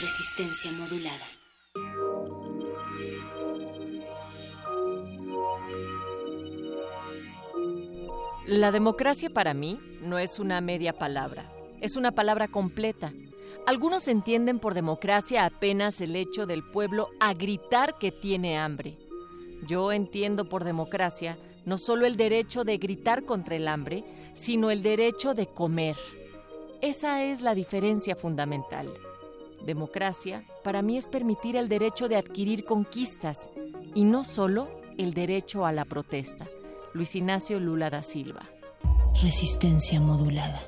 Resistencia modulada. La democracia para mí no es una media palabra, es una palabra completa. Algunos entienden por democracia apenas el hecho del pueblo a gritar que tiene hambre. Yo entiendo por democracia no solo el derecho de gritar contra el hambre, sino el derecho de comer. Esa es la diferencia fundamental. Democracia para mí es permitir el derecho de adquirir conquistas y no solo el derecho a la protesta. Luis Ignacio Lula da Silva. Resistencia modulada.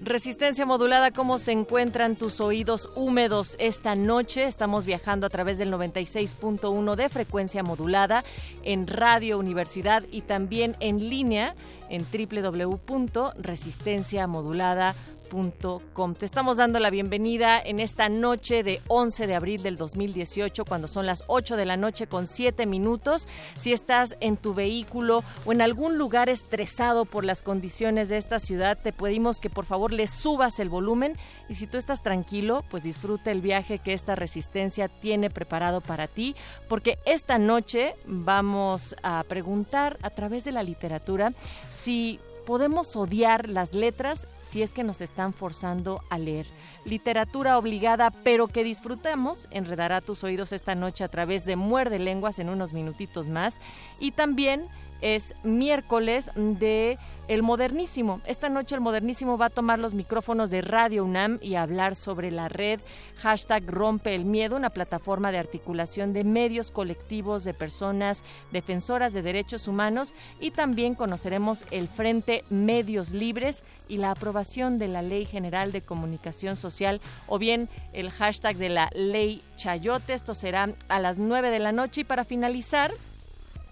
Resistencia modulada, ¿cómo se encuentran tus oídos húmedos esta noche? Estamos viajando a través del 96.1 de frecuencia modulada en Radio Universidad y también en línea en www.resistenciamodulada.com te estamos dando la bienvenida en esta noche de 11 de abril del 2018, cuando son las 8 de la noche con 7 minutos. Si estás en tu vehículo o en algún lugar estresado por las condiciones de esta ciudad, te pedimos que por favor le subas el volumen y si tú estás tranquilo, pues disfruta el viaje que esta resistencia tiene preparado para ti, porque esta noche vamos a preguntar a través de la literatura si podemos odiar las letras si es que nos están forzando a leer. Literatura obligada, pero que disfrutamos, enredará tus oídos esta noche a través de Muerde Lenguas en unos minutitos más. Y también es miércoles de el modernísimo. Esta noche el modernísimo va a tomar los micrófonos de Radio UNAM y hablar sobre la red hashtag Rompe el Miedo, una plataforma de articulación de medios colectivos de personas defensoras de derechos humanos y también conoceremos el Frente Medios Libres y la aprobación de la Ley General de Comunicación Social o bien el hashtag de la Ley Chayote. Esto será a las 9 de la noche y para finalizar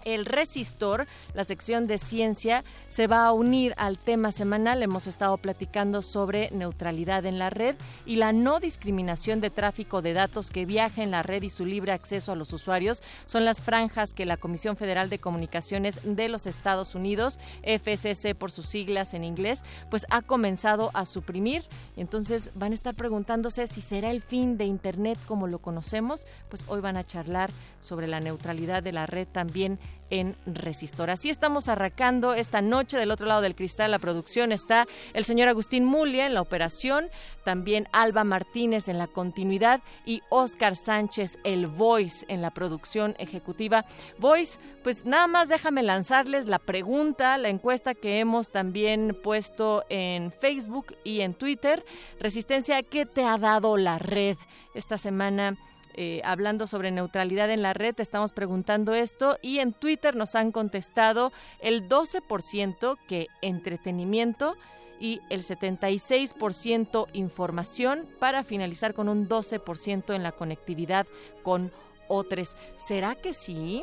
el Resistor, la sección de ciencia, se va a unir al tema semanal. Hemos estado platicando sobre neutralidad en la red y la no discriminación de tráfico de datos que viaja en la red y su libre acceso a los usuarios. Son las franjas que la Comisión Federal de Comunicaciones de los Estados Unidos, FCC por sus siglas en inglés, pues ha comenzado a suprimir. Entonces van a estar preguntándose si será el fin de Internet como lo conocemos. Pues hoy van a charlar sobre la neutralidad de la red también en Resistor. Así estamos arrancando esta noche. Del otro lado del cristal, la producción está el señor Agustín Mulia en la operación, también Alba Martínez en la continuidad y Oscar Sánchez, el Voice, en la producción ejecutiva. Voice, pues nada más déjame lanzarles la pregunta, la encuesta que hemos también puesto en Facebook y en Twitter. Resistencia, ¿qué te ha dado la red esta semana? Eh, hablando sobre neutralidad en la red, estamos preguntando esto y en Twitter nos han contestado el 12% que entretenimiento y el 76% información para finalizar con un 12% en la conectividad con otros. ¿Será que sí?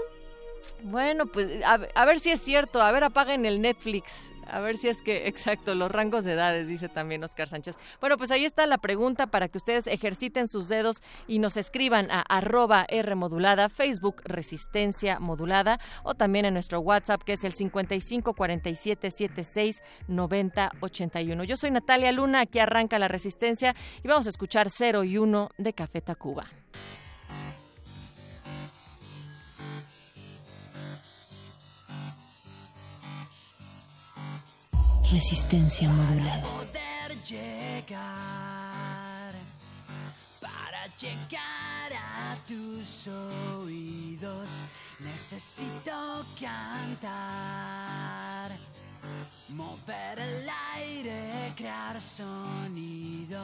Bueno, pues a, a, ver si es cierto. A ver, apaguen el Netflix. A ver si es que, exacto, los rangos de edades, dice también Oscar Sánchez. Bueno, pues ahí está la pregunta para que ustedes ejerciten sus dedos y nos escriban a arroba R modulada, Facebook Resistencia Modulada o también en nuestro WhatsApp que es el 55 47 76 90 81. Yo soy Natalia Luna, aquí arranca la Resistencia y vamos a escuchar 0 y 1 de Café Tacuba. Resistencia modulada. poder llegar, para llegar a tus oídos, necesito cantar, mover el aire, crear sonido.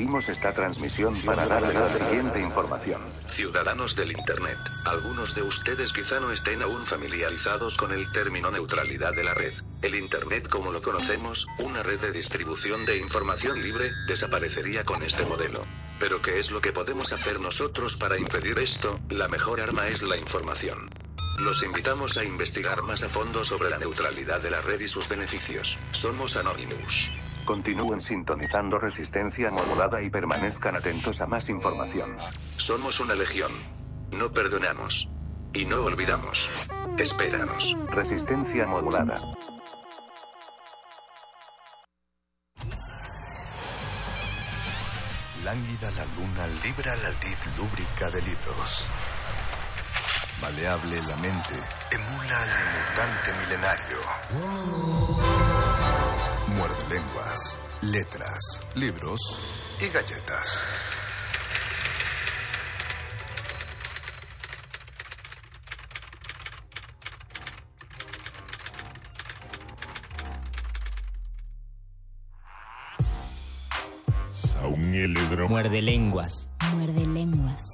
Interrumpimos esta transmisión para darle la siguiente información. Ciudadanos del Internet, algunos de ustedes quizá no estén aún familiarizados con el término neutralidad de la red. El Internet como lo conocemos, una red de distribución de información libre, desaparecería con este modelo. Pero ¿qué es lo que podemos hacer nosotros para impedir esto? La mejor arma es la información. Los invitamos a investigar más a fondo sobre la neutralidad de la red y sus beneficios. Somos Anonymous. Continúen sintonizando resistencia modulada y permanezcan atentos a más información. Somos una legión. No perdonamos. Y no olvidamos. Espéranos. Resistencia modulada. Lánguida la luna libra la lid lúbrica de libros. Maleable la mente, emula al mutante milenario. Muerde lenguas, letras, libros y galletas. Muerde lenguas. Muerde lenguas.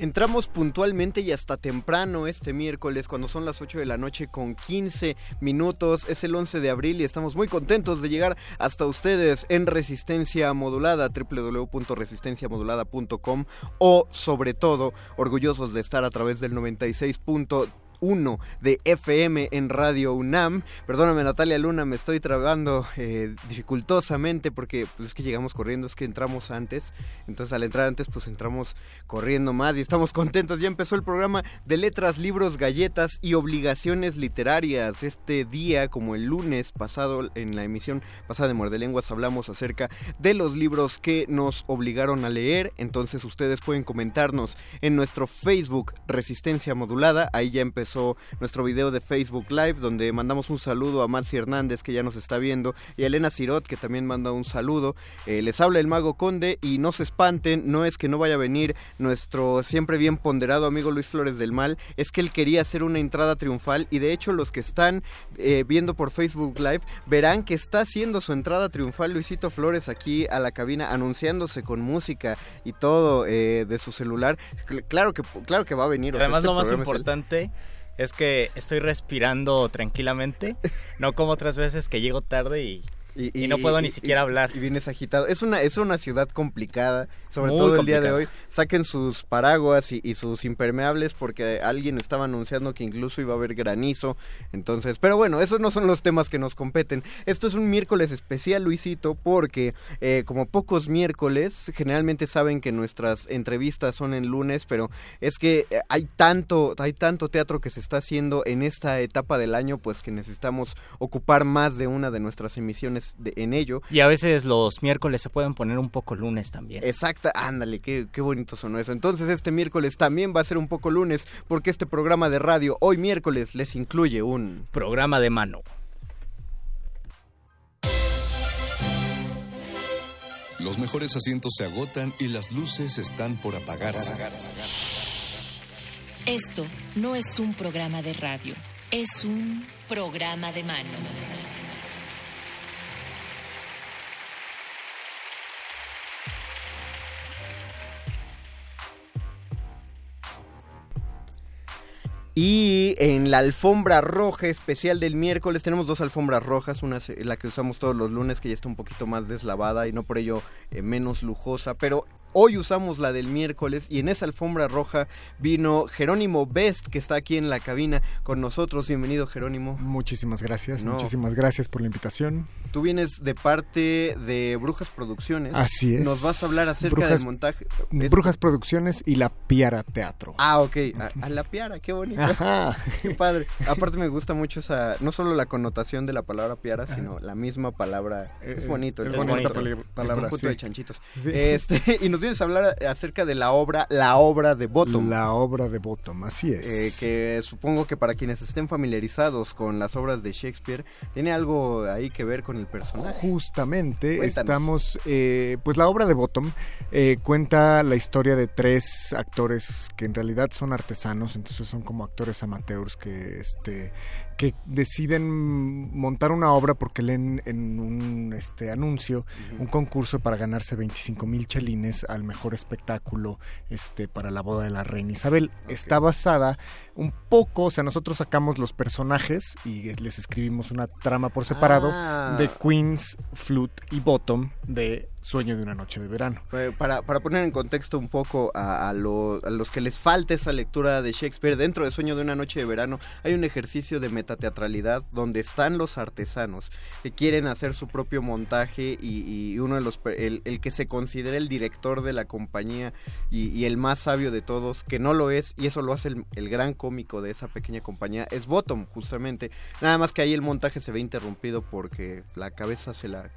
Entramos puntualmente y hasta temprano este miércoles cuando son las 8 de la noche con 15 minutos. Es el 11 de abril y estamos muy contentos de llegar hasta ustedes en Resistencia Modulada, www.resistenciamodulada.com o sobre todo orgullosos de estar a través del 96.1 de FM en Radio UNAM. Perdóname Natalia Luna, me estoy trabando eh, dificultosamente porque pues, es que llegamos corriendo, es que entramos antes. Entonces al entrar antes pues entramos corriendo más y estamos contentos. Ya empezó el programa de letras, libros, galletas y obligaciones literarias. Este día, como el lunes pasado, en la emisión pasada de Muerde Lenguas, hablamos acerca de los libros que nos obligaron a leer. Entonces ustedes pueden comentarnos en nuestro Facebook Resistencia Modulada. Ahí ya empezó nuestro video de Facebook Live, donde mandamos un saludo a Maxi Hernández, que ya nos está viendo, y a Elena Cirot, que también manda un saludo. Eh, les habla el Mago Conde y no se espanten, no es que no vaya a venir nuestro siempre bien ponderado amigo Luis Flores del Mal, es que él quería hacer una entrada triunfal y de hecho los que están eh, viendo por Facebook Live verán que está haciendo su entrada triunfal Luisito Flores aquí a la cabina anunciándose con música y todo eh, de su celular. Cl- Claro que, claro que va a venir. o sea, Además, este lo más programa es el- importante es que estoy respirando tranquilamente, no como otras veces que llego tarde y, y no puedo ni siquiera hablar. Y vienes agitado. Es una, es una ciudad complicada, sobre Muy todo el día de hoy. Saquen sus paraguas y, y sus impermeables porque alguien estaba anunciando que incluso iba a haber granizo. Entonces, pero bueno, esos no son los temas que nos competen. Esto es un miércoles especial, Luisito, porque eh, como pocos miércoles, generalmente saben que nuestras entrevistas son en lunes, pero es que eh, hay tanto, hay tanto teatro que se está haciendo en esta etapa del año, pues que necesitamos ocupar más de una de nuestras emisiones de- en ello. Y a veces los miércoles se pueden poner un poco lunes también. Exacta, ándale, qué, qué bonito sonó eso. Entonces este miércoles también va a ser un poco lunes, porque este programa de radio hoy miércoles les incluye un... Programa de mano. Los mejores asientos se agotan y las luces están por apagarse. Esto no es un programa de radio, es un programa de mano. Y en la alfombra roja especial del miércoles tenemos dos alfombras rojas, una la que usamos todos los lunes que ya está un poquito más deslavada y no por ello eh, menos lujosa, pero hoy usamos la del miércoles y en esa alfombra roja vino Jerónimo Best que está aquí en la cabina con nosotros. Bienvenido Jerónimo. Muchísimas gracias, No. muchísimas gracias por la invitación. Tú vienes de parte de Brujas Producciones. Así es. Nos vas a hablar acerca Brujas- del montaje. Es- Brujas Producciones y La Piara Teatro. Ah, ok. A, a la piara, qué bonito. Ajá. Qué padre. Aparte me gusta mucho esa, no solo la connotación de la palabra piara, sino la misma palabra. Eh, Es bonito. es el bonita el palabra, conjunto sí. de chanchitos. Sí. Este, y nos vienes a hablar acerca de la obra, la obra de Bottom. La obra de Bottom, así es. eh, que supongo que para quienes estén familiarizados con las obras de Shakespeare, tiene algo ahí que ver con el personaje. Justamente Cuéntanos. estamos, eh, pues la obra de Bottom eh, cuenta la historia de tres actores que en realidad son artesanos, entonces son como actores amateurs que, este, que deciden montar una obra porque leen en un este, anuncio un concurso para ganarse 25 mil chelines al mejor espectáculo este, para la boda de la reina Isabel. Está basada un poco, o sea, nosotros sacamos los personajes y les escribimos una trama por separado Ah. de Queens, Flute y Bottom de Sueño de una noche de verano. Eh, Para, para poner en contexto un poco a, a lo- a los que les falta esa lectura de Shakespeare, dentro de Sueño de una noche de verano hay un ejercicio de metateatralidad donde están los artesanos que quieren hacer su propio montaje y, y uno de los, el, el que se considera el director de la compañía y, y el más sabio de todos, que no lo es, y eso lo hace el, el gran cómico de esa pequeña compañía, es Bottom, justamente. Nada más que ahí el montaje se ve interrumpido porque la cabeza se la...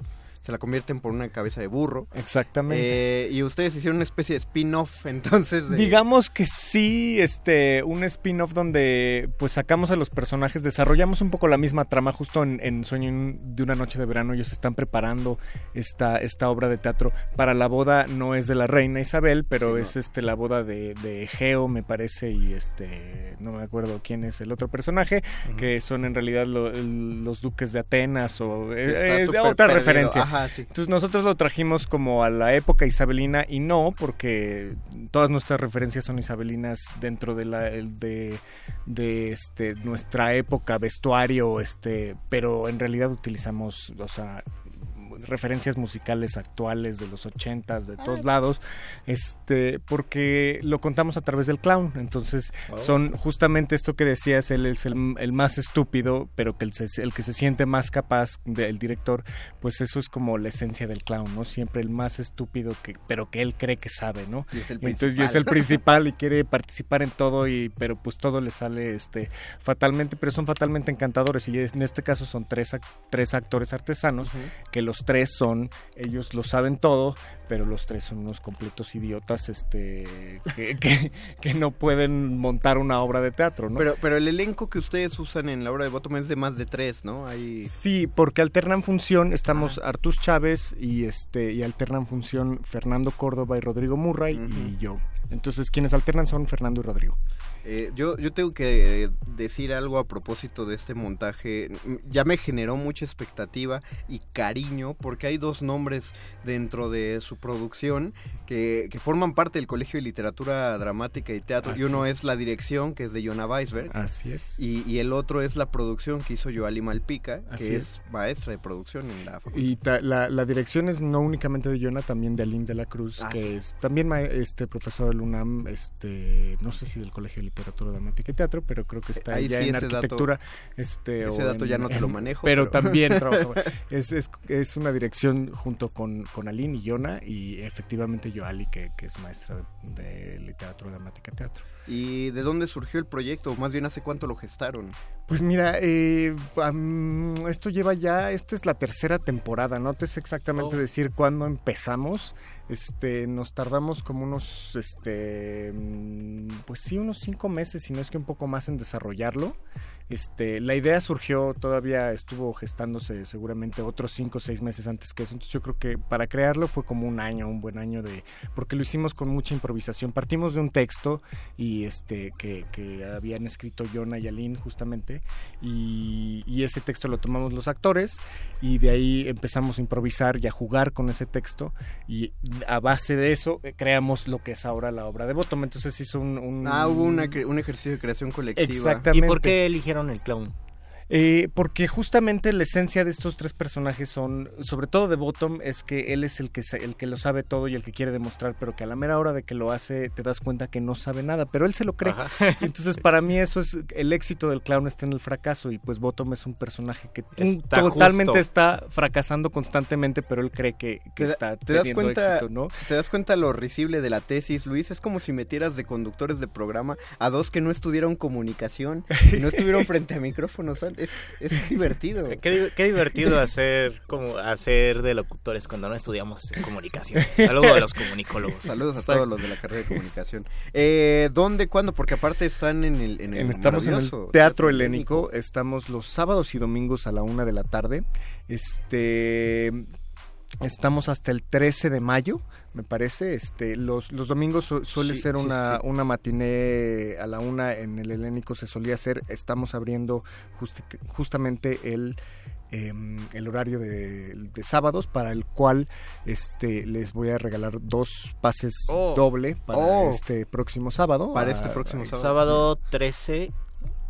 Se la convierten por una cabeza de burro. Exactamente. Eh, y ustedes hicieron una especie de spin-off, entonces. de- Digamos que sí, este, un spin-off donde pues sacamos a los personajes, desarrollamos un poco la misma trama justo en, en Sueño de una noche de verano. Ellos están preparando esta, esta obra de teatro para la boda, no es de la reina Isabel, pero Sí, es este la boda de, de Egeo, me parece, y este, no me acuerdo quién es el otro personaje, que son en realidad lo- los duques de Atenas o eh, es otra perdido. referencia. Ajá, Entonces nosotros lo trajimos como a la época isabelina y no, porque todas nuestras referencias son isabelinas dentro de la de, de este nuestra época, vestuario, este, pero en realidad utilizamos, o sea, referencias musicales actuales de los ochentas, de todos lados, este, porque lo contamos a través del clown. Entonces, Oh. son justamente esto que decías, él es el, el más estúpido, pero que el, el que se siente más capaz del director, pues eso es como la esencia del clown, ¿no? Siempre el más estúpido, que, pero que él cree que sabe, ¿no? Y es el Entonces, y es el principal. principal y quiere participar en todo, y pero pues todo le sale este fatalmente, pero son fatalmente encantadores. Y en este caso son tres, tres actores artesanos, que los tres son, ellos lo saben todo, pero los tres son unos completos idiotas este que, que- que no pueden montar una obra de teatro, ¿no? Pero, pero el elenco que ustedes usan en la obra de Bottom es de más de tres, ¿no? Hay... Sí, porque alternan función, estamos Artus Chávez y este y alternan función Fernando Córdoba y Rodrigo Murray y yo. Entonces quienes alternan son Fernando y Rodrigo. Eh, yo, yo tengo que eh, decir algo a propósito de este montaje. Ya me generó mucha expectativa y cariño porque hay dos nombres dentro de su producción que, que forman parte del Colegio de Literatura Dramática y Teatro. Así y uno es. es la dirección, que es de Jonah Weisberg. Así es. Y, y el otro es la producción que hizo Yoali Malpica, que es. es. maestra de producción en la facultad. Y ta- la, la dirección es no únicamente de Jonah, también de Aline de la Cruz, Ah, que es también ma- este profesor del UNAM, este, no sé si del Colegio de Literatura, Dramática y Teatro, pero creo que está Ahí ya sí, en ese dato- arquitectura. este, ese o dato en- ya no te lo en- manejo, Pero, pero- también trabaja. Es, es, es una dirección junto con, con Aline y Jonah, y efectivamente Yoali, que, que es maestra de, de Literatura, Dramática y Teatro. ¿Y de dónde surgió el proyecto? O más bien, ¿hace cuánto lo gestaron? Pues mira, eh, esto lleva ya, esta es la tercera temporada, no te sé exactamente Oh. decir cuándo empezamos, este, nos tardamos como unos, este, mm, pues sí, unos cinco meses, si no es que un poco más en desarrollarlo. Este, la idea surgió, todavía estuvo gestándose seguramente otros cinco o seis meses antes que eso. Entonces yo creo que para crearlo fue como un año, un buen año de, porque lo hicimos con mucha improvisación. Partimos de un texto y este que, que habían escrito Jonah y Aline justamente y, y ese texto lo tomamos los actores y de ahí empezamos a improvisar y a jugar con ese texto y a base de eso eh, creamos lo que es ahora la obra de Bottom. Entonces hizo un, un- Ah, hubo una un ejercicio de creación colectiva. Exactamente. ¿Y por qué eligieron el clown? Eh, porque justamente la esencia de estos tres personajes son, sobre todo de Bottom, es que él es el que, el que lo sabe todo y el que quiere demostrar, pero que a la mera hora de que lo hace te das cuenta que no sabe nada, pero él se lo cree. Ajá. Entonces para mí eso es, el éxito del clown está en el fracaso y pues Bottom es un personaje que Está totalmente justo. está fracasando constantemente, pero él cree que, que ¿Te, está te das teniendo cuenta, éxito, ¿no? ¿Te das cuenta lo risible de la tesis, Luis? Es como si metieras de conductores de programa a dos que no estudiaron comunicación, y no estuvieron frente a micrófonos. Es, es divertido. Qué, qué divertido hacer como hacer de locutores cuando no estudiamos comunicación. Saludos a los comunicólogos. Saludos a todos los de la carrera de comunicación. Eh, ¿Dónde, cuándo? Porque aparte están en el, en el En- estamos en el maravilloso Teatro Helénico, estamos los sábados y domingos a la una de la tarde. Este estamos hasta el 13 de mayo, me parece. Este, los, los domingos su- suele Sí, ser sí, una, sí. una matiné a la una en el Helénico se solía hacer. Estamos abriendo justamente el em, el horario de, de sábados para el cual este les voy a regalar dos pases Oh. doble para Oh. este próximo sábado Para Ah, este próximo sábado. Sábado 13.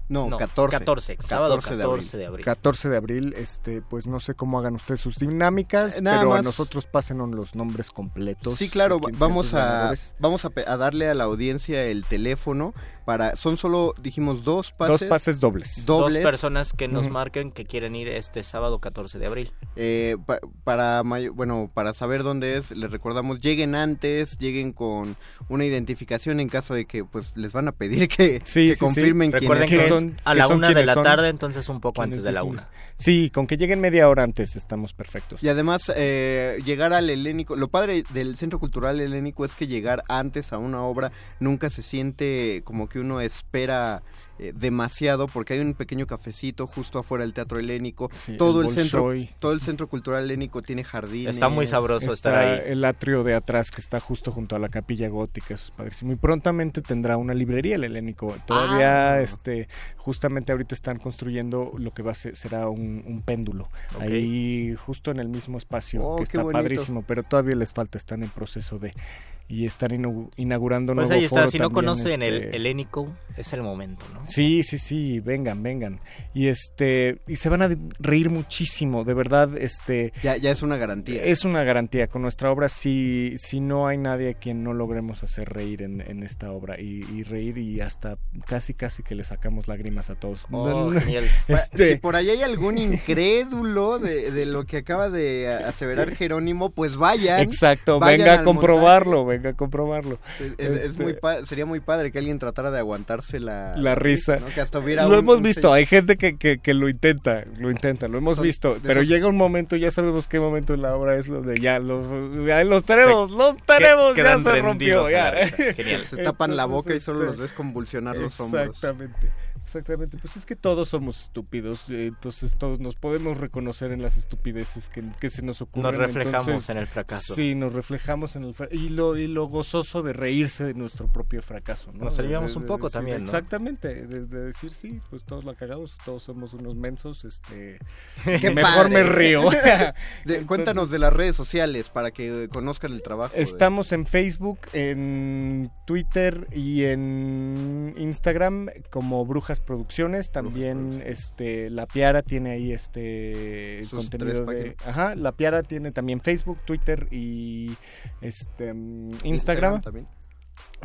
No, No, 14. 14. Sábado 14 de 14 de abril. 14 de abril, este, pues no sé cómo hagan ustedes sus dinámicas, Eh, nada pero a nosotros pásenos los nombres completos. Sí, claro, vamos a ganadores. vamos a, pe- a darle a la audiencia el teléfono para son solo dijimos dos pases, Dos pases dobles. dobles Dos personas que nos marquen que quieren ir este sábado 14 de abril. eh, pa- para may- bueno para saber dónde es les recordamos lleguen antes lleguen con una identificación en caso de que pues les van a pedir que, Sí, que sí, sí. confirmen quién Recuerden que son- a la una de la son- tarde, entonces un poco ¿Quiénes antes de la una. Sí, con que lleguen media hora antes estamos perfectos. Y además, eh, llegar al helénico, lo padre del Centro Cultural Helénico es que llegar antes a una obra nunca se siente como que uno espera eh, demasiado porque hay un pequeño cafecito justo afuera del Teatro Helénico. Sí, todo el el, centro, todo el centro cultural helénico tiene jardines. Está muy sabroso Está estar ahí. el atrio de atrás que está justo junto a la capilla gótica, eso es padrísimo. Y prontamente tendrá una librería el helénico. Todavía, Ah. este, justamente ahorita están construyendo lo que va a ser, será un, un péndulo. Ahí justo en el mismo espacio, Oh, que está bonito. padrísimo, pero todavía les falta, están en proceso de y están inaugurando Pues nuevo ahí está, foro si no conocen el este, helénico, es el momento, ¿no? Sí, sí, sí, vengan, vengan. Y este y se van a reír muchísimo, de verdad, este Ya, ya es una garantía. es una garantía con nuestra obra si si no hay nadie a quien no logremos hacer reír en, en esta obra y, y reír y hasta casi casi que le sacamos lágrimas a todos. Oh, genial. Este, Si por ahí hay algún incrédulo de, de lo que acaba de aseverar Jerónimo, pues vayan. Exacto, vayan venga a comprobarlo, venga a comprobarlo. Es, es- es Este, muy sería muy padre que alguien tratara de aguantarse la, la risa. ¿No? Que hasta hubiera Lo un- hemos un visto, señor- hay gente que, que, que lo intenta, lo intenta, lo hemos visto, de pero esos- llega un momento, ya sabemos qué momento en la obra es donde ya los, ya los tenemos, los tenemos, ya se rompió, ya. Genial. Se tapan la boca y solo este, los ves convulsionar los hombros. Exactamente. Exactamente, pues es que todos somos estúpidos, eh, entonces todos nos podemos reconocer en las estupideces que, que se nos ocurren. Nos reflejamos entonces, en el fracaso. Sí, nos reflejamos en el fracaso. Y lo, y lo gozoso de reírse de nuestro propio fracaso. ¿no? Nos aliviamos un de poco decir- también, ¿no? Exactamente, de, de decir sí, pues todos la cagamos, todos somos unos mensos, este... Qué mejor padre. me río. De- cuéntanos de las redes sociales para que conozcan el trabajo. Estamos en Facebook, en Twitter y en Instagram como Brujas Producciones. También este La Piara tiene ahí este Sus contenido de. Ajá, La Piara tiene también Facebook, Twitter y este mm, Instagram. Instagram también.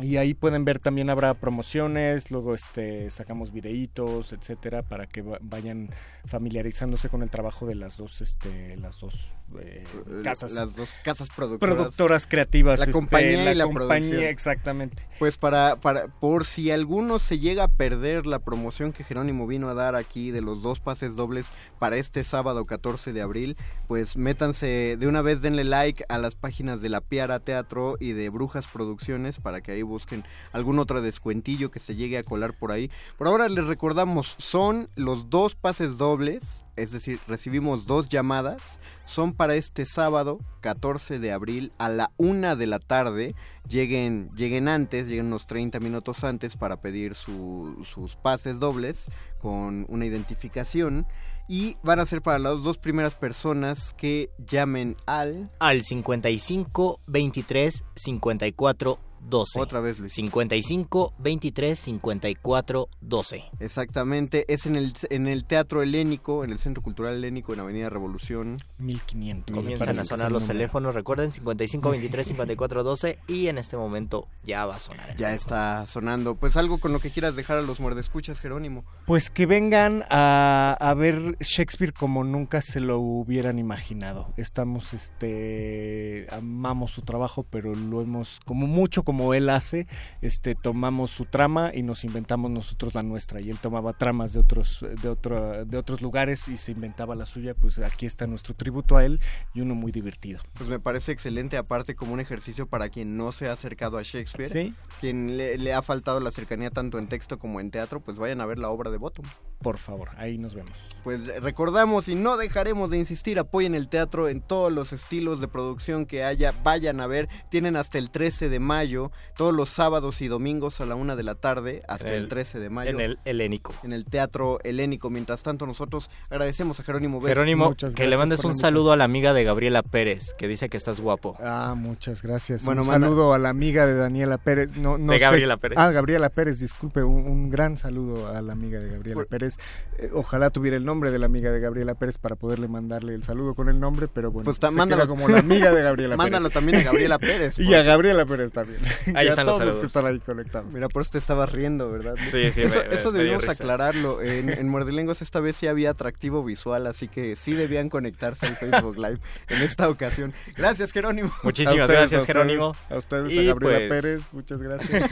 Y ahí pueden ver también habrá promociones, luego este sacamos videitos, etcétera, para que va- vayan familiarizándose con el trabajo de las dos este las dos eh, casas Las dos casas productoras. productoras creativas La este, compañía y la compañía, producción. exactamente Pues para, para, por si alguno se llega a perder la promoción que Jerónimo vino a dar aquí de los dos pases dobles para este sábado 14 de abril, pues métanse de una vez, denle like a las páginas de La Piara Teatro y de Brujas Producciones para que ahí busquen algún otro descuentillo que se llegue a colar por ahí. Por ahora les recordamos, son los dos pases dobles, es decir, recibimos dos llamadas, son para este sábado 14 de abril a la una de la tarde. Lleguen, lleguen antes, lleguen unos 30 minutos antes para pedir su- sus pases dobles con una identificación. Y van a ser para las dos primeras personas que llamen al... Al 55 23 54 12. Otra vez, Luis. 55 23 54 12. Exactamente, es en el, en el Teatro Helénico, en el Centro Cultural Helénico, en Avenida Revolución. 1500 me Comienzan a sonar los teléfonos, recuerden 55 23 54 12 y en este momento ya va a sonar. Ya está sonando. Pues algo con lo que quieras dejar a los muerdescuchas, Jerónimo. Pues que vengan a, a ver Shakespeare como nunca se lo hubieran imaginado. Estamos, este, amamos su trabajo, pero lo hemos, como mucho como él hace, este, tomamos su trama y nos inventamos nosotros la nuestra. Y él tomaba tramas de otros, de otro, de otros lugares y se inventaba la suya. Pues aquí está nuestro tributo a él y uno muy divertido. Pues me parece excelente, aparte como un ejercicio para quien no se ha acercado a Shakespeare. Sí. Quien le, le ha faltado la cercanía tanto en texto como en teatro, pues vayan a ver la obra de Bottom. Por favor, ahí nos vemos. Pues recordamos y no dejaremos de insistir, apoyen el teatro en todos los estilos de producción que haya, vayan a ver, tienen hasta el 13 de mayo, todos los sábados y domingos a la una de la tarde, hasta el, el- 13 de mayo. En el helénico. en el Teatro Helénico. Mientras tanto, nosotros agradecemos a Jerónimo Vest. Jerónimo, que le mandes un saludo a la amiga de Gabriela Pérez, que dice que estás guapo. Ah, muchas gracias. Bueno, un saludo a la amiga de Daniela Pérez. No, no De sé- Gabriela Pérez. Ah, Gabriela Pérez, disculpe. Un, un gran saludo a la amiga de Gabriela Por- Pérez. Eh, ojalá tuviera el nombre de la amiga de Gabriela Pérez para poderle mandarle el saludo con el nombre, pero bueno, Pues se mándalo. queda como la amiga de Gabriela Mándalo Pérez. también a Gabriela Pérez. Y a Gabriela Pérez también. Ahí Y a están los todos los que saludos. están ahí conectados. Mira, por eso te estabas riendo, ¿verdad? Sí, sí, Eso, me- eso me risa. aclararlo. En, en Muerdelenguas esta vez sí había atractivo visual, así que sí debían conectarse al Facebook Live en esta ocasión. Gracias, Jerónimo. Muchísimas ustedes, gracias, a ustedes, Jerónimo. A ustedes, Y a Gabriela pues- Pérez, muchas gracias.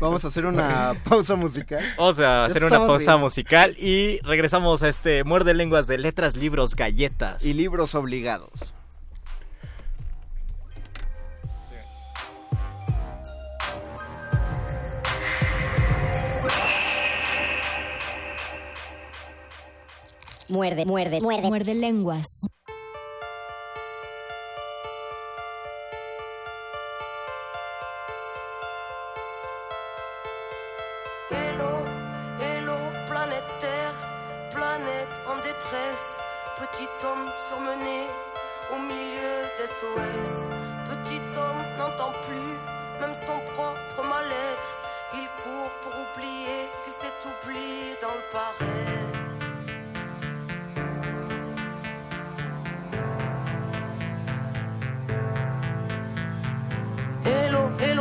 Vamos a hacer una pausa musical. Vamos a Ya hacer una estamos musical y regresamos a este muerde lenguas de letras, libros, galletas. Y libros obligados. Muerde, muerde, muerde, muerde lenguas. Petit homme n'entend plus même son propre mal-être. Il court pour oublier qu'il s'est oublié dans le paraître.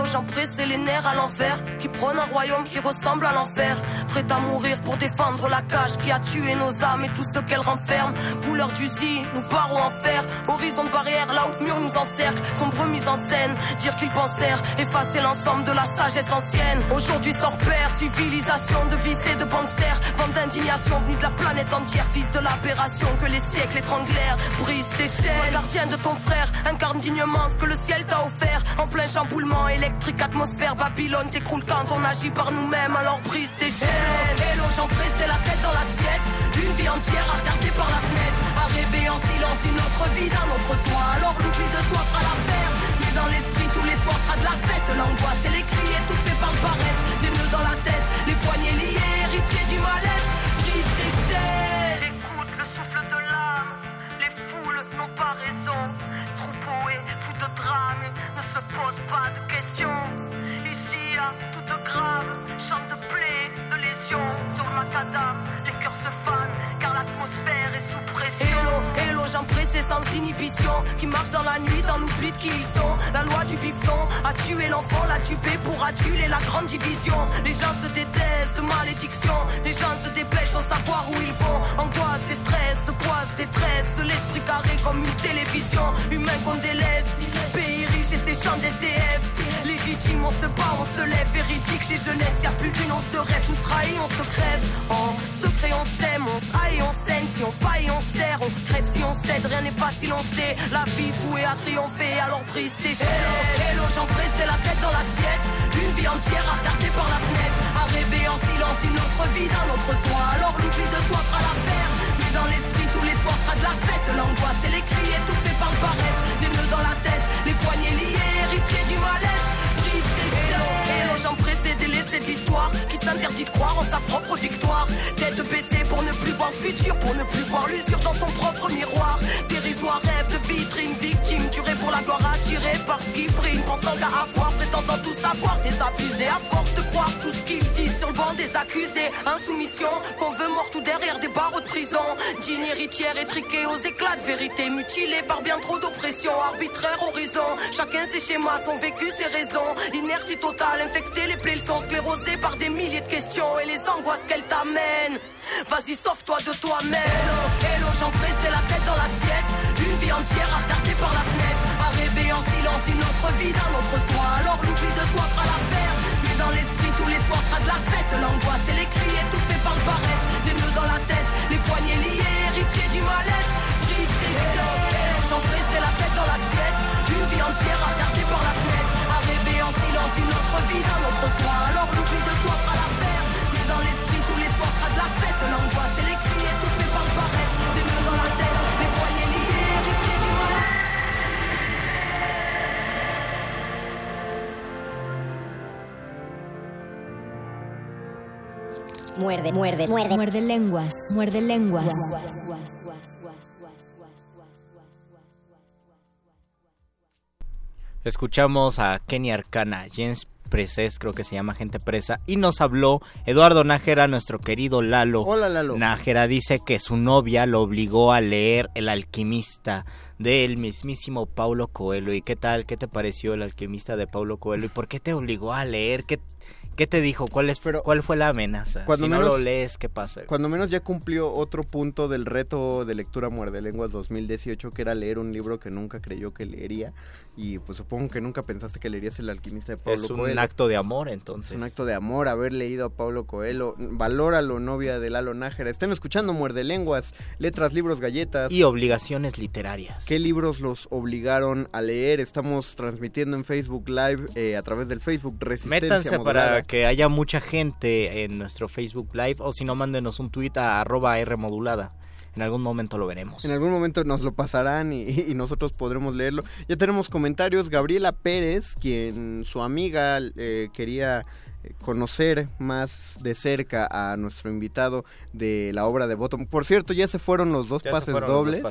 Hello, hello, j'en pressé les nerfs à l'envers Qui prône un royaume qui ressemble à l'enfer. Prêt à mourir pour défendre la cage Qui a tué nos âmes et tout ce qu'elle renferme. Couleur d'usine, nous barreaux en fer. Horizon de barrière, là où le mur nous encercle. Sombre mise en scène, dire qu'ils pensèrent Effacer l'ensemble de la sagesse ancienne. Aujourd'hui sort père, civilisation de vice et de gangsters Vente d'indignation venue de la planète entière. Fils de l'aberration que les siècles étranglèrent. Brise tes chaînes, gardien de ton frère. Incarne dignement ce que le ciel t'a offert. En plein chamboulement électrique, atmosphère Babylone s'écroule quand on agit par nous-mêmes. Alors brise tes chaînes. Hello, j'en pressé la tête dans l'assiette. Une vie entière à regarder par la fenêtre. À rêver en silence une autre vie d'un autre soi. Alors l'oubli de soi fera l'affaire. Mais dans l'esprit tous les soirs sera de la fête. L'angoisse et les cris étouffés par le paraître Des nœuds dans la tête, les poignets liés Héritiers du mal-être, brise tes chaînes. Écoute le souffle de l'âme. Les foules n'ont pas raison Troupeau et fou de drame Ne se pose pas de questions. Ici à toute grave Chante de plaie, de lésions Sur le macadam, les cœurs se fanent Car l'atmosphère est sous pression. Hello, hello, j'en pressé sans inhibition. Qui marche dans la nuit, dans l'oubli de qui ils sont. La loi du bifton a tué l'enfant, l'a tué pour aduler la grande division. Les gens se détestent, malédiction. Les gens se dépêchent sans savoir où ils vont. Angoisse et stress, poisse, détresse comme une télévision Humain qu'on délaisse. Pays riche et ses champs d'SDF Légitime, on se bat, on se lève. Véridique, chez jeunesse, y a plus d'une once de rêve. On se trahit, on se crève. En secret, on s'aime, on se haït, on saigne Si on faille, on serre, on crève. Si on cède Rien n'est on sait. La vie vouée à triompher, alors brise tes Hello, hello, j'en pressé la tête dans l'assiette. Une vie entière à regarder par la fenêtre. À rêver en silence une autre vie d'un autre soi. Alors l'oubli de soi fera l'affaire Dans l'esprit tous les soirs sera de la fête. L'angoisse et les cris étouffés par le paraître Des nœuds dans la tête, les poignets liés Héritiers du mal-être, brise tes chaînes Hello, j'en pressé délaisser l'histoire Qui s'interdit de croire en sa propre victoire. Tête baissée pour ne plus voir le futur Pour ne plus voir l'usure dans son propre miroir. Dérisoire rêve de vitrine victime Duré pour la gloire attiré par ce qui brille. Pensant qu'à avoir, prétendant tout savoir Désabusé à force banc des accusés, insoumission Qu'on veut mort tout derrière des barreaux de prison. Digne héritière étriquée aux éclats de vérité. Mutilée par bien trop d'oppression Arbitraire horizon, chacun ses schémas Son vécu, ses raisons, inertie totale Infecter les plaies, le sont sclérosés par des milliers de questions Et les angoisses qu'elles t'amènent Vas-y, sauve-toi de toi-même. Hello, j'en pressé la tête dans l'assiette. Une vie entière à regarder par la fenêtre. À rêver en silence une autre vie d'un autre soi. Alors l'oubli de soi fera l'affaire dans l'esprit tous les soirs sera de la fête. L'angoisse et les cris étouffés par le paraître Des nœuds dans la tête, les poignets liés Héritiers du mal-être, brise tes pressé la tête dans l'assiette. Une vie entière à regarder par la fenêtre. À rêver en silence une autre vie d'un autre soi Alors l'oubli de soi fera l'affaire. Mais dans l'esprit tous les soirs sera de la fête. L'angoisse et les Muerde, muerde, muerde. Muerde lenguas. Muerde lenguas. Escuchamos a Kenny Arcana, Jens Preses, creo que se llama Gente Presa, y nos habló Eduardo Nájera, nuestro querido Lalo. Hola, Lalo. Nájera dice que su novia lo obligó a leer El alquimista del mismísimo Paulo Coelho. ¿Y qué tal? ¿Qué te pareció El alquimista de Paulo Coelho? ¿Y por qué te obligó a leer? ¿Qué, qué te dijo? ¿Cuál, es, ¿Cuál fue la amenaza? Cuando si no menos- lo lees, ¿qué pasa? Cuando menos ya cumplió otro punto del reto de lectura Muerde Lenguas 2018, que era leer un libro que nunca creyó que leería. Y pues supongo que nunca pensaste que leerías El alquimista de Pablo Es un Coelho. acto de amor, entonces. Es un acto de amor haber leído a Pablo Coelho. Valóralo, novia de Lalo Nájera. Estén escuchando Muerde Lenguas, letras, libros, galletas. Y obligaciones literarias. ¿Qué libros los obligaron a leer? Estamos transmitiendo en Facebook Live eh, a través del Facebook Resistencia Métanse Modulada. para que haya mucha gente en nuestro Facebook Live o si no, mándenos un tweet a arroba R modulada. En algún momento lo veremos. En algún momento nos lo pasarán y, y nosotros podremos leerlo. Ya tenemos comentarios. Gabriela Pérez, quien su amiga eh, quería conocer más de cerca a nuestro invitado de la obra de Bottom. Por cierto, ya se fueron los dos pases dobles.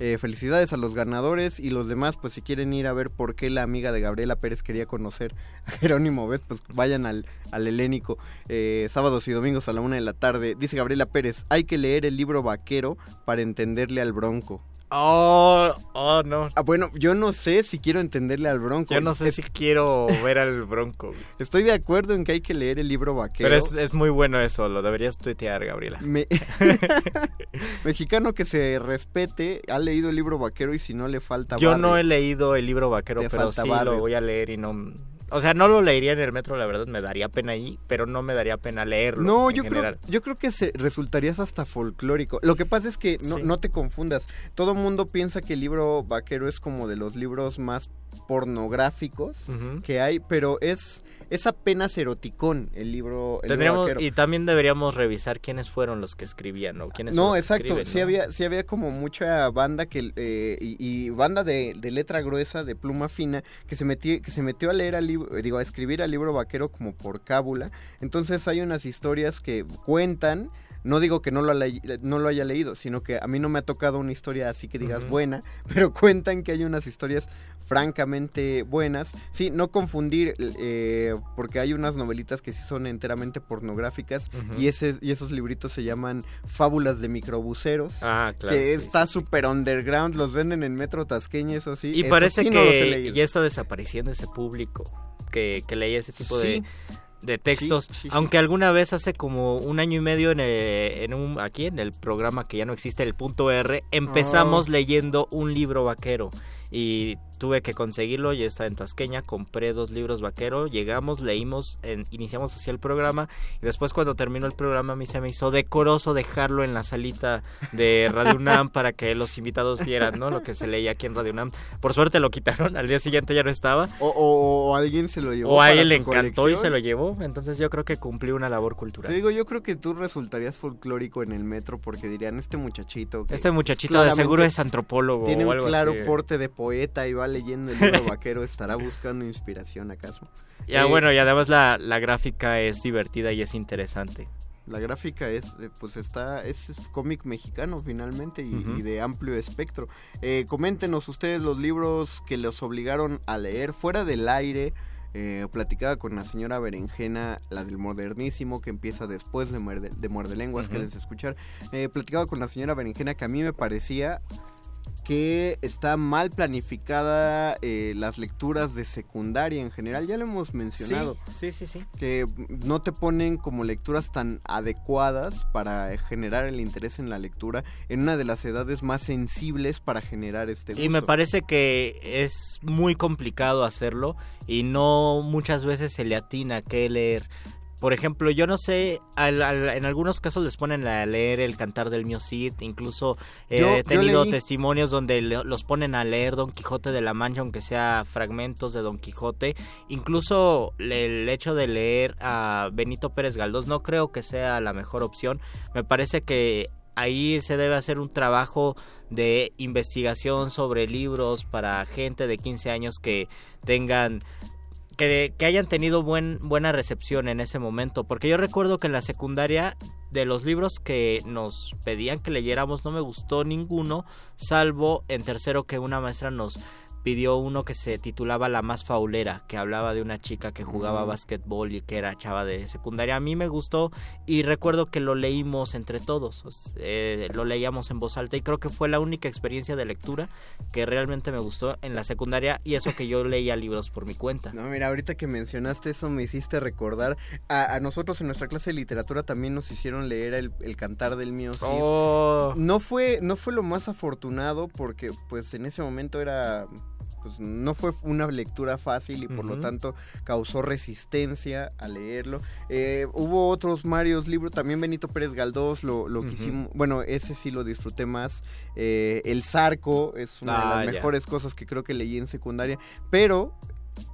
Eh, felicidades a los ganadores y los demás, pues si quieren ir a ver por qué la amiga de Gabriela Pérez quería conocer a Jerónimo Vez, pues vayan al, al helénico eh, sábados y domingos a la una de la tarde. Dice Gabriela Pérez, hay que leer el libro vaquero para entenderle al bronco. Oh, oh, no. Ah, bueno, yo no sé si quiero entenderle al bronco. Yo no sé Es- si quiero ver al Bronco. Estoy de acuerdo en que hay que leer el libro vaquero. Pero es, es muy bueno eso, lo deberías tuitear, Gabriela. Me- Mexicano que se respete, ha leído el libro vaquero y si no le falta Yo barrio. no he leído el libro vaquero, pero sí barrio. lo voy a leer y no... O sea, no lo leería en el metro, la verdad, me daría pena ahí, pero no me daría pena leerlo. No, en yo creo, general. yo creo que se resultarías hasta folclórico. Lo que pasa es que no, Sí. no te confundas. Todo mundo piensa que el libro vaquero es como de los libros más pornográficos que hay, pero es, es apenas eroticón el libro, el Tendríamos, y también deberíamos revisar quiénes fueron los que escribían, ¿no? ¿Quiénes No, que exacto. escriben, sí ¿no? había, sí había como mucha banda que eh, y, y banda de, de letra gruesa, de pluma fina, que se metió, que se metió a leer al libro, digo, a escribir al libro vaquero como por cábula. Entonces hay unas historias que cuentan. No digo que no lo, haya- no lo haya leído, sino que a mí no me ha tocado una historia así que digas buena, pero cuentan que hay unas historias francamente buenas. Sí, no confundir, eh, porque hay unas novelitas que sí son enteramente pornográficas y, ese, y esos libritos se llaman Fábulas de microbuseros. Ah, claro. que sí, está súper underground, los venden en Metro Tasqueña, eso sí. Y eso parece sí no que leído. ya está desapareciendo ese público que, que leía ese tipo de, de textos. Sí, sí, sí. Aunque alguna vez hace como un año y medio en, eh, en un, aquí en el programa que ya no existe, el punto R, empezamos Oh. leyendo un libro vaquero. Y tuve que conseguirlo, yo estaba en Tasqueña, compré dos libros vaquero, llegamos, leímos, en- iniciamos así el programa y después cuando terminó el programa a mí se me hizo decoroso dejarlo en la salita de Radio UNAM para que los invitados vieran, ¿no? Lo que se leía aquí en Radio UNAM. Por suerte lo quitaron, al día siguiente ya no estaba. O, o- o alguien se lo llevó. O a alguien le encantó y se lo llevó, entonces yo creo que cumplí una labor cultural. Te digo, yo creo que tú resultarías folclórico en el metro porque dirían, este muchachito... que Este muchachito de seguro es antropólogo Tiene o un claro así. porte de poeta y va leyendo el libro vaquero, ¿estará buscando inspiración acaso? Ya Eh, bueno, y además la, la gráfica es divertida y es interesante. La gráfica es, eh, pues está, es cómic mexicano finalmente y, de amplio espectro. Eh, coméntenos ustedes los libros que los obligaron a leer fuera del aire. Eh, platicaba con la señora Berenjena, la del modernísimo, que empieza después de Muerde, de Muerde Lenguas, que les escuchar. Eh, platicaba con la señora Berenjena que a mí me parecía que está mal planificada eh, las lecturas de secundaria en general, ya lo hemos mencionado Sí, sí, sí. que no te ponen como lecturas tan adecuadas para generar el interés en la lectura en una de las edades más sensibles para generar este gusto. Y me parece que es muy complicado hacerlo y no muchas veces se le atina qué leer. Por ejemplo, yo no sé, al- al- en algunos casos les ponen a leer el cantar del mío Cid, incluso eh, Yo- he tenido leí- testimonios donde le- los ponen a leer Don Quijote de la Mancha, aunque sea fragmentos de Don Quijote. Incluso el hecho de leer a Benito Pérez Galdós no creo que sea la mejor opción. Me parece que ahí se debe hacer un trabajo de investigación sobre libros para gente de 15 años que tengan que, que hayan tenido buen, buena recepción en ese momento. Porque yo recuerdo que en la secundaria, de los libros que nos pedían que leyéramos, no me gustó ninguno, salvo en tercero que una maestra nos pidió uno que se titulaba La más faulera, que hablaba de una chica que jugaba Mm. básquetbol y que era chava de secundaria. A mí me gustó y recuerdo que lo leímos entre todos, eh, lo leíamos en voz alta y creo que fue la única experiencia de lectura que realmente me gustó en la secundaria y eso que yo leía libros por mi cuenta. No, mira, ahorita que mencionaste eso me hiciste recordar a, a nosotros en nuestra clase de literatura también nos hicieron leer el, el cantar del mío Cid. Oh. No fue no fue lo más afortunado porque pues en ese momento era pues no fue una lectura fácil y por lo tanto causó resistencia a leerlo. Eh, hubo otros varios libros, también Benito Pérez Galdós lo, quisimos, bueno, ese sí lo disfruté más. Eh, el Zarco es una de Ah, las ya. mejores cosas que creo que leí en secundaria, pero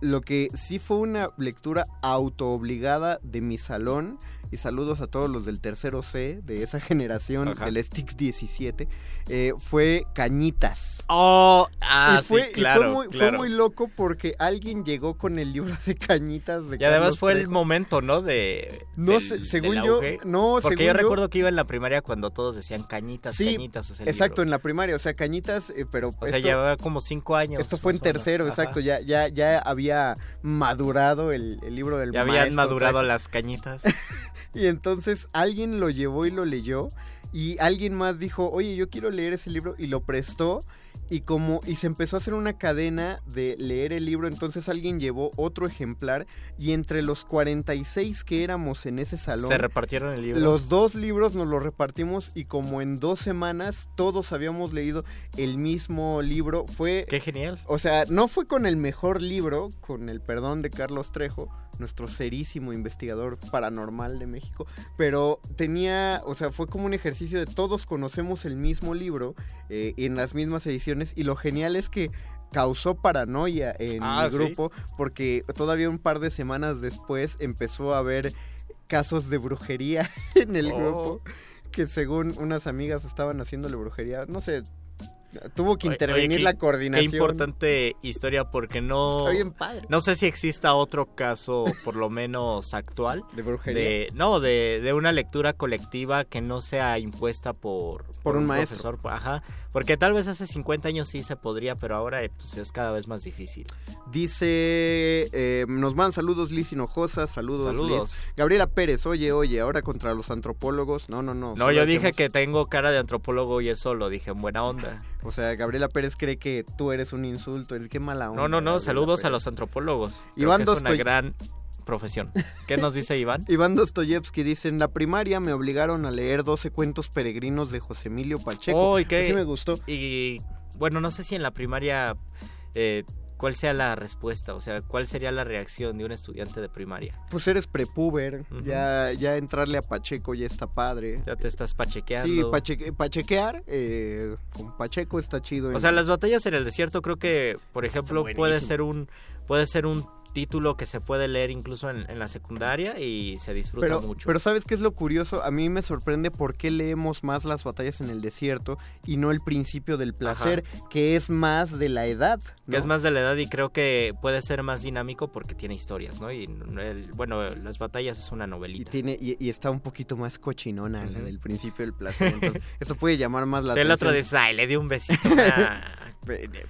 lo que sí fue una lectura autoobligada de mi salón y saludos a todos los del tercero C de esa generación, Ajá. del Stix 17, eh, fue Cañitas. Oh, ah, y fue, sí, y claro, fue muy, fue claro. muy loco porque alguien llegó con el libro de Cañitas de Y además Carlos fue el momento, ¿no? De. No del- según yo- no, Porque según yo yo- recuerdo que iba en la primaria cuando todos decían cañitas, Sí, cañitas. ese Exacto, libro. en la primaria, o sea, Cañitas, eh, pero... O sea, esto- llevaba como cinco años. Esto fue en tercero, Ajá. exacto. Ya, ya, ya había madurado el, el libro del Ya habían maestro madurado Trejo. las cañitas. Y entonces alguien lo llevó y lo leyó. Y alguien más dijo, oye, yo quiero leer ese libro. Y lo prestó. Y como. Y se empezó a hacer una cadena de leer el libro. Entonces alguien llevó otro ejemplar. Y entre los 46 que éramos en ese salón. Se repartieron el libro. Los dos libros nos los repartimos. Y como en dos semanas todos habíamos leído el mismo libro. Fue. Qué genial. O sea, no fue con el mejor libro, con el perdón de Carlos Trejo, nuestro serísimo investigador paranormal de México, pero tenía, o sea, fue como un ejercicio de todos conocemos el mismo libro eh, en las mismas ediciones y lo genial es que causó paranoia en Ah, ¿sí? grupo porque todavía un par de semanas después empezó a haber casos de brujería en el Oh. grupo que según unas amigas estaban haciéndole brujería, no sé, tuvo que intervenir oye, qué- la coordinación. Qué importante historia porque no... Está bien padre. No sé si exista otro caso, por lo menos actual. ¿De brujería? de- no, de, de una lectura colectiva que no sea impuesta por, Por un maestro. profesor. Ajá. Porque tal vez hace 50 años sí se podría, pero ahora eh, pues, es cada vez más difícil. Dice, eh, nos mandan saludos Liz Hinojosa, saludos, Saludos. Liz. Gabriela Pérez, oye, oye, ahora contra los antropólogos. No, no, no. No, yo dije hacemos- que tengo cara de antropólogo y eso lo dije en buena onda. O sea, Gabriela Pérez cree que tú eres un insulto. Qué mala onda. No, no, no, Gabriela saludos a los antropólogos. Creo Iván que es una gran profesión. ¿Qué nos dice Iván? Iván Dostoyevsky dice, en la primaria me obligaron a leer 12 cuentos peregrinos de José Emilio Pacheco. Oh, ¿y qué? Me gustó. Y bueno, no sé si en la primaria eh, cuál sea la respuesta, o sea, cuál sería la reacción de un estudiante de primaria. Pues eres prepuber, ya, ya entrarle a Pacheco ya está padre. Ya te estás pachequeando. Sí, pacheque- pachequear, eh, con Pacheco está chido. O en- sea, las batallas en el desierto creo que, por ejemplo, puede ser un puede ser un título que se puede leer incluso en, en la secundaria y se disfruta pero, mucho. pero ¿sabes qué es lo curioso? A mí me sorprende por qué leemos más las batallas en el desierto y no el principio del placer, que es más de la edad. ¿No? Que es más de la edad y creo que puede ser más dinámico porque tiene historias, ¿no? Y el- bueno, las batallas es una Y, novelita. tiene, y, y está un poquito más cochinona la Ujú. del principio del placer. Entonces, eso puede llamar más la el otro atención. dice, ay, le di un besito. Ah.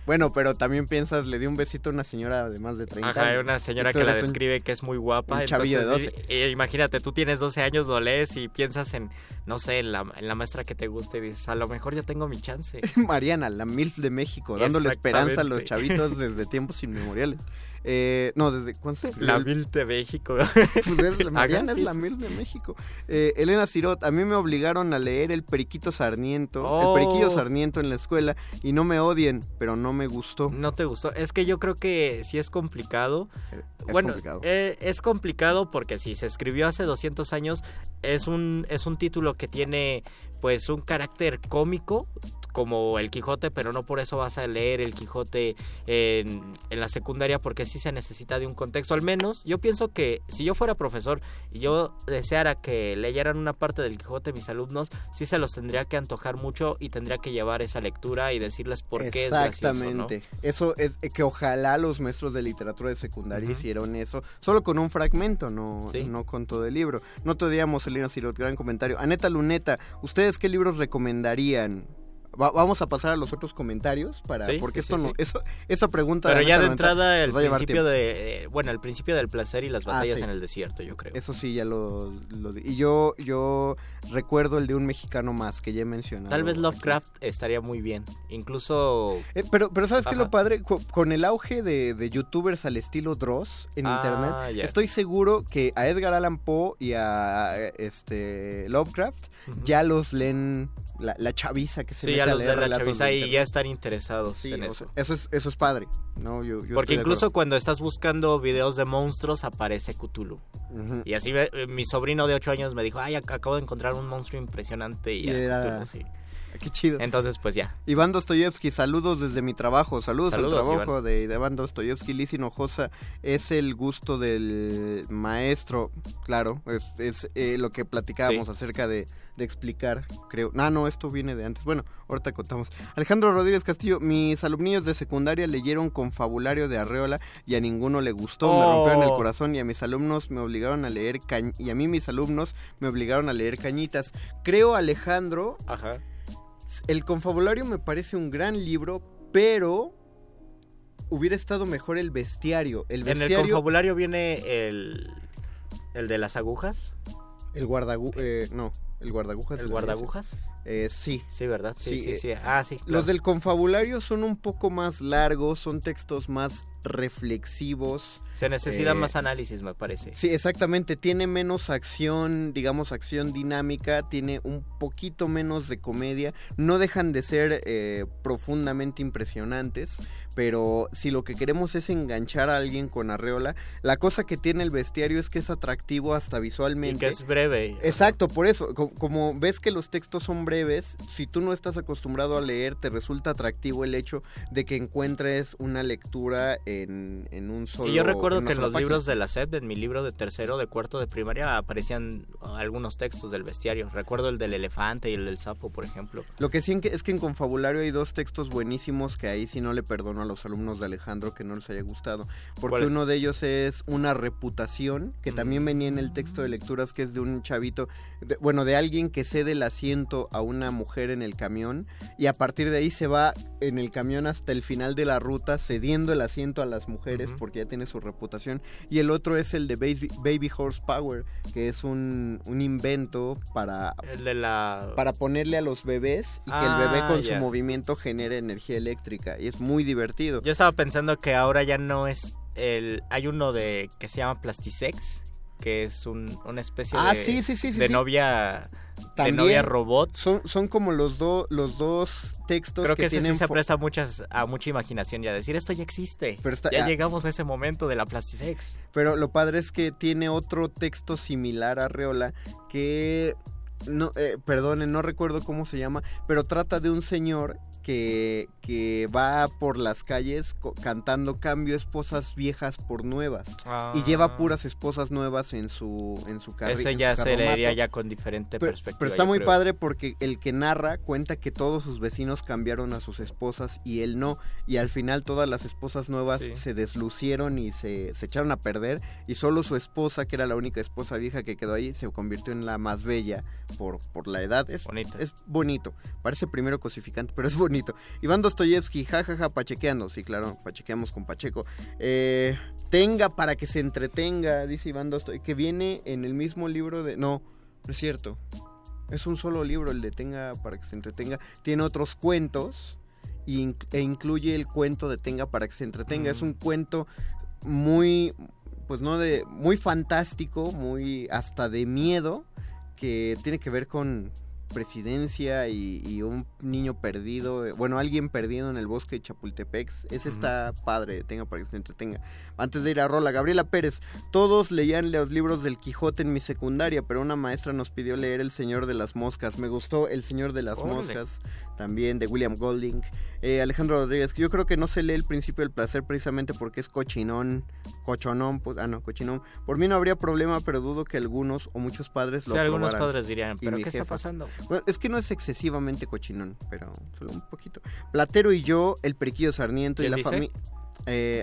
Bueno, pero también piensas, le di un besito a una señora de más de 30 Ajá, años. una señora Y que la describe que es muy guapa. un chavillo de entonces, y- y imagínate, tú tienes 12 años, lo lees y piensas en, no sé, en la, en la maestra que te guste y dices, a lo mejor yo tengo mi chance. Mariana, la MILF de México, dándole esperanza a los Exactamente. Chavitos desde tiempos inmemoriales. Eh, no, desde escribió La Vil de México. Pues es la es la sí. MILF de México. Eh, Elena Cirot, a mí me obligaron a leer El Periquito Sarniento, Oh. El Periquillo Sarniento en la escuela y no me odien, pero no me gustó. No te gustó. Es que yo creo que sí es complicado. Es bueno, complicado. eh, es complicado porque si se escribió hace 200 años, es un, es un título que tiene pues un carácter cómico como el Quijote, pero no por eso vas a leer el Quijote en, en la secundaria porque sí se necesita de un contexto. Al menos yo pienso que si yo fuera profesor y yo deseara que leyeran una parte del Quijote mis alumnos, sí se los tendría que antojar mucho y tendría que llevar esa lectura y decirles por qué es. Exactamente. Eso es eh, que ojalá los maestros de literatura de secundaria Ujú. hicieron eso, solo con un fragmento, no, Sí. no con todo el libro. No te odiamos, Elena Cirot, gran comentario. Aneta Luneta, ¿ustedes qué libros recomendarían? Va- vamos a pasar a los otros comentarios para Sí, porque sí, esto sí, no sí. eso esa pregunta Pero ya de entrada el principio de eh, bueno el principio del placer y las Ah, batallas en el desierto yo creo. Eso sí, ya lo, lo y yo yo recuerdo el de un mexicano más que ya he mencionado. Tal vez aquí. Lovecraft estaría muy bien. Incluso Eh, pero, pero ¿sabes qué es Ajá. lo padre? Co- Con el auge de, de youtubers al estilo Dross en Ah, internet, estoy seguro que a Edgar Allan Poe y a este Lovecraft ya los leen la, la chaviza que se mete a los leer de la relatos chaviza de y ya están interesados Sí, en eso. sea, eso es eso es padre, ¿no? Yo, yo Porque incluso cuando estás buscando videos de monstruos aparece Cthulhu. Y así ve- eh, mi sobrino de 8 años me dijo, ay, ac- acabo de encontrar un monstruo impresionante y, Y era era- Cthulhu, sí. Qué chido. Entonces, pues ya. Iván Dostoyevsky, saludos desde mi trabajo, saludos, Saludos, al trabajo Iván. de, de Iván Dostoyevsky. Liz Hinojosa es el gusto del maestro, claro, es, es, eh, lo que platicábamos Sí. acerca de, de explicar, creo. No, no, esto viene de antes. Bueno, ahorita contamos. Alejandro Rodríguez Castillo, mis alumnillos de secundaria leyeron Confabulario de Arreola y a ninguno le gustó, me Oh. rompieron el corazón y a mis alumnos me obligaron a leer Cañ- y a mí mis alumnos me obligaron a leer Cañitas. Creo, Alejandro, Ajá. El Confabulario me parece un gran libro, pero hubiera estado mejor el bestiario. El En el bestiario, confabulario viene el, el de las agujas. el guardagu- eh, no, el guardagujas. ¿El guardagujas? Eh, sí. Sí, ¿verdad? Sí, sí, eh, sí. Ah, sí. claro. Los del confabulario son un poco más largos, son textos más reflexivos. Se necesita eh, más análisis, me parece. Sí, exactamente. Tiene menos acción, digamos, acción dinámica. Tiene un poquito menos de comedia. No dejan de ser eh, profundamente impresionantes. Pero si lo que queremos es enganchar a alguien con Arreola, la cosa que tiene el bestiario es que es atractivo hasta Y visualmente. que es breve. Exacto, por eso, como ves que los textos son breves, si tú no estás acostumbrado a leer, te resulta atractivo el hecho de que encuentres una lectura en, en un solo Y yo recuerdo que en los página. libros de la SED, en mi libro de tercero, de cuarto de primaria, aparecían algunos textos del bestiario. Recuerdo el del elefante y el del sapo, por ejemplo. Lo que sí es que en Confabulario hay dos textos buenísimos que ahí sí no le perdono a los alumnos de Alejandro que no les haya gustado. Porque uno de ellos es una reputación, que también venía en el texto de lecturas, que es de un chavito, de- bueno, de alguien que cede el asiento a una mujer en el camión y a partir de ahí se va en el camión hasta el final de la ruta cediendo el asiento a las mujeres porque ya tiene su reputación. Y el otro es el de Baby, Baby Horsepower, que es un, un invento para El de la... para ponerle a los bebés y que el Ah, bebé con su movimiento genere energía eléctrica y es muy divertido. Yo estaba pensando que ahora ya no es el... Hay uno de que se llama Plastisex, que es un, una especie Ah, de... sí, sí, sí, sí, De sí. novia... También de novia robot. Son, son como los, dos los dos textos Creo que, que, ese tienen sí se presta muchas, a mucha imaginación y a decir esto ya existe. Pero está- ya ah. llegamos a ese momento de la Plastisex. Pero lo padre es que tiene otro texto similar a Reola que no eh, perdonen, no recuerdo cómo se llama, pero trata de un señor que, que va por las calles co- cantando cambio esposas viejas por nuevas y lleva puras esposas nuevas en su en su carri- Ah. Ese en ya se leería ya con diferente Pero, perspectiva. pero está muy creo. padre porque el que narra cuenta que todos sus vecinos cambiaron a sus esposas y él no. Y al final todas las esposas nuevas Sí. se deslucieron y se, se echaron a perder. Y solo su esposa, que era la única esposa vieja que quedó ahí, se convirtió en la más bella por, por la edad. Es Bonito. Es bonito. Parece primero cosificante, pero es bonito. Iván Dostoyevsky, jajaja, pachequeando. Sí, claro, pachequeamos con Pacheco. Eh, tenga para que se entretenga, dice Iván Dostoyevsky, que viene en el mismo libro de... No, no es cierto. Es un solo libro el de Tenga para que se entretenga. Tiene otros cuentos y e incluye el cuento de Tenga para que se entretenga. Es un cuento muy, pues no de, muy fantástico, muy hasta de miedo, que tiene que ver con presidencia y, y un niño perdido, eh, bueno, alguien perdido en el bosque de Chapultepec. Ese Ujú. está padre, tenga para que se entretenga. Antes de ir a Rola, Gabriela Pérez, todos leían los libros del Quijote en mi secundaria, pero una maestra nos pidió leer El Señor de las Moscas. Me gustó El Señor de las Órale. Moscas, también de William Golding. Eh, Alejandro Rodríguez, yo creo que no se lee el principio del placer precisamente porque es cochinón, cochonón, pues, ah no, cochinón. Por mí no habría problema, pero dudo que algunos o muchos padres lo Sí, algunos padres dirían, ¿pero qué está jefa. pasando? Bueno, es que no es excesivamente cochinón, pero solo un poquito. Platero y yo, el Periquillo Sarniento y ¿Quién la familia...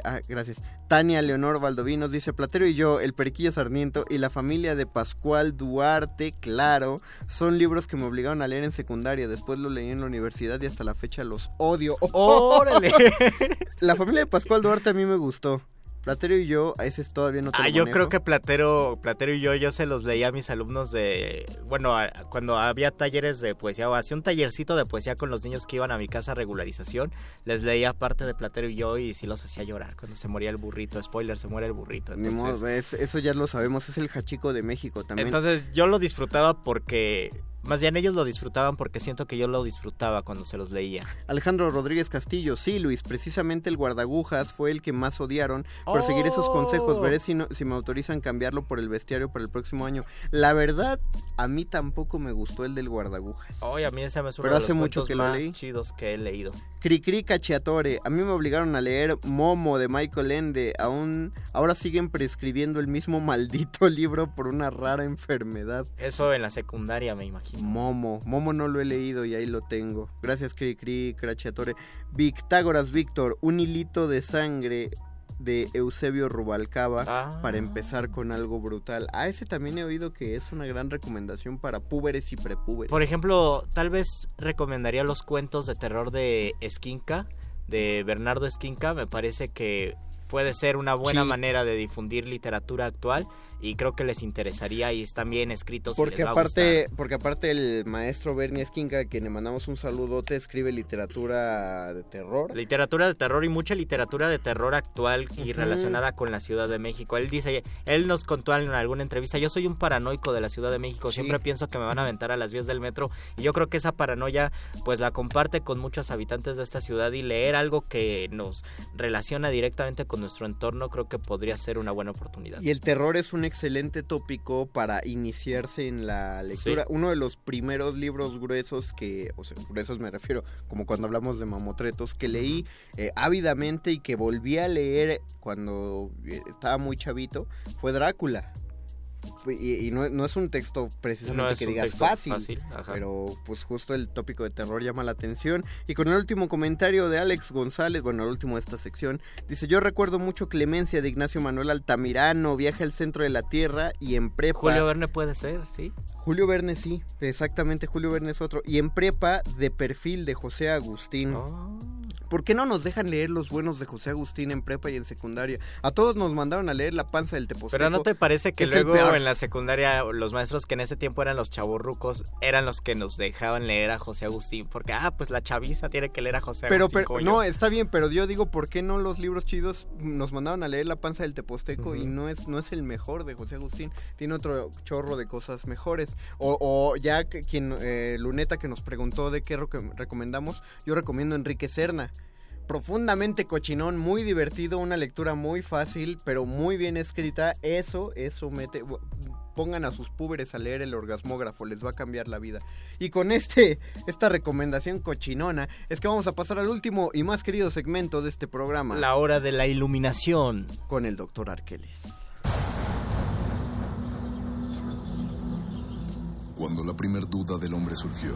ah, gracias. Tania Leonor Valdovinos dice, Platero y yo, el Periquillo Sarniento y la familia de Pascual Duarte, claro, son libros que me obligaron a leer en secundaria. Después los leí en la universidad y hasta la fecha los odio. ¡Órale! la familia de Pascual Duarte a mí me gustó. Platero y yo, a ese todavía no te Ah, lo yo creo que Platero, Platero y yo, yo se los leía a mis alumnos de, bueno, a- cuando había talleres de poesía o hacía un tallercito de poesía con los niños que iban a mi casa a regularización, les leía parte de Platero y yo y sí los hacía llorar cuando se moría el burrito. Spoiler, se muere el burrito. Ni Entonces, modo, es- eso ya lo sabemos, es el hachico de México también. entonces yo lo disfrutaba porque Más bien ellos lo disfrutaban porque siento que yo lo disfrutaba cuando se los leía. Alejandro Rodríguez Castillo, sí, Luis, precisamente el guardagujas fue el que más odiaron. Por seguir esos consejos, Oh. veré si, no- si me autorizan cambiarlo por el bestiario para el próximo año. La verdad, a mí tampoco me gustó el del guardagujas. Oye, a mí ese me es uno Pero de los hace mucho cuentos que lo más leí. chidos que he leído. Cricri Cachiatore, a mí me obligaron a leer Momo de Michael Ende. Aún, ahora siguen prescribiendo el mismo maldito libro por una rara enfermedad. Eso en la secundaria, me imagino. Momo, Momo no lo he leído y ahí lo tengo. Gracias, Cricri Cachiatore. Victágoras Víctor, un hilito de sangre de Eusebio Rubalcaba Ah. para empezar con algo brutal. A ese también he oído que es una gran recomendación para púberes y prepúberes. Por ejemplo, tal vez recomendaría los cuentos de terror de Esquinca, de Bernardo Esquinca. Me parece que puede ser una buena Sí. manera de difundir literatura actual y creo que les interesaría y están bien escritos. y Porque les va a aparte, gustar. porque aparte el maestro Bernie Esquinca, a quien le mandamos un saludote, escribe literatura de terror. Literatura de terror y mucha literatura de terror actual y relacionada con la Ciudad de México. Él dice, él nos contó en alguna entrevista, yo soy un paranoico de la Ciudad de México, siempre pienso que me van a aventar a las vías del metro y yo creo que esa paranoia pues la comparte con muchos habitantes de esta ciudad y leer algo que nos relaciona directamente con nuestro entorno creo que podría ser una buena oportunidad. Y el terror es un excelente tópico para iniciarse en la lectura. Sí. Uno de los primeros libros gruesos que, o sea, gruesos me refiero, como cuando hablamos de mamotretos, que leí eh, ávidamente y que volví a leer cuando eh, estaba muy chavito, fue Drácula. Y, y no, no es un texto precisamente No es que digas fácil, fácil, pero pues justo el tópico de terror llama la atención. Y con el último comentario de Alex González, bueno, el último de esta sección, dice, yo recuerdo mucho Clemencia de Ignacio Manuel Altamirano, Viaje al centro de la Tierra y en prepa... Julio Verne puede ser, ¿sí? Julio Verne sí, exactamente, Julio Verne es otro. Y en prepa de perfil de José Agustín. Oh. ¿Por qué no nos dejan leer los buenos de José Agustín en prepa y en secundaria? A todos nos mandaron a leer La panza del Teposteco. Pero ¿no te parece que luego en la secundaria los maestros que en ese tiempo eran los chavorrucos eran los que nos dejaban leer a José Agustín? Porque, ah, pues la chaviza tiene que leer a José Pero, Agustín. pero no, está bien, pero yo digo, ¿por qué no los libros chidos nos mandaron a leer La panza del Teposteco y no es no es el mejor de José Agustín? Tiene otro chorro de cosas mejores. O, o ya quien eh, Luneta que nos preguntó de qué reco- recomendamos, yo recomiendo Enrique Serna. Profundamente cochinón, muy divertido, una lectura muy fácil, pero muy bien escrita. Eso, eso mete. Pongan a sus púberes a leer el orgasmógrafo, les va a cambiar la vida. Y con este, esta recomendación cochinona, es que vamos a pasar al último y más querido segmento de este programa. La hora de la iluminación. Con el doctor Arqueles. Cuando la primer duda del hombre surgió,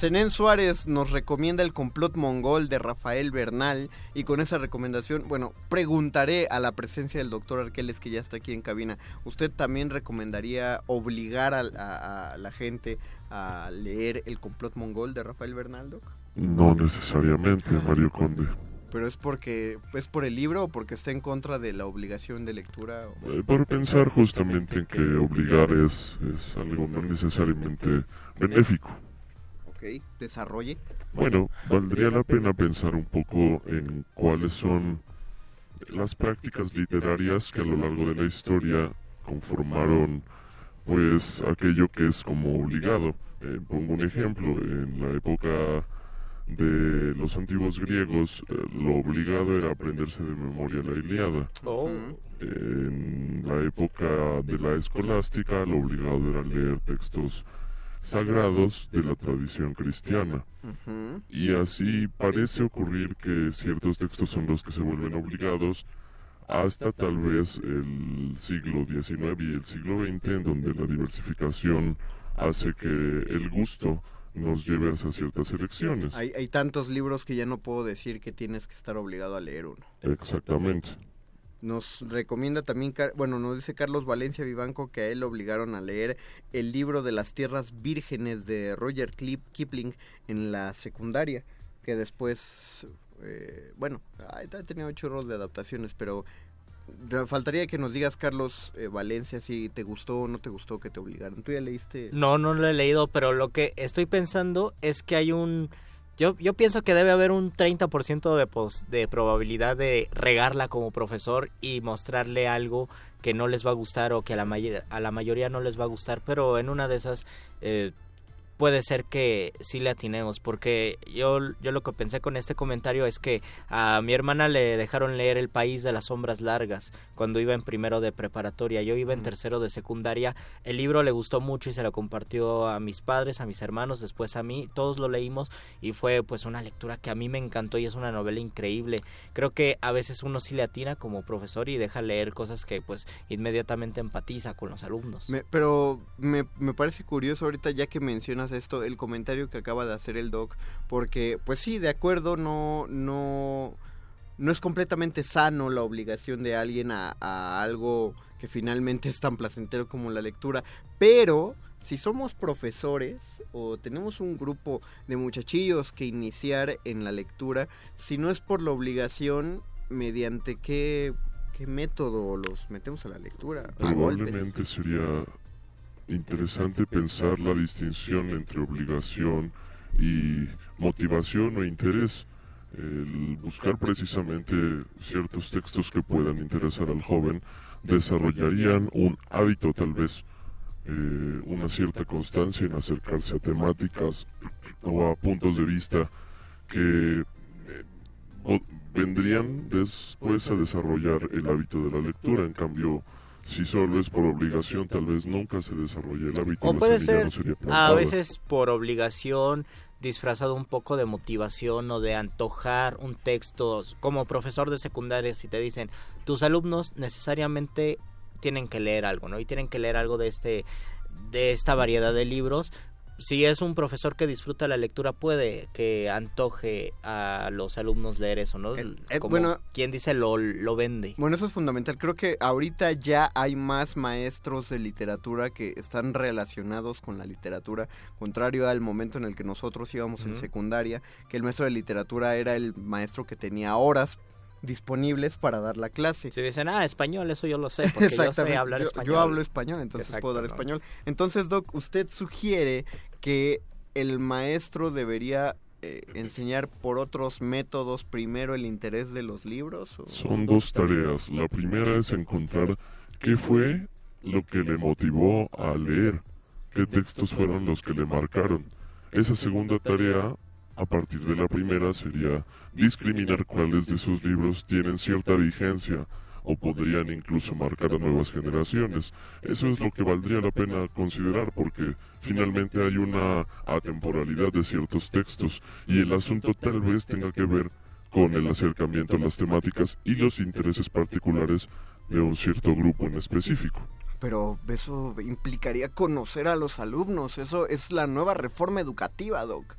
Zenén Suárez nos recomienda el complot mongol de Rafael Bernal y con esa recomendación, bueno, preguntaré a la presencia del doctor Arqueles que ya está aquí en cabina. ¿Usted también recomendaría obligar a, a- a la gente a leer el complot mongol de Rafael Bernal, doc? No necesariamente, Mario Conde. ¿Pero es porque es por el libro o porque está en contra de la obligación de lectura? o- Eh, Por pensar justamente en que obligar es, es algo no necesariamente benéfico. Ok, desarrolle. Bueno, valdría la pena pensar un poco en cuáles son las prácticas literarias que a lo largo de la historia conformaron pues aquello que es como obligado. Eh, pongo un ejemplo, en la época de los antiguos griegos eh, lo obligado era aprenderse de memoria la Iliada. Oh. En la época de la escolástica lo obligado era leer textos sagrados de la tradición cristiana. Y así parece ocurrir que ciertos textos son los que se vuelven obligados hasta tal vez el siglo XIX y el siglo XX, en donde la diversificación hace que el gusto nos lleve hacia ciertas elecciones. Hay, hay tantos libros que ya no puedo decir que tienes que estar obligado a leer uno. Exactamente. Nos recomienda también, bueno, nos dice Carlos Valencia Vivanco que a él lo obligaron a leer el libro de las tierras vírgenes de Roger Kipling en la secundaria. que después, eh, bueno, ha tenido chorros de adaptaciones, pero faltaría que nos digas, Carlos eh, Valencia, si te gustó o no te gustó que te obligaron. ¿Tú ya leíste? No, no lo he leído, pero lo que estoy pensando es que hay un... Yo, yo pienso que debe haber un 30% de, pos- de probabilidad de regarla como profesor y mostrarle algo que no les va a gustar o que a la, may- a la mayoría no les va a gustar, pero en una de esas eh, puede ser que sí le atinemos, porque yo, yo lo que pensé con este comentario es que a mi hermana le dejaron leer El País de las Sombras Largas cuando iba en primero de preparatoria, yo iba en tercero de secundaria, el libro le gustó mucho y se lo compartió a mis padres, a mis hermanos, después a mí, todos lo leímos y fue pues una lectura que a mí me encantó y es una novela increíble. Creo que a veces uno sí le atina como profesor y deja leer cosas que pues inmediatamente empatiza con los alumnos. Me- pero me, me parece curioso ahorita ya que mencionas esto, el comentario que acaba de hacer el doc, porque pues sí, de acuerdo, no, no, no es completamente sano la obligación de alguien a, a algo que finalmente es tan placentero como la lectura, pero si somos profesores o tenemos un grupo de muchachillos que iniciar en la lectura, si no es por la obligación, mediante qué, qué método los metemos a la lectura. Probablemente sería interesante pensar la distinción entre obligación y motivación o interés. El buscar precisamente ciertos textos que puedan interesar al joven desarrollarían un hábito tal vez, eh, una cierta constancia en acercarse a temáticas o a puntos de vista que eh, vendrían después a desarrollar el hábito de la lectura. En cambio, si solo es por obligación, tal vez nunca se desarrolle el hábito. O puede ser no sería a veces por obligación, disfrazado un poco de motivación o de antojar un texto. Como profesor de secundaria, si te dicen, tus alumnos necesariamente tienen que leer algo, ¿no? Y tienen que leer algo de este de esta variedad de libros. Si es un profesor que disfruta la lectura, puede que antoje a los alumnos leer eso, ¿no? eh, Como bueno- quien dice lo, lo vende. Bueno, eso es fundamental. Creo que ahorita ya hay más maestros de literatura que están relacionados con la literatura, contrario al momento en el que nosotros íbamos en secundaria, que el maestro de literatura era el maestro que tenía horas disponibles para dar la clase. Si dicen, ah, español, eso yo lo sé, porque yo sé hablar yo, español. yo hablo español, entonces Exacto, puedo dar ¿no? español. Entonces, Doc, usted sugiere que el maestro debería eh, enseñar por otros métodos primero el interés de los libros. ¿o? Son dos tareas. La primera es encontrar qué fue lo que le motivó a leer, qué textos fueron los que le marcaron. Esa segunda tarea, a partir de la primera, sería discriminar cuáles de esos libros tienen cierta vigencia o podrían incluso marcar a nuevas generaciones. Eso es lo que valdría la pena considerar porque finalmente hay una atemporalidad de ciertos textos y el asunto tal vez tenga que ver con el acercamiento a las temáticas y los intereses particulares de un cierto grupo en específico. Pero eso implicaría conocer a los alumnos. Eso es la nueva reforma educativa, Doc.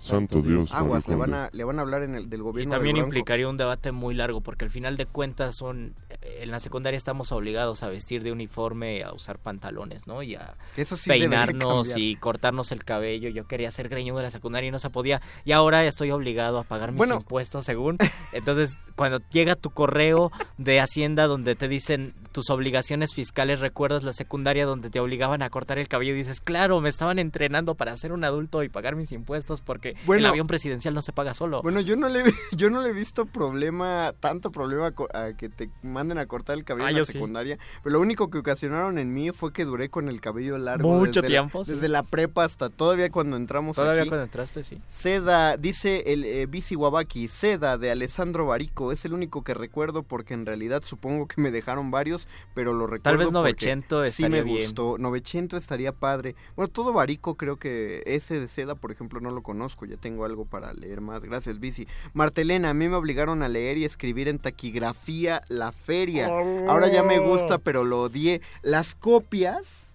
Santo Dios. Aguas, le van a, le van a hablar en el, del Y gobierno. también del Bronco. implicaría un debate muy largo, porque al final de cuentas son eh, en la secundaria estamos obligados a vestir de uniforme, a usar pantalones, ¿no? Y a Eso sí debería peinarnos y cortarnos el cabello. Yo quería ser greñudo en la secundaria y no se podía. Y ahora estoy obligado a pagar mis Bueno. impuestos según. Entonces, cuando llega tu correo de Hacienda donde te dicen tus obligaciones fiscales, recuerdas la secundaria donde te obligaban a cortar el cabello y dices, claro, me estaban entrenando para ser un adulto y pagar mis impuestos porque Bueno. el avión presidencial no se paga solo. Bueno, yo no le yo no le he visto problema, tanto problema a que te manden a cortar el cabello Ah, en la sí. secundaria, pero lo único que ocasionaron en mí fue que duré con el cabello largo Mucho desde la- tiempo, sí. desde la prepa hasta todavía cuando entramos Todavía aquí. cuando entraste, sí. Seda, dice el eh, Bici Wabaki, Seda de Alessandro Barico, es el único que recuerdo porque en realidad supongo que me dejaron varios, pero lo recuerdo vez porque Novecento sí me estaría bien. gustó. Novecento estaría padre. Bueno, todo Barico creo que ese de Seda, por ejemplo, no lo conozco, ya tengo algo para leer más. Gracias, Bici. Martelena, a mí me obligaron a leer y escribir en taquigrafía La Feria. Ahora ya me gusta, pero lo odié. Las copias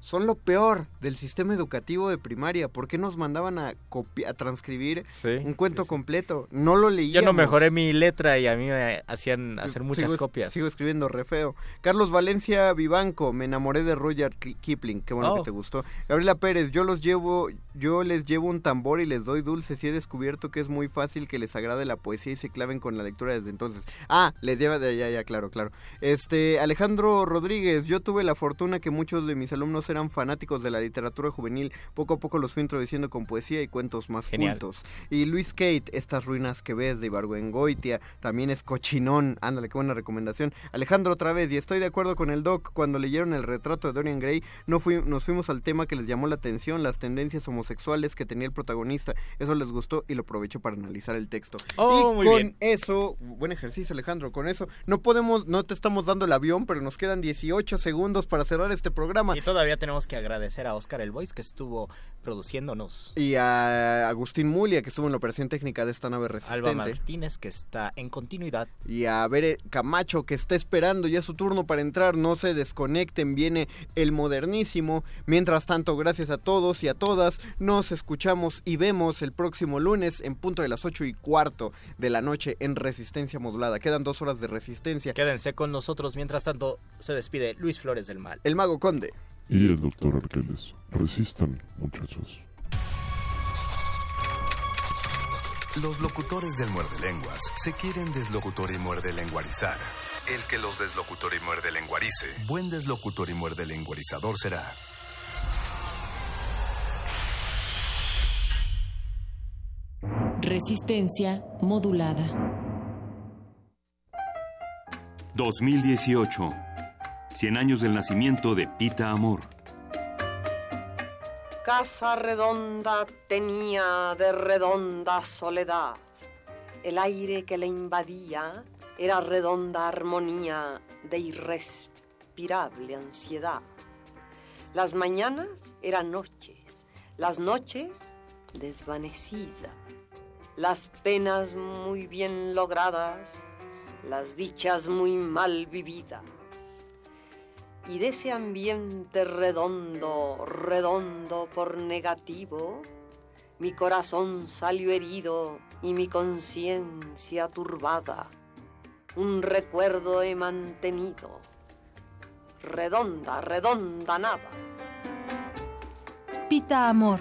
son lo peor del sistema educativo de primaria. ¿Por qué nos mandaban a, a transcribir un cuento completo? No lo leíamos. Yo no mejoré mi letra y a mí me hacían hacer muchas Sigo- copias. Sigo escribiendo re feo. Carlos Valencia Vivanco, me enamoré de Rudyard Ki- Kipling, qué bueno Oh. que te gustó. Gabriela Pérez, yo los llevo, yo les llevo un tambor y les doy dulces y he descubierto que es muy fácil que les agrade la poesía y se claven con la lectura desde entonces. Ah, les lleva de allá, ya, claro, claro. Este, Alejandro Rodríguez, yo tuve la fortuna que muchos de mis alumnos eran fanáticos de la literatura juvenil. Poco a poco los fui introduciendo con poesía y cuentos más Genial. cultos. Y Luis Kate, estas ruinas que ves de Ibargüengoitia, también es cochinón. Ándale, qué buena recomendación. Alejandro otra vez, y estoy de acuerdo con el doc, cuando leyeron el retrato de Dorian Gray, no fui- nos fuimos al tema que les llamó la atención, las tendencias homosexuales que tenía el protagonista. Eso les gustó y lo aprovecho para analizar el texto. Oh, y muy con bien. eso, buen ejercicio Alejandro, con eso no podemos, no te estamos dando el avión, pero nos quedan 18 segundos para cerrar este programa. Y todavía tenemos que agradecer a Oscar El Voice que estuvo produciéndonos. Y a Agustín Mulia, que estuvo en la operación técnica de esta nave resistente. Alba Martínez que está en continuidad. Y a Bere Camacho, que está esperando ya su turno para entrar. No se desconecten, viene el modernísimo. Mientras tanto, gracias a todos y a todas. Nos escuchamos y vemos el próximo lunes en punto de las 8 y cuarto de la noche en Resistencia Modulada. Quedan dos horas de resistencia. Quédense con nosotros. Mientras tanto, se despide Luis Flores del Mal. El Mago Conde. Y el doctor Arqueles. Resistan, muchachos. Los locutores del muerde lenguas se quieren deslocutor y muerde lenguarizar. El que los deslocutor y muerde lenguarice, buen deslocutor y muerde lenguarizador será. Resistencia modulada. 2018. 100 años del nacimiento de Pita Amor. Casa redonda tenía de redonda soledad. El aire que le invadía era redonda armonía de irrespirable ansiedad. Las mañanas eran noches, las noches desvanecidas, las penas muy bien logradas, las dichas muy mal vividas. Y de ese ambiente redondo, redondo por negativo, mi corazón salió herido y mi conciencia turbada. Un recuerdo he mantenido. Redonda, redonda nada. Pita Amor,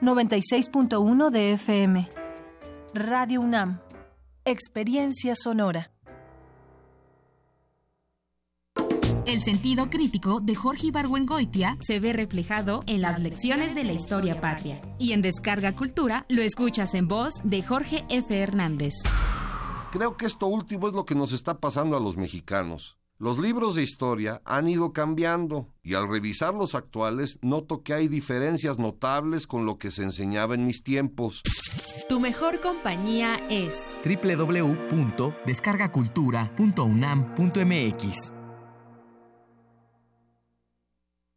96.1 de FM. Radio UNAM. Experiencia sonora. El sentido crítico de Jorge Ibargüengoitia se ve reflejado en las lecciones de la historia patria. Y en Descarga Cultura lo escuchas en voz de Jorge F. Hernández. Creo que esto último es lo que nos está pasando a los mexicanos. Los libros de historia han ido cambiando y al revisar los actuales noto que hay diferencias notables con lo que se enseñaba en mis tiempos. Tu mejor compañía es www.descargacultura.unam.mx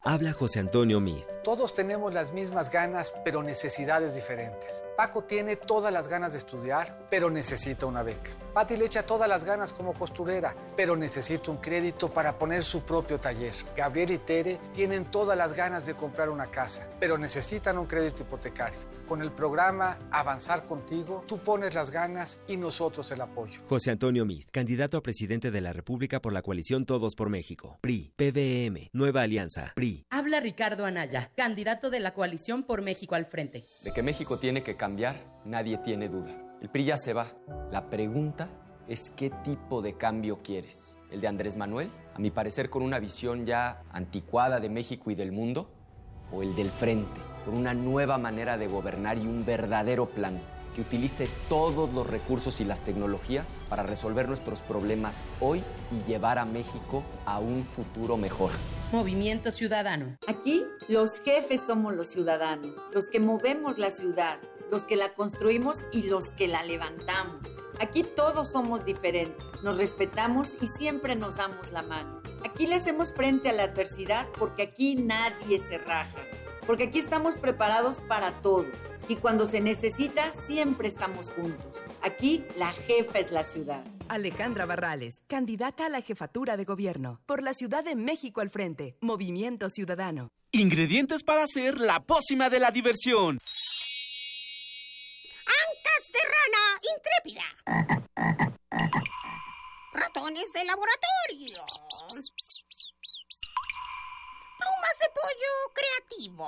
Habla José Antonio Mid. Todos tenemos las mismas ganas, pero necesidades diferentes. Paco tiene todas las ganas de estudiar, pero necesita una beca. Patti le echa todas las ganas como costurera, pero necesita un crédito para poner su propio taller. Gabriel y Tere tienen todas las ganas de comprar una casa, pero necesitan un crédito hipotecario. Con el programa Avanzar Contigo, tú pones las ganas y nosotros el apoyo. José Antonio Mid, candidato a presidente de la República por la coalición Todos por México. PRI, PDM, Nueva Alianza, PRI. Habla Ricardo Anaya, candidato de la coalición por México al frente. De que México tiene que cambiar, nadie tiene duda. El PRI ya se va. La pregunta es qué tipo de cambio quieres. ¿El de Andrés Manuel? A mi parecer con una visión ya anticuada de México y del mundo. ¿O el del frente? Con una nueva manera de gobernar y un verdadero plan que utilice todos los recursos y las tecnologías para resolver nuestros problemas hoy y llevar a México a un futuro mejor. Movimiento Ciudadano. Aquí los jefes somos los ciudadanos, los que movemos la ciudad, los que la construimos y los que la levantamos. Aquí todos somos diferentes, nos respetamos y siempre nos damos la mano. Aquí le hacemos frente a la adversidad porque aquí nadie se raja, porque aquí estamos preparados para todo. Y cuando se necesita, siempre estamos juntos. Aquí la jefa es la ciudad. Alejandra Barrales, candidata a la jefatura de gobierno. Por la Ciudad de México al frente. Movimiento Ciudadano. Ingredientes para hacer la pócima de la diversión. Ancas de rana intrépida. Ratones de laboratorio. Plumas de pollo creativo.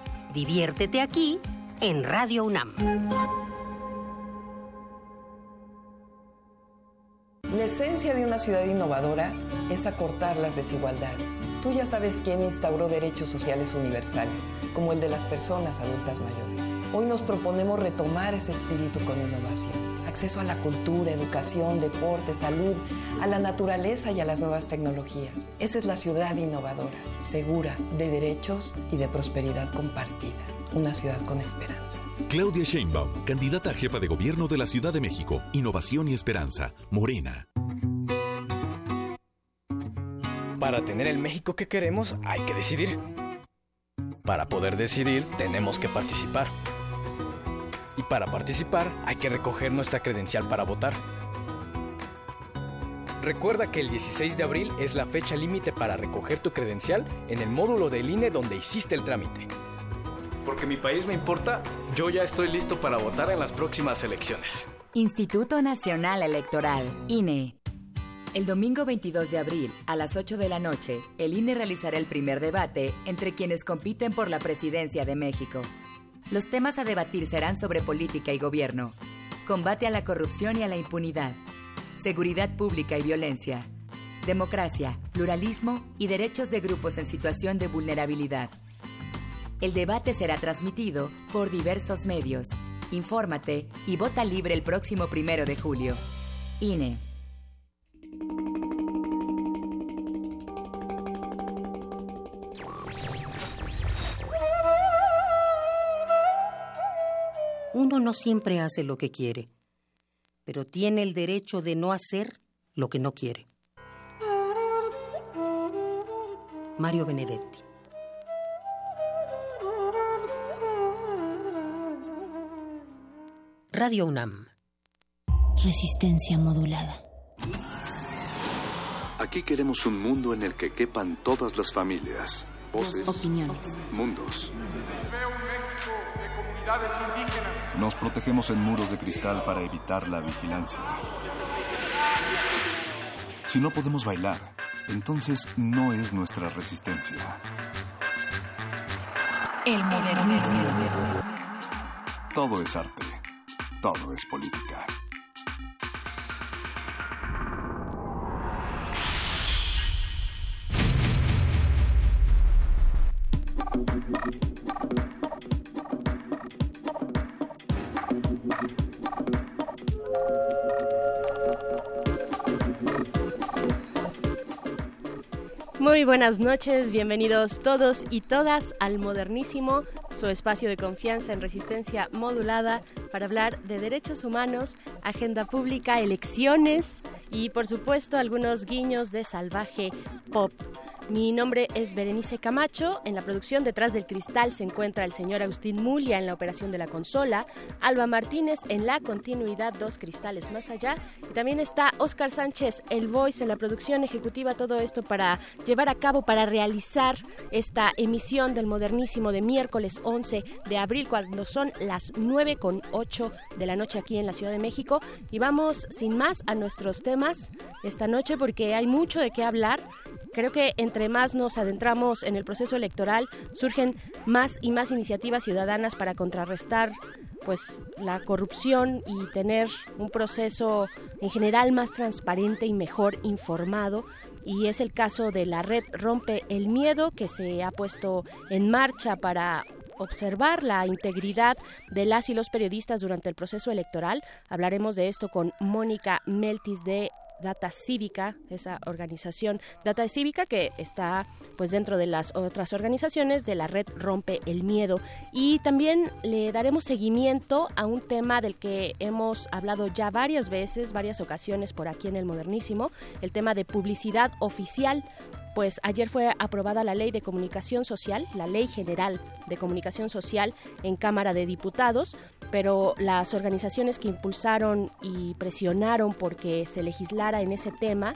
Diviértete aquí en Radio UNAM. La esencia de una ciudad innovadora es acortar las desigualdades. Tú ya sabes quién instauró derechos sociales universales, como el de las personas adultas mayores. Hoy nos proponemos retomar ese espíritu con innovación. Acceso a la cultura, educación, deporte, salud, a la naturaleza y a las nuevas tecnologías. Esa es la ciudad innovadora, segura, de derechos y de prosperidad compartida. Una ciudad con esperanza. Claudia Sheinbaum, candidata a jefa de gobierno de la Ciudad de México. Innovación y esperanza. Morena. Para tener el México que queremos hay que decidir. Para poder decidir tenemos que participar. Y para participar hay que recoger nuestra credencial para votar. Recuerda que el 16 de abril es la fecha límite para recoger tu credencial en el módulo del INE donde hiciste el trámite. Porque mi país me importa, yo ya estoy listo para votar en las próximas elecciones. Instituto Nacional Electoral, INE. El domingo 22 de abril, a las 8 de la noche, el INE realizará el primer debate entre quienes compiten por la presidencia de México. Los temas a debatir serán sobre política y gobierno, combate a la corrupción y a la impunidad, seguridad pública y violencia, democracia, pluralismo y derechos de grupos en situación de vulnerabilidad. El debate será transmitido por diversos medios. Infórmate y vota libre el próximo primero de julio. INE. Uno no siempre hace lo que quiere, pero tiene el derecho de no hacer lo que no quiere. Mario Benedetti. Radio UNAM. Resistencia modulada. Aquí queremos un mundo en el que quepan todas las familias, voces, Opiniones. mundos. Comunidades indígenas. Nos protegemos en muros de cristal para evitar la vigilancia. Si no podemos bailar, entonces no es nuestra resistencia. El modernismo. Todo es arte. Todo es política. Muy buenas noches, bienvenidos todos y todas al Modernísimo, su espacio de confianza en resistencia modulada para hablar de derechos humanos, agenda pública, elecciones y por supuesto algunos guiños de salvaje pop. Mi nombre es Berenice Camacho. En la producción Detrás del Cristal se encuentra el señor Agustín Mulia en la operación de la consola, Alba Martínez en la continuidad Dos Cristales Más Allá y también está Oscar Sánchez, el voice en la producción ejecutiva. Todo esto para llevar a cabo, para realizar esta emisión del modernísimo de miércoles 11 de abril, cuando son las 9 con 8 de la noche aquí en la Ciudad de México. Y vamos sin más a nuestros temas esta noche porque hay mucho de qué hablar. Creo que entre más nos adentramos en el proceso electoral, surgen más y más iniciativas ciudadanas para contrarrestar pues la corrupción y tener un proceso en general más transparente y mejor informado y es el caso de la red Rompe el Miedo que se ha puesto en marcha para observar la integridad de las y los periodistas durante el proceso electoral. Hablaremos de esto con Mónica Meltis de Data Cívica, esa organización Data Cívica que está pues dentro de las otras organizaciones de la red Rompe el Miedo. Y también le daremos seguimiento a un tema del que hemos hablado ya varias veces, varias ocasiones por aquí en el Modernísimo, el tema de publicidad oficial pues ayer fue aprobada la Ley de Comunicación Social, la Ley General de Comunicación Social en Cámara de Diputados, pero las organizaciones que impulsaron y presionaron porque se legislara en ese tema,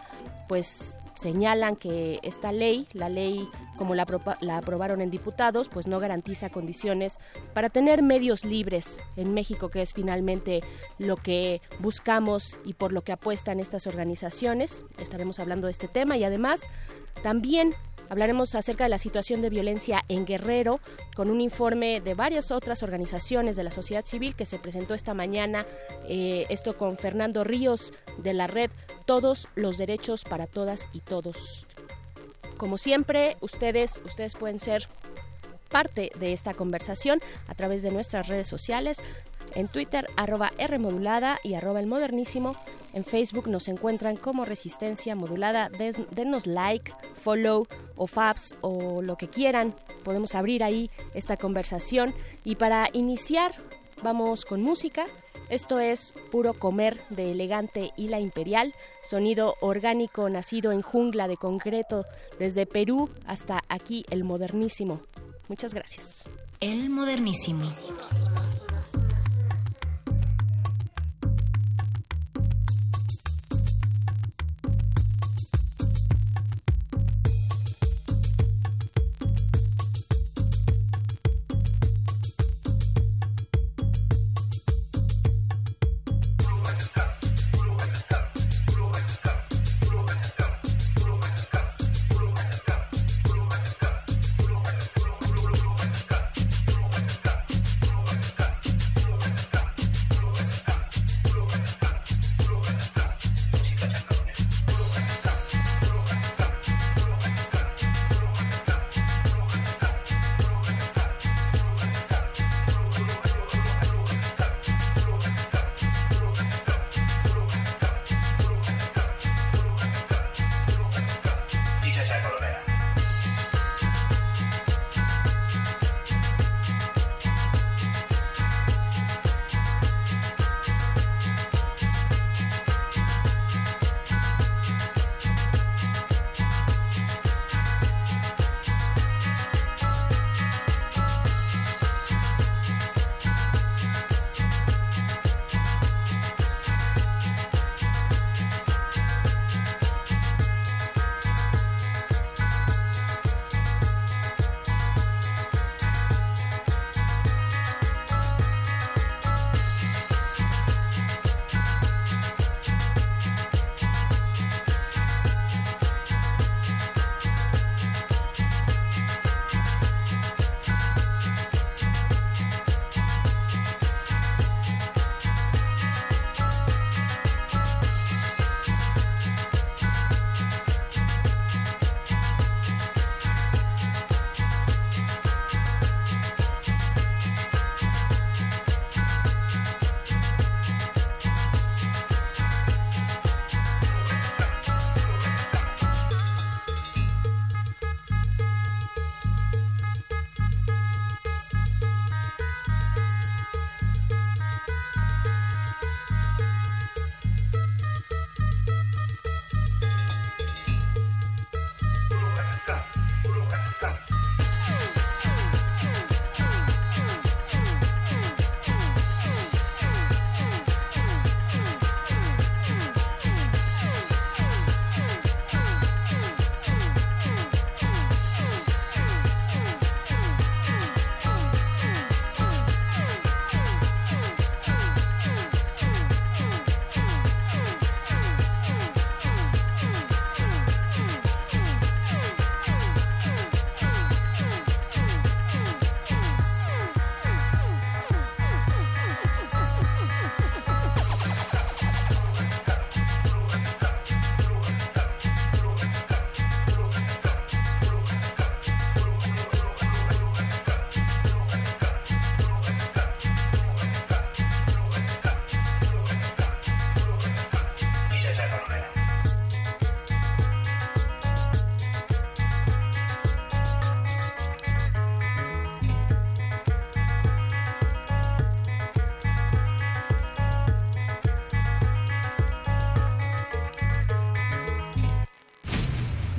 pues señalan que esta ley, la ley como la, aprobaron en diputados, pues no garantiza condiciones para tener medios libres en México, que es finalmente lo que buscamos y por lo que apuestan estas organizaciones. Estaremos hablando de este tema y además también Hablaremos acerca de la situación de violencia en Guerrero con un informe de varias otras organizaciones de la sociedad civil que se presentó esta mañana. Eh, esto con Fernando Ríos de la red Todos los Derechos para Todas y Todos. Como siempre, ustedes, ustedes pueden ser parte de esta conversación a través de nuestras redes sociales. En Twitter, arroba Rmodulada y arroba el modernísimo. En Facebook nos encuentran como Resistencia Modulada. denos like, follow o faps o lo que quieran. Podemos abrir ahí esta conversación. Y para iniciar, vamos con música. Esto es Puro Comer de Elegante y la Imperial, sonido orgánico nacido en jungla de concreto desde Perú hasta aquí el modernísimo. Muchas gracias. El modernísimo.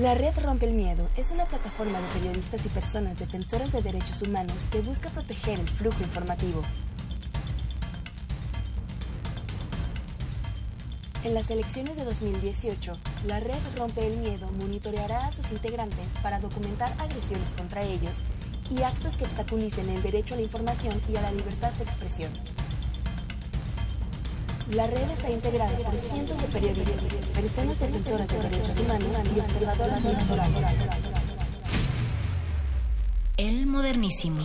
La Red Rompe el Miedo es una plataforma de periodistas y personas defensoras de derechos humanos que busca proteger el flujo informativo. En las elecciones de 2018, la red Rompe el Miedo monitoreará a sus integrantes para documentar agresiones contra ellos y actos que obstaculicen el derecho a la información y a la libertad de expresión. La red está integrada por cientos de periodistas, personas defensoras de derechos humanos y observadoras electorales. El modernísimo.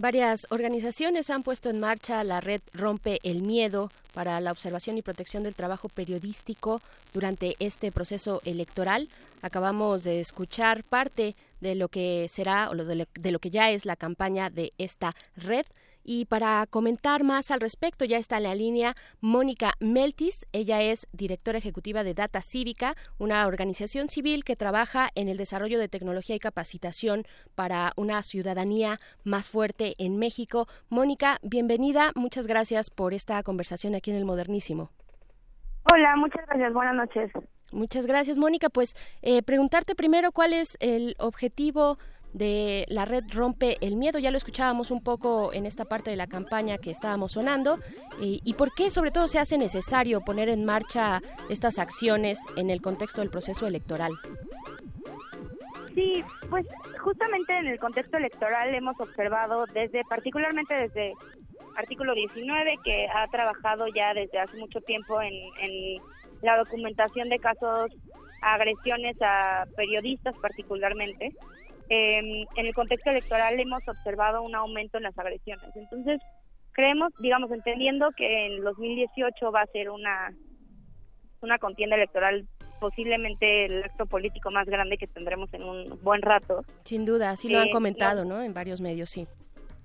Varias organizaciones han puesto en marcha la red Rompe el Miedo para la observación y protección del trabajo periodístico durante este proceso electoral. Acabamos de escuchar parte de lo que será o de lo, que ya es la campaña de esta red. Y para comentar más al respecto, ya está en la línea Mónica Meltis. Ella es directora ejecutiva de Data Cívica, una organización civil que trabaja en el desarrollo de tecnología y capacitación para una ciudadanía más fuerte en México. Mónica, bienvenida. Muchas gracias por esta conversación aquí en el Modernísimo. Hola, muchas gracias. Buenas noches. Muchas gracias, Mónica. Pues eh, preguntarte primero cuál es el objetivo de la red Rompe el Miedo. Ya lo escuchábamos un poco en esta parte de la campaña que estábamos sonando. Y, por qué, sobre todo, se hace necesario poner en marcha estas acciones en el contexto del proceso electoral. Sí, pues justamente en el contexto electoral hemos observado desde, particularmente desde artículo 19, que ha trabajado ya desde hace mucho tiempo en, en la documentación de casos, agresiones a periodistas particularmente. Eh, en el contexto electoral hemos observado un aumento en las agresiones. Entonces, creemos, digamos, entendiendo que en 2018 va a ser una, una contienda electoral posiblemente el acto político más grande que tendremos en un buen rato. Sin duda, sí lo han comentado, ¿no? En varios medios, sí.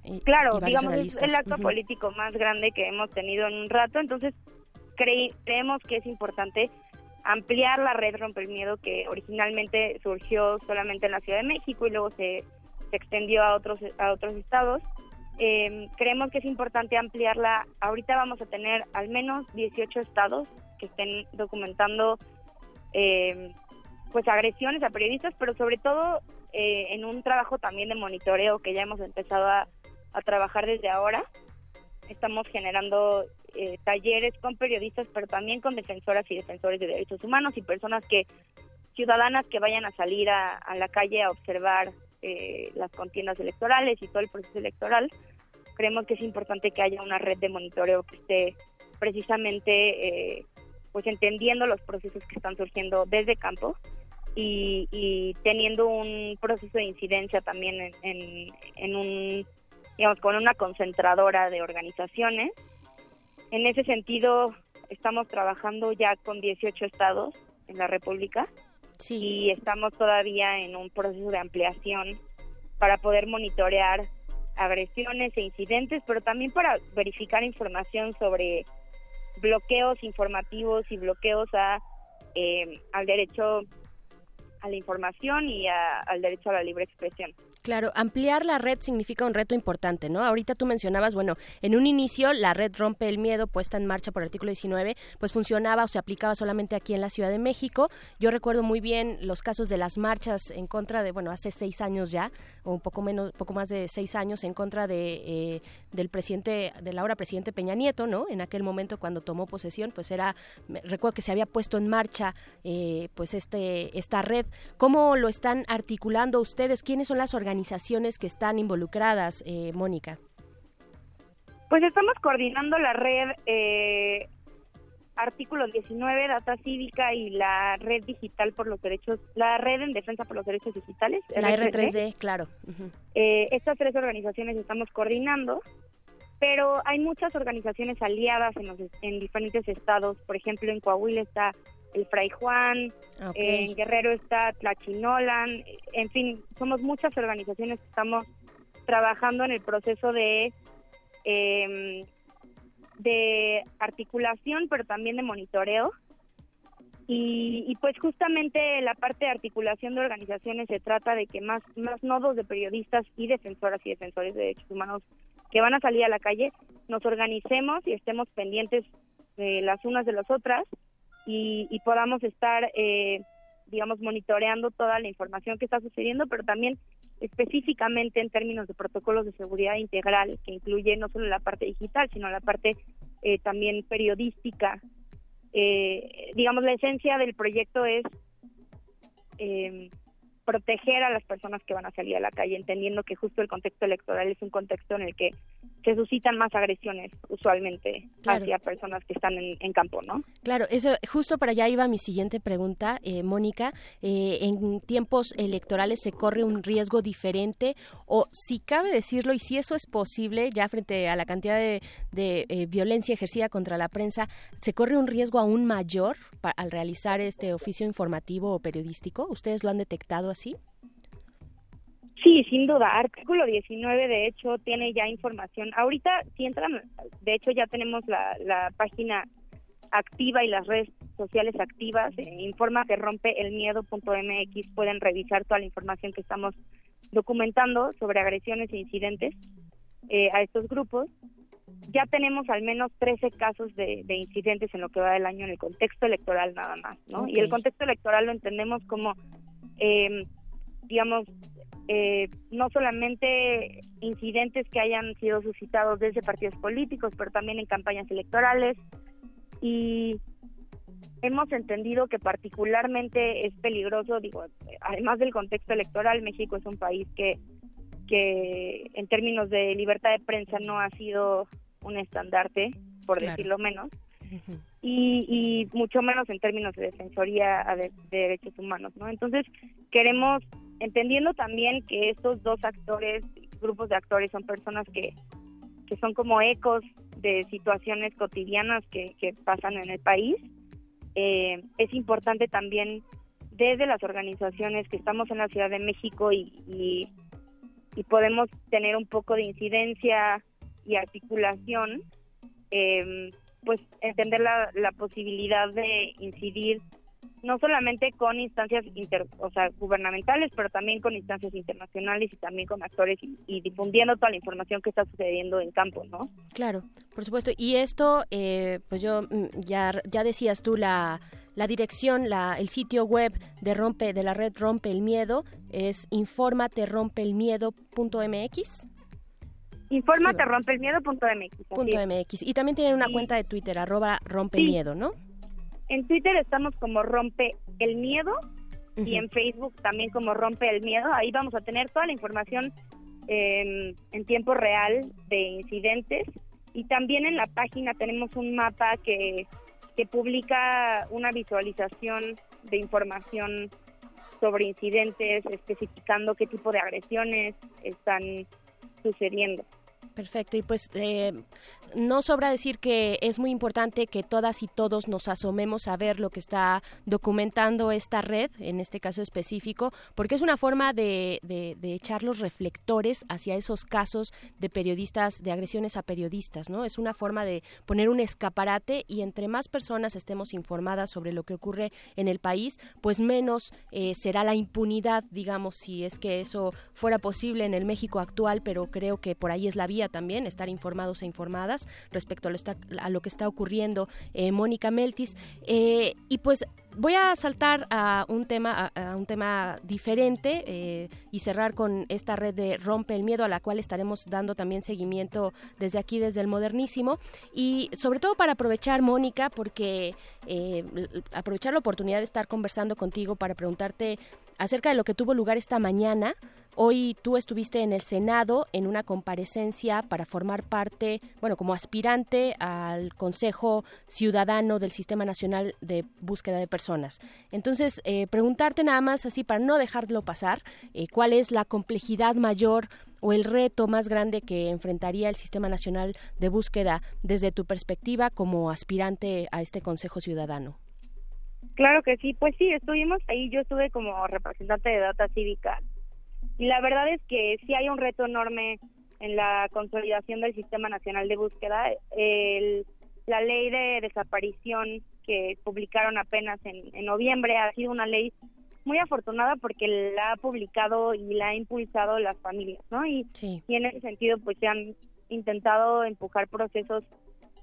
Y, claro, y digamos, es el acto uh -huh. político más grande que hemos tenido en un rato, entonces cre creemos que es importante ampliar la red Romper Miedo que originalmente surgió solamente en la Ciudad de México y luego se, se extendió a otros a otros estados. Eh, creemos que es importante ampliarla. Ahorita vamos a tener al menos 18 estados que estén documentando eh, pues agresiones a periodistas, pero sobre todo eh, en un trabajo también de monitoreo que ya hemos empezado a, a trabajar desde ahora. Estamos generando eh, talleres con periodistas, pero también con defensoras y defensores de derechos humanos y personas que, ciudadanas que vayan a salir a, la calle a observar eh, las contiendas electorales y todo el proceso electoral. Creemos que es importante que haya una red de monitoreo que esté precisamente eh, pues entendiendo los procesos que están surgiendo desde campo y, y teniendo un proceso de incidencia también en, en un digamos con una concentradora de organizaciones en ese sentido, estamos trabajando ya con 18 estados en la República sí. y estamos todavía en un proceso de ampliación para poder monitorear agresiones e incidentes, pero también para verificar información sobre bloqueos informativos y bloqueos a eh, al derecho a la información y a, al derecho a la libre expresión. Claro, ampliar la red significa un reto importante, ¿no? Ahorita tú mencionabas, bueno, en un inicio la red Rompe el Miedo, puesta en marcha por el artículo 19, pues funcionaba o se aplicaba solamente aquí en la Ciudad de México. Yo recuerdo muy bien los casos de las marchas en contra de, bueno, hace seis años ya, o un poco menos, poco más de seis años en contra de eh, del presidente, del ahora presidente Peña Nieto, ¿no? En aquel momento cuando tomó posesión, pues era, recuerdo que se había puesto en marcha, eh, pues este esta red. ¿Cómo lo están articulando ustedes? ¿Quiénes son las organizaciones organizaciones que están involucradas, eh, Mónica? Pues estamos coordinando la red eh, Artículo 19, Data Cívica y la Red Digital por los Derechos, la Red en Defensa por los Derechos Digitales. La R3D, R3D claro. Uh -huh. eh, estas tres organizaciones estamos coordinando, pero hay muchas organizaciones aliadas en, los, en diferentes estados. Por ejemplo, en Coahuila está el Fray Juan, okay. en Guerrero está Tlachinolan, en fin, somos muchas organizaciones que estamos trabajando en el proceso de eh, de articulación, pero también de monitoreo. Y, y, pues justamente la parte de articulación de organizaciones se trata de que más, más nodos de periodistas y defensoras y defensores de derechos humanos que van a salir a la calle nos organicemos y estemos pendientes eh, las unas de las otras y, y podamos estar, eh, digamos, monitoreando toda la información que está sucediendo, pero también específicamente en términos de protocolos de seguridad integral, que incluye no solo la parte digital, sino la parte eh, también periodística. Eh, digamos, la esencia del proyecto es eh, proteger a las personas que van a salir a la calle, entendiendo que justo el contexto electoral es un contexto en el que se suscitan más agresiones usualmente hacia personas que están en, campo, ¿no? Claro, eso justo para allá iba mi siguiente pregunta, eh, Mónica. Eh, en tiempos electorales se corre un riesgo diferente o si cabe decirlo y si eso es posible ya frente a la cantidad de, eh, violencia ejercida contra la prensa, se corre un riesgo aún mayor al realizar este oficio informativo o periodístico. ¿Ustedes lo han detectado así? Sí, sin duda. Artículo 19, de hecho, tiene ya información. Ahorita, si entran, de hecho, ya tenemos la, la página activa y las redes sociales activas. Eh, informa que rompe el miedo.mx. Pueden revisar toda la información que estamos documentando sobre agresiones e incidentes eh, a estos grupos. Ya tenemos al menos 13 casos de, incidentes en lo que va del año en el contexto electoral nada más, ¿no? Y el contexto electoral lo entendemos como, eh, digamos, eh, no solamente incidentes que hayan sido suscitados desde partidos políticos, pero también en campañas electorales. Y hemos entendido que particularmente es peligroso, digo, además del contexto electoral, México es un país que, que en términos de libertad de prensa no ha sido un estandarte, por decirlo menos. Y, y, mucho menos en términos de defensoría de, de derechos humanos, ¿no? Entonces, queremos entendiendo también que estos dos actores, grupos de actores, son personas que, que son como ecos de situaciones cotidianas que, pasan en el país, eh, es importante también desde las organizaciones que estamos en la Ciudad de México y, y, podemos tener un poco de incidencia y articulación, eh, pues entender la, la posibilidad de incidir no solamente con instancias inter, o sea, gubernamentales, pero también con instancias internacionales y también con actores y, difundiendo toda la información que está sucediendo en campo, ¿no? Claro, por supuesto. Y esto, eh, pues yo mm, ya ya decías tú la la dirección, la, el sitio web de rompe de la red Rompe el Miedo es informaterompeelmiedo.mx. Informaterompeelmiedo.mx. .mx. Y también tienen una cuenta de Twitter, arroba rompe miedo, ¿no? En Twitter estamos como Rompe el Miedo y en Facebook también como Rompe el Miedo. Ahí vamos a tener toda la información em, en tiempo real de incidentes y también en la página tenemos un mapa que, que publica una visualización de información sobre incidentes, especificando qué tipo de agresiones están sucediendo. Perfecto, y pues eh, no sobra decir que es muy importante que todas y todos nos asomemos a ver lo que está documentando esta red, en este caso específico, porque es una forma de, de, echar los reflectores hacia esos casos de periodistas, de agresiones a periodistas, ¿no? Es una forma de poner un escaparate y entre más personas estemos informadas sobre lo que ocurre en el país, pues menos eh, será la impunidad, digamos, si es que eso fuera posible en el México actual, pero creo que por ahí es la también, estar informados e informadas respecto a lo, que está ocurriendo. Eh, Mónica Meltis. Eh, y pues voy a saltar a un tema a, un tema diferente eh, y cerrar con esta red de rompe el miedo a la cual estaremos dando también seguimiento desde aquí desde el modernísimo y sobre todo para aprovechar Mónica porque aprovechar la oportunidad de estar conversando contigo para preguntarte acerca de lo que tuvo lugar esta mañana Hoy tú estuviste en el Senado en una comparecencia para formar parte, bueno, como aspirante al Consejo Ciudadano del Sistema Nacional de Búsqueda de Personas. Entonces, eh, preguntarte nada más así para no dejarlo pasar, eh, ¿cuál es la complejidad mayor o el reto más grande que enfrentaría el Sistema Nacional de Búsqueda desde tu perspectiva como aspirante a este Consejo Ciudadano? Claro que sí, pues sí, estuvimos ahí, yo estuve como representante de Data Cívica y la verdad es que sí hay un reto enorme en la consolidación del Sistema Nacional de Búsqueda. El, la ley de desaparición que publicaron apenas en, noviembre ha sido una ley muy afortunada porque la ha publicado y la ha impulsado las familias, ¿no? Y, y en ese sentido, pues se han intentado empujar procesos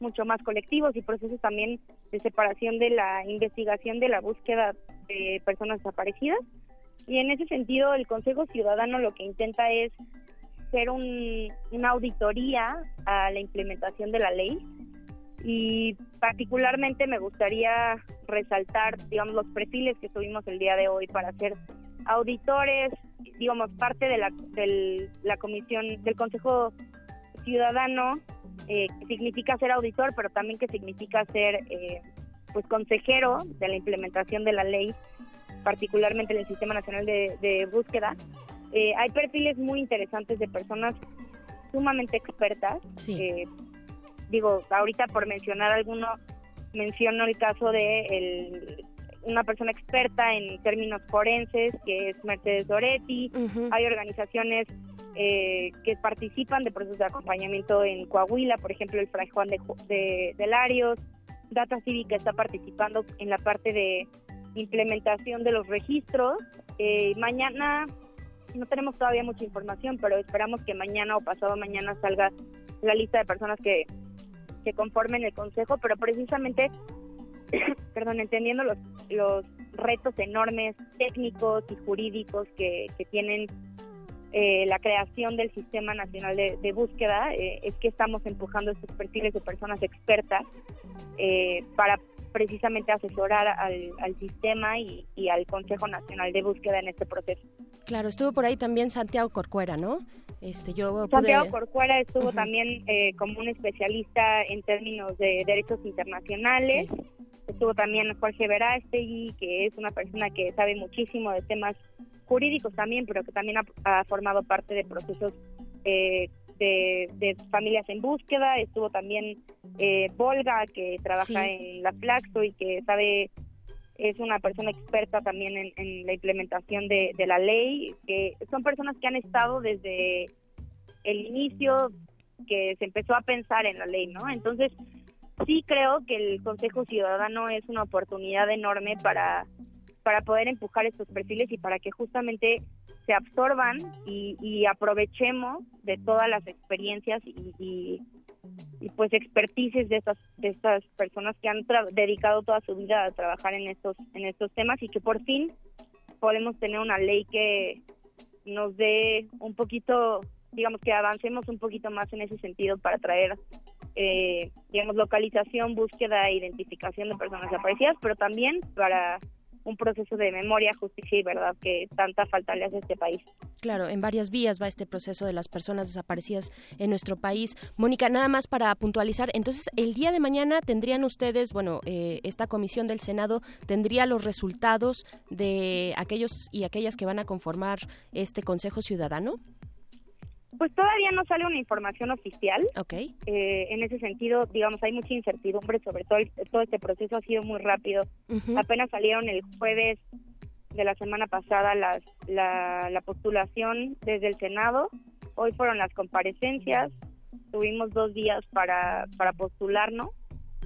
mucho más colectivos y procesos también de separación de la investigación de la búsqueda de personas desaparecidas. Y en ese sentido, el Consejo Ciudadano lo que intenta es ser una auditoría a la implementación de la ley y particularmente me gustaría resaltar, digamos, los perfiles que tuvimos el día de hoy para ser auditores, digamos, parte de la, la comisión del Consejo Ciudadano, eh, que significa ser auditor, pero también que significa ser, eh, pues, consejero de la implementación de la ley, particularmente en el Sistema Nacional de, Búsqueda. Eh, hay perfiles muy interesantes de personas sumamente expertas. digo, ahorita por mencionar alguno, menciono el caso de el, una persona experta en términos forenses, que es Mercedes Doretti. Hay organizaciones eh, que participan de procesos de acompañamiento en Coahuila, por ejemplo, el Fray Juan de, de, Larios. Data Cívica está participando en la parte de implementación de los registros. Eh, mañana no tenemos todavía mucha información, pero esperamos que mañana o pasado mañana salga la lista de personas que, que conformen el consejo, pero precisamente perdón, entendiendo los, los retos enormes técnicos y jurídicos que, que tienen eh, la creación del Sistema Nacional de, Búsqueda, eh, es que estamos empujando estos perfiles de personas expertas eh, para precisamente asesorar al, al sistema y, y, al Consejo Nacional de Búsqueda en este proceso. Claro, estuvo por ahí también Santiago Corcuera, ¿no? Este, yo Santiago Corcuera estuvo también como un especialista en términos de derechos internacionales. Estuvo también Jorge Verástegui, que es una persona que sabe muchísimo de temas jurídicos también, pero que también ha, formado parte de procesos eh, de, familias en búsqueda. Estuvo también eh, Volga, que trabaja en la Flaxo y que sabe, es una persona experta también en, la implementación de, de la ley, que son personas que han estado desde el inicio que se empezó a pensar en la ley, ¿no? Entonces, sí creo que el Consejo Ciudadano es una oportunidad enorme para, para poder empujar estos perfiles y para que justamente se absorban y, aprovechemos de todas las experiencias y, pues expertices de estas de estas personas que han dedicado toda su vida a trabajar en estos en estos temas y que por fin podemos tener una ley que nos dé un poquito digamos que avancemos un poquito más en ese sentido para traer eh, digamos, localización, búsqueda e identificación de personas desaparecidas, pero también para un proceso de memoria, justicia y verdad que tanta falta le hace a este país. Claro, en varias vías va este proceso de las personas desaparecidas en nuestro país. Mónica, nada más para puntualizar, entonces el día de mañana tendrían ustedes, bueno, eh, esta comisión del Senado tendría los resultados de aquellos y aquellas que van a conformar este Consejo Ciudadano. Pues todavía no sale una información oficial. Ok. Eh, en ese sentido, digamos, hay mucha incertidumbre, sobre todo todo este proceso ha sido muy rápido. Apenas salieron el jueves de la semana pasada las, la, la postulación desde el Senado. Hoy fueron las comparecencias. Tuvimos dos días para, para postularnos.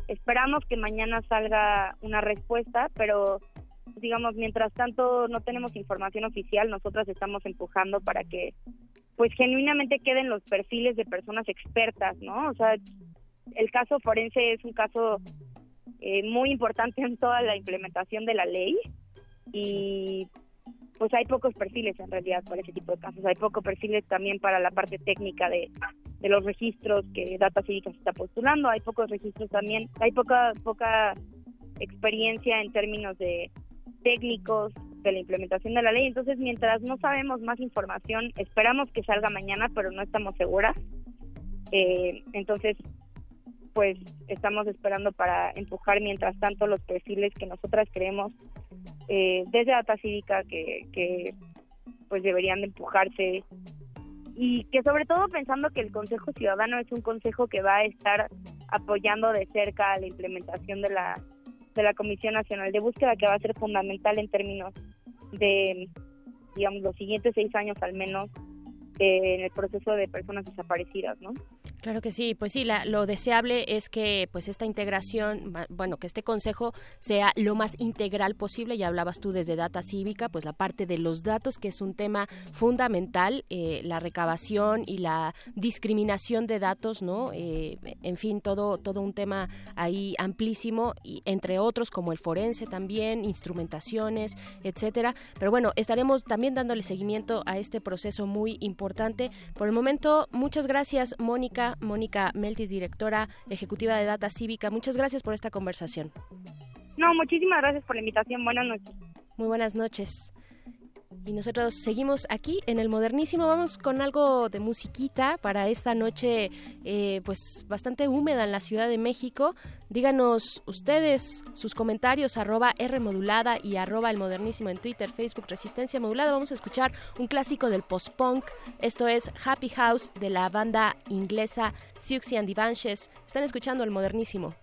Esperamos que mañana salga una respuesta, pero digamos, mientras tanto no tenemos información oficial, nosotros estamos empujando para que pues genuinamente queden los perfiles de personas expertas, ¿no? O sea, el caso forense es un caso eh, muy importante en toda la implementación de la ley y pues hay pocos perfiles en realidad para ese tipo de casos. Hay pocos perfiles también para la parte técnica de, de los registros que Data Cívica se está postulando. Hay pocos registros también. Hay poca poca experiencia en términos de técnicos de la implementación de la ley. Entonces, mientras no sabemos más información, esperamos que salga mañana, pero no estamos seguras. Eh, entonces, pues estamos esperando para empujar mientras tanto los perfiles que nosotras creemos eh, desde Data Cívica que, que pues deberían de empujarse y que sobre todo pensando que el Consejo Ciudadano es un consejo que va a estar apoyando de cerca la implementación de la de la Comisión Nacional de Búsqueda, que va a ser fundamental en términos de, digamos, los siguientes seis años al menos eh, en el proceso de personas desaparecidas, ¿no? Claro que sí, pues sí, lo deseable es que pues esta integración, bueno, que este consejo sea lo más integral posible. Ya hablabas tú desde Data Cívica, pues la parte de los datos, que es un tema fundamental, eh, la recabación y la discriminación de datos, ¿no? Eh, en fin, todo, todo un tema ahí amplísimo, y entre otros como el forense también, instrumentaciones, etcétera. Pero bueno, estaremos también dándole seguimiento a este proceso muy importante. Por el momento, muchas gracias, Mónica Mónica Meltis, directora ejecutiva de Data Cívica. Muchas gracias por esta conversación. No, muchísimas gracias por la invitación. Buenas noches. Muy buenas noches. Y nosotros seguimos aquí en el modernísimo. Vamos con algo de musiquita para esta noche, eh, pues bastante húmeda en la Ciudad de México. Díganos ustedes sus comentarios, arroba R modulada y arroba el modernísimo en Twitter, Facebook, Resistencia Modulada. Vamos a escuchar un clásico del post-punk. Esto es Happy House de la banda inglesa Siouxsie and the Banshees. Están escuchando el modernísimo.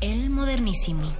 El modernísimo.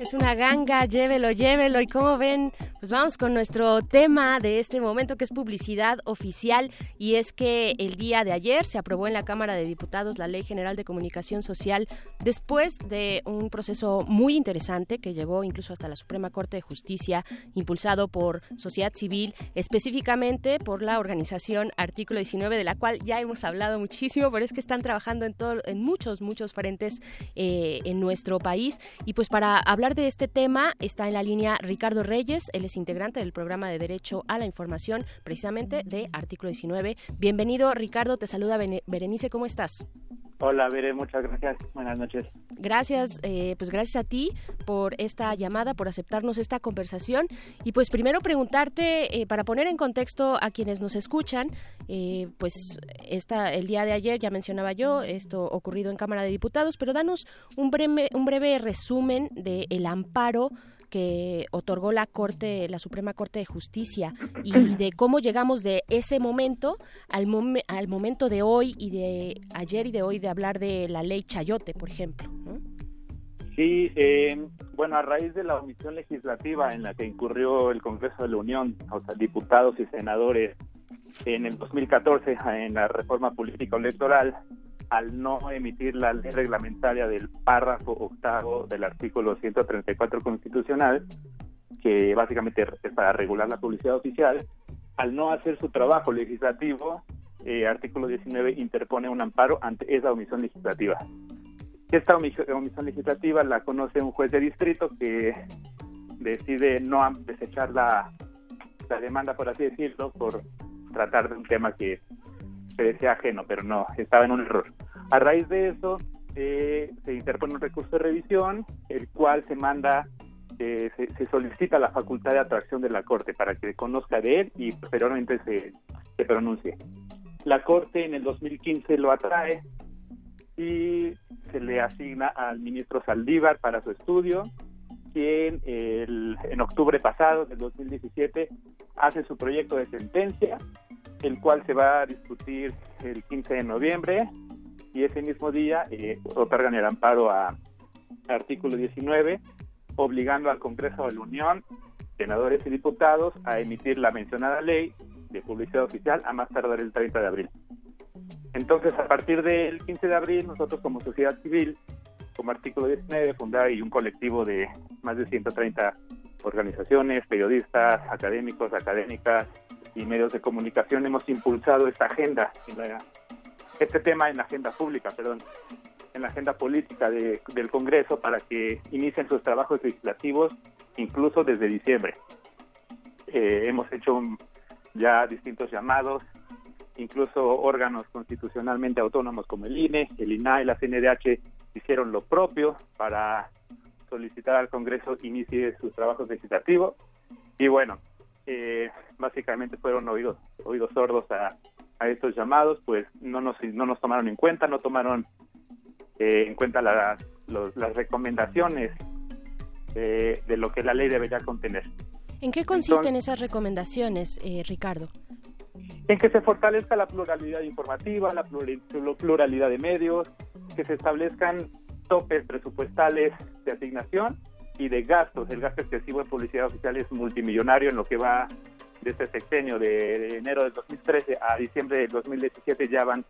Es una ganga, llévelo, llévelo. ¿Y cómo ven? Pues vamos con nuestro tema de este momento que es publicidad oficial y es que el día de ayer se aprobó en la Cámara de Diputados la Ley General de Comunicación Social después de un proceso muy interesante que llegó incluso hasta la Suprema Corte de Justicia impulsado por sociedad civil, específicamente por la organización Artículo 19 de la cual ya hemos hablado muchísimo, pero es que están trabajando en, todo, en muchos, muchos frentes eh, en nuestro país y pues para hablar de este tema está en la línea Ricardo Reyes, el es integrante del programa de Derecho a la Información, precisamente de Artículo 19. Bienvenido, Ricardo, te saluda Berenice, ¿cómo estás? Hola, Bere, muchas gracias. Buenas noches. Gracias, eh, pues gracias a ti por esta llamada, por aceptarnos esta conversación. Y pues primero preguntarte, eh, para poner en contexto a quienes nos escuchan, eh, pues esta, el día de ayer, ya mencionaba yo, esto ocurrido en Cámara de Diputados, pero danos un breve, un breve resumen del el amparo que otorgó la Corte, la Suprema Corte de Justicia y de cómo llegamos de ese momento al, al momento de hoy y de ayer y de hoy de hablar de la ley Chayote, por ejemplo. Sí, eh, bueno, a raíz de la omisión legislativa en la que incurrió el Congreso de la Unión, o sea, diputados y senadores en el 2014 en la reforma política electoral, al no emitir la ley reglamentaria del párrafo octavo del artículo 134 constitucional, que básicamente es para regular la publicidad oficial, al no hacer su trabajo legislativo, eh, artículo 19 interpone un amparo ante esa omisión legislativa. Esta omisión legislativa la conoce un juez de distrito que decide no desechar la, la demanda, por así decirlo, por tratar de un tema que se decía ajeno, pero no, estaba en un error. A raíz de eso, eh, se interpone un recurso de revisión, el cual se manda, eh, se, solicita la facultad de atracción de la Corte para que conozca de él y posteriormente se pronuncie. La Corte en el 2015 lo atrae y se le asigna al ministro Saldívar para su estudio, quien el, en octubre pasado del 2017 hace su proyecto de sentencia el cual se va a discutir el 15 de noviembre y ese mismo día eh, otorgan el amparo a artículo 19, obligando al Congreso de la Unión, senadores y diputados a emitir la mencionada ley de publicidad oficial a más tardar el 30 de abril. Entonces, a partir del 15 de abril, nosotros como sociedad civil, como artículo 19, fundar y un colectivo de más de 130 organizaciones, periodistas, académicos, académicas, y medios de comunicación hemos impulsado esta agenda, este tema en la agenda pública, perdón, en la agenda política del Congreso para que inicien sus trabajos legislativos incluso desde diciembre. Eh, hemos hecho ya distintos llamados, incluso órganos constitucionalmente autónomos como el INE, el INAI, la CNDH hicieron lo propio para solicitar al Congreso inicie sus trabajos legislativos. Y bueno, eh, básicamente fueron oídos, oídos sordos a, a, estos llamados, pues no nos, no nos tomaron en cuenta, no tomaron eh, en cuenta las recomendaciones de lo que la ley debería contener. ¿En qué consisten esas recomendaciones, eh, Ricardo? En que se fortalezca la pluralidad informativa, la pluralidad de medios, que se establezcan topes presupuestales de asignación y de gastos. El gasto excesivo en publicidad oficial es multimillonario en lo que va de este sexenio de enero del 2013 a diciembre del 2017 ya van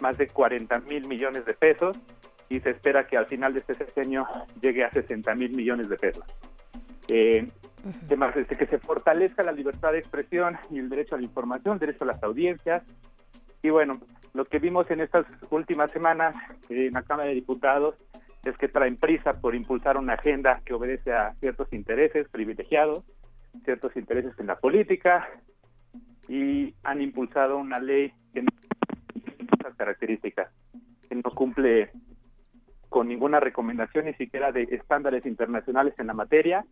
más de 40 mil millones de pesos y se espera que al final de este sexenio llegue a 60 mil millones de pesos. Eh, Además, este, que se fortalezca la libertad de expresión y el derecho a la información, derecho a las audiencias. Y bueno, lo que vimos en estas últimas semanas en la Cámara de Diputados es que traen prisa por impulsar una agenda que obedece a ciertos intereses privilegiados, ciertos intereses en la política, y han impulsado una ley que no tiene características, que no cumple con ninguna recomendación ni siquiera de estándares internacionales en la materia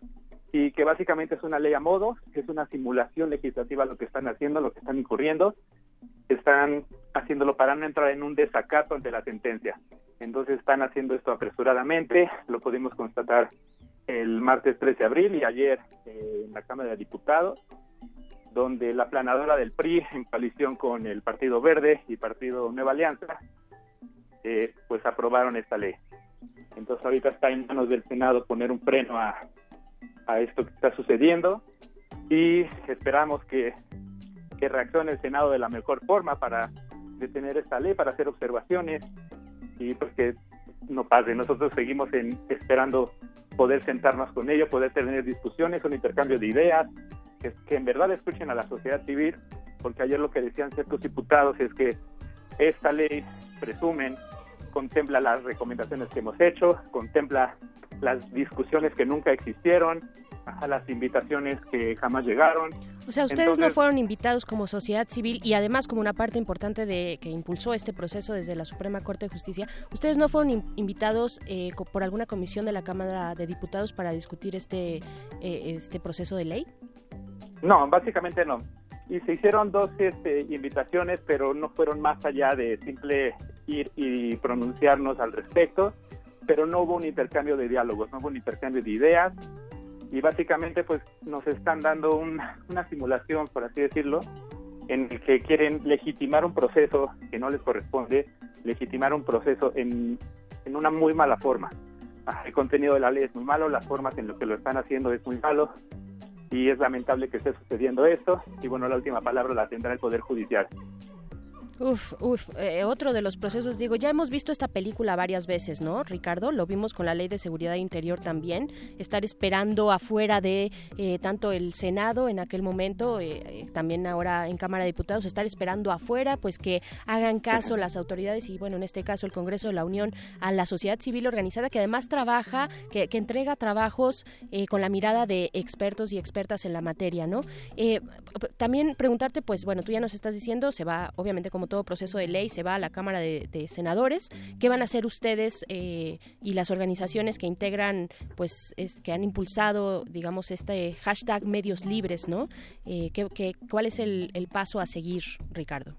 y que básicamente es una ley a modo, es una simulación legislativa lo que están haciendo, lo que están incurriendo, están haciéndolo para no entrar en un desacato ante la sentencia. Entonces están haciendo esto apresuradamente, lo pudimos constatar el martes 13 de abril y ayer eh, en la Cámara de Diputados. donde la planadora del PRI, en coalición con el Partido Verde y Partido Nueva Alianza, eh, pues aprobaron esta ley. Entonces ahorita está en manos del Senado poner un freno a, a esto que está sucediendo y esperamos que, que reaccione el Senado de la mejor forma para detener esta ley, para hacer observaciones y pues que no pase. Nosotros seguimos en, esperando poder sentarnos con ellos, poder tener discusiones, un intercambio de ideas, que, que en verdad escuchen a la sociedad civil, porque ayer lo que decían ciertos diputados es que esta ley, presumen, contempla las recomendaciones que hemos hecho, contempla las discusiones que nunca existieron, a las invitaciones que jamás llegaron. O sea, ustedes no fueron invitados como sociedad civil y además como una parte importante de que impulsó este proceso desde la Suprema Corte de Justicia, ustedes no fueron invitados eh, por alguna comisión de la Cámara de Diputados para discutir este eh, este proceso de ley. No, básicamente no. Y se hicieron dos este, invitaciones, pero no fueron más allá de simple ir y pronunciarnos al respecto, pero no hubo un intercambio de diálogos, no hubo un intercambio de ideas y básicamente pues nos están dando una simulación, por así decirlo, en el que quieren legitimar un proceso que no les corresponde, legitimar un proceso en, en una muy mala forma. El contenido de la ley es muy malo, las formas en las que lo están haciendo es muy malo y es lamentable que esté sucediendo esto y bueno, la última palabra la tendrá el Poder Judicial. Uf, uf, eh, otro de los procesos, digo, ya hemos visto esta película varias veces, ¿no, Ricardo? Lo vimos con la Ley de Seguridad Interior también, estar esperando afuera de eh, tanto el Senado en aquel momento, eh, también ahora en Cámara de Diputados, estar esperando afuera, pues que hagan caso las autoridades y, bueno, en este caso el Congreso de la Unión a la sociedad civil organizada que además trabaja, que, que entrega trabajos con la mirada de expertos y expertas en la materia, ¿no? también preguntarte, pues, bueno, tú ya nos estás diciendo, se va, obviamente, como todo proceso de ley se va a la Cámara de, Senadores. ¿Qué van a hacer ustedes eh, y las organizaciones que integran, pues, que han impulsado, digamos, este hashtag medios libres, ¿no? Eh, ¿qué, cuál es el, paso a seguir, Ricardo?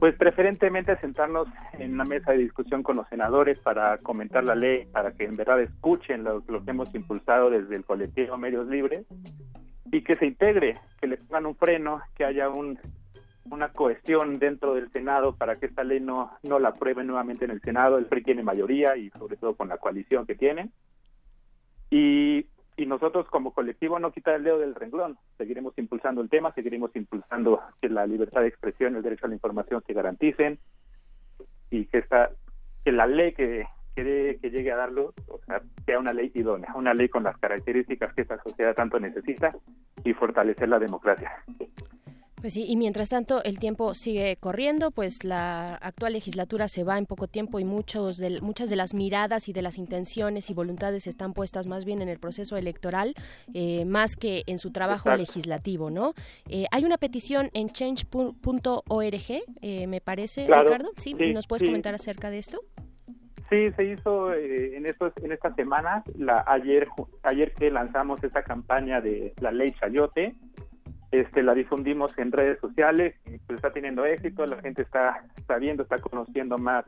Pues preferentemente sentarnos en una mesa de discusión con los senadores para comentar la ley, para que en verdad escuchen lo, lo que hemos impulsado desde el colectivo Medios Libres y que se integre, que le pongan un freno, que haya un una cohesión dentro del Senado para que esta ley no, no la apruebe nuevamente en el Senado. El PRI tiene mayoría y sobre todo con la coalición que tiene. Y, y nosotros como colectivo no quitar el dedo del renglón. Seguiremos impulsando el tema, seguiremos impulsando que la libertad de expresión, el derecho a la información se garanticen y que esta que la ley que, que, que llegue a darlo o sea, sea una ley idónea, una ley con las características que esta sociedad tanto necesita y fortalecer la democracia. Pues sí, y mientras tanto el tiempo sigue corriendo, pues la actual legislatura se va en poco tiempo y muchos de, muchas de las miradas y de las intenciones y voluntades están puestas más bien en el proceso electoral, eh, más que en su trabajo legislativo, ¿no? Eh, hay una petición en change.org, eh, me parece, Ricardo. ¿Sí? ¿Nos puedes comentar acerca de esto? Sí, se hizo en estos en estas semanas. La, ayer ayer que lanzamos esta campaña de la ley Chayote, este, la difundimos en redes sociales y pues está teniendo éxito, la gente está, viendo, está conociendo más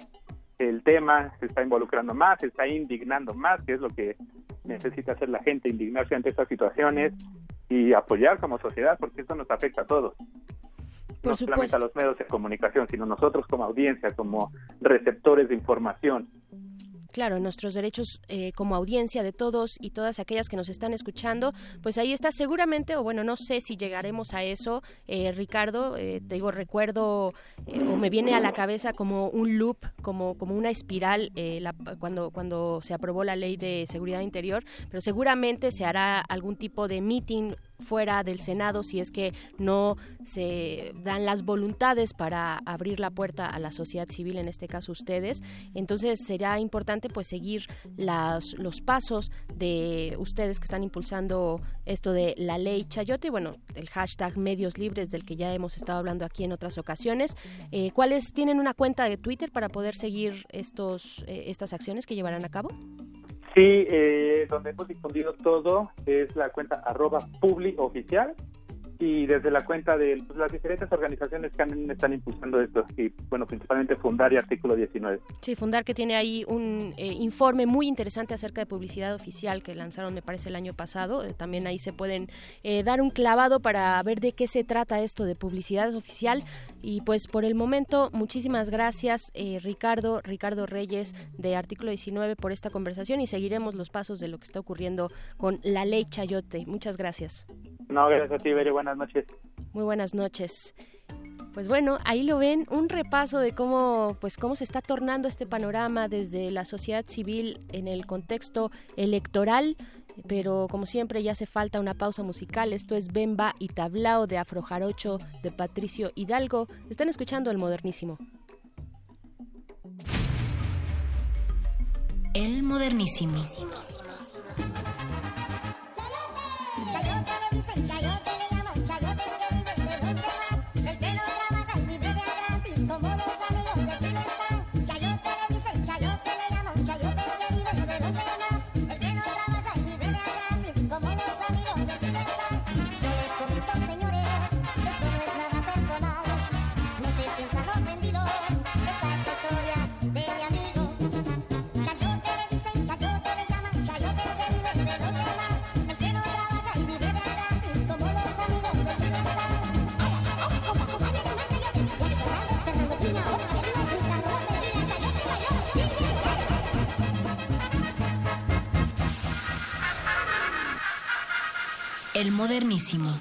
el tema, se está involucrando más, se está indignando más, que es lo que necesita hacer la gente, indignarse ante estas situaciones y apoyar como sociedad, porque esto nos afecta a todos. no solamente a los medios de comunicación, sino nosotros como audiencia, como receptores de información claro, nuestros derechos eh, como audiencia de todos y todas aquellas que nos están escuchando, pues ahí está seguramente, o bueno, no sé si llegaremos a eso, eh, Ricardo, eh, te digo, recuerdo o me viene a la cabeza como un loop, como, como una espiral cuando, cuando se aprobó la ley de seguridad interior, pero seguramente se hará algún tipo de meeting fuera del Senado si es que no se dan las voluntades para abrir la puerta a la sociedad civil, en este caso ustedes. Entonces será importante pues seguir las, los pasos de ustedes que están impulsando esto de la ley Chayote, bueno, el hashtag medios libres del que ya hemos estado hablando aquí en otras ocasiones. Eh, ¿Cuáles tienen una cuenta de Twitter para poder seguir estos, eh, estas acciones que llevarán a cabo? Sí, eh, donde hemos difundido todo es la cuenta arroba publioficial y desde la cuenta de pues, las diferentes organizaciones que están impulsando esto y bueno principalmente Fundar y Artículo 19. Sí, Fundar que tiene ahí un eh, informe muy interesante acerca de publicidad oficial que lanzaron me parece el año pasado. Eh, también ahí se pueden eh, dar un clavado para ver de qué se trata esto de publicidad oficial y pues por el momento muchísimas gracias Ricardo Ricardo Reyes de Artículo 19 por esta conversación y seguiremos los pasos de lo que está ocurriendo con la ley Chayote. Muchas gracias. No, gracias a ti. Buenas noches. Muy buenas noches. Pues bueno, ahí lo ven, un repaso de cómo, pues cómo se está tornando este panorama desde la sociedad civil en el contexto electoral. Pero como siempre ya hace falta una pausa musical. Esto es Bemba y Tablao de Afrojarocho de Patricio Hidalgo. Están escuchando el modernísimo. El modernísimo. El modernísimo.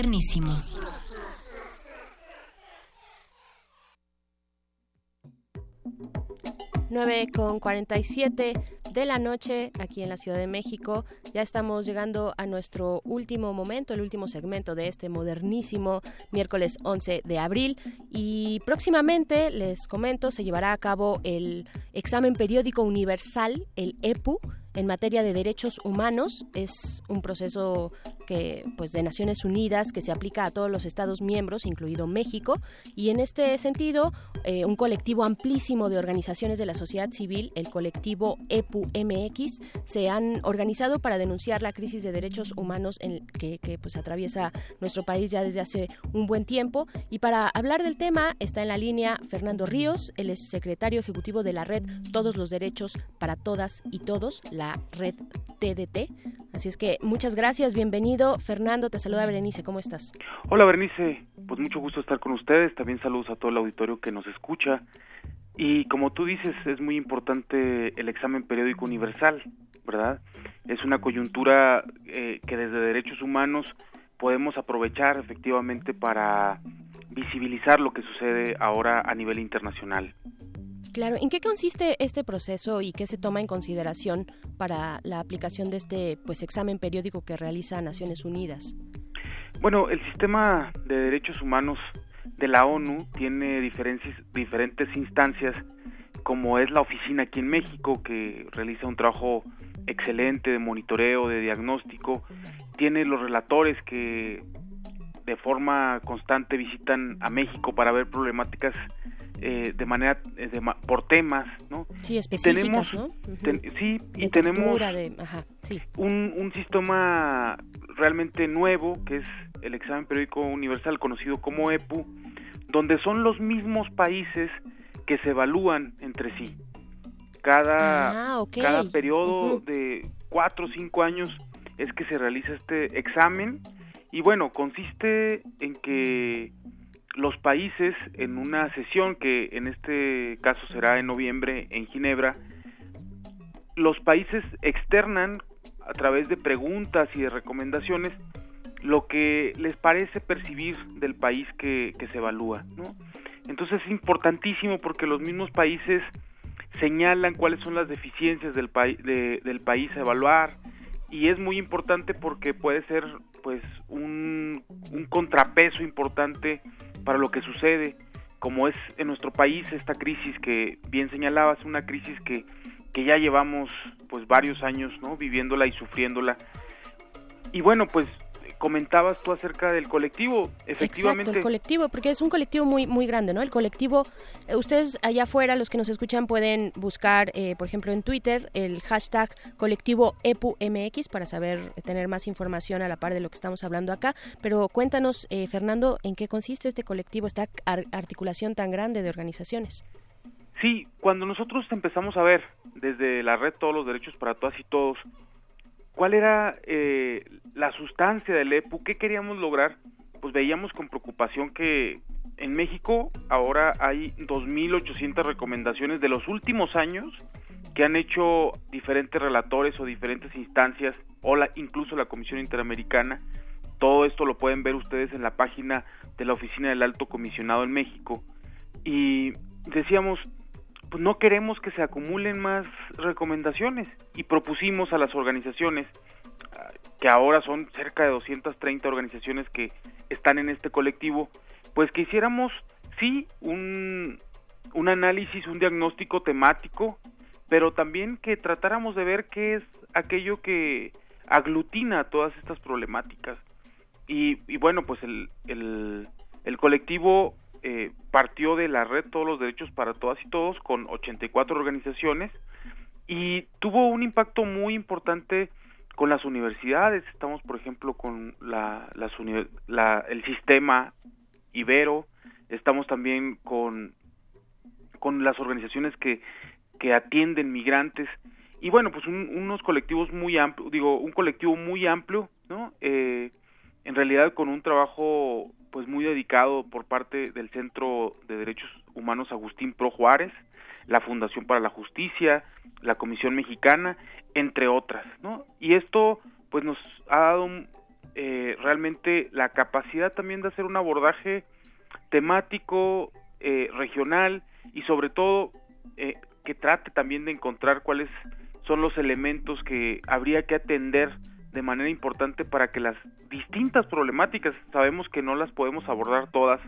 Modernísimo. 9 con 47 de la noche aquí en la Ciudad de México. Ya estamos llegando a nuestro último momento, el último segmento de este modernísimo miércoles 11 de abril. Y próximamente, les comento, se llevará a cabo el examen periódico universal, el EPU, en materia de derechos humanos. Es un proceso que pues de Naciones Unidas que se aplica a todos los estados miembros, incluido México, y en este sentido eh, un colectivo amplísimo de organizaciones de la sociedad civil, el colectivo EPU MX, se han organizado para denunciar la crisis de derechos humanos en que, que pues atraviesa nuestro país ya desde hace un buen tiempo. Y para hablar del tema está en la línea Fernando Ríos, él es secretario ejecutivo de la red Todos los Derechos para Todas y Todos, la red TDT. Así es que muchas gracias, bienvenido. Fernando, te saluda Berenice, ¿cómo estás? Hola Berenice, pues mucho gusto estar con ustedes, también saludos a todo el auditorio que nos escucha. Y como tú dices, es muy importante el examen periódico universal, ¿verdad? Es una coyuntura eh, que desde derechos humanos podemos aprovechar efectivamente para visibilizar lo que sucede ahora a nivel internacional. Claro, ¿en qué consiste este proceso y qué se toma en consideración para la aplicación de este pues examen periódico que realiza Naciones Unidas? Bueno, el sistema de derechos humanos de la ONU tiene diferentes, instancias, como es la oficina aquí en México, que realiza un trabajo excelente de monitoreo, de diagnóstico, tiene los relatores que de forma constante visitan a México para ver problemáticas eh, de manera eh, por temas, ¿no? Sí, específicas, ¿no? sí, y tenemos Un, un sistema realmente nuevo que es el examen periódico universal conocido como EPU, donde son los mismos países que se evalúan entre sí. Cada, ah, cada periodo de cuatro o cinco años es que se realiza este examen y bueno, consiste en que los países en una sesión que en este caso será en noviembre en Ginebra, los países externan a través de preguntas y de recomendaciones lo que les parece percibir del país que, se evalúa. ¿no? Entonces es importantísimo porque los mismos países señalan cuáles son las deficiencias del, del país a evaluar y es muy importante porque puede ser pues un, un contrapeso importante para lo que sucede. Como es en nuestro país esta crisis que bien señalabas una crisis que, que ya llevamos pues varios años no viviéndola y sufriéndola. Y bueno pues comentabas tú acerca del colectivo, efectivamente. Exacto, el colectivo, porque es un colectivo muy muy grande, ¿no? El colectivo, eh, ustedes allá afuera, los que nos escuchan, pueden buscar, eh, por ejemplo, en Twitter el hashtag colectivo EPUMX para saber, eh, tener más información a la par de lo que estamos hablando acá. Pero cuéntanos, Fernando, ¿en qué consiste este colectivo, esta articulación tan grande de organizaciones? Sí, cuando nosotros empezamos a ver desde la red Todos los Derechos para Todas y Todos, ¿Cuál era eh, la sustancia del EPU? ¿Qué queríamos lograr? Pues veíamos con preocupación que en México ahora hay 2.800 recomendaciones de los últimos años que han hecho diferentes relatores o diferentes instancias o la, incluso la Comisión Interamericana. Todo esto lo pueden ver ustedes en la página de la Oficina del Alto Comisionado en México. Y decíamos, pues no queremos que se acumulen más recomendaciones y propusimos a las organizaciones ah, que ahora son cerca de 230 organizaciones que están en este colectivo, pues que hiciéramos sí un, un análisis, un diagnóstico temático, pero también que tratáramos de ver qué es aquello que aglutina todas estas problemáticas. Y, y bueno, pues el, el, el colectivo eh, partió de la red Todos los Derechos para Todas y Todos con 84 organizaciones y tuvo un impacto muy importante con las universidades. Estamos, por ejemplo, con la, las la, el sistema Ibero, estamos también con, con las organizaciones que, que atienden migrantes y bueno, pues unos colectivos muy amplios, digo, un colectivo muy amplio, ¿no? Eh, en realidad con un trabajo pues muy dedicado por parte del Centro de Derechos Humanos Agustín Pro Juárez, la Fundación para la Justicia, la Comisión Mexicana, entre otras, ¿no? Y esto pues nos ha dado eh, realmente la capacidad también de hacer un abordaje temático, eh, regional y sobre todo eh, que trate también de encontrar cuáles son los elementos que habría que atender de manera importante para que las distintas problemáticas, sabemos que no las podemos abordar todas,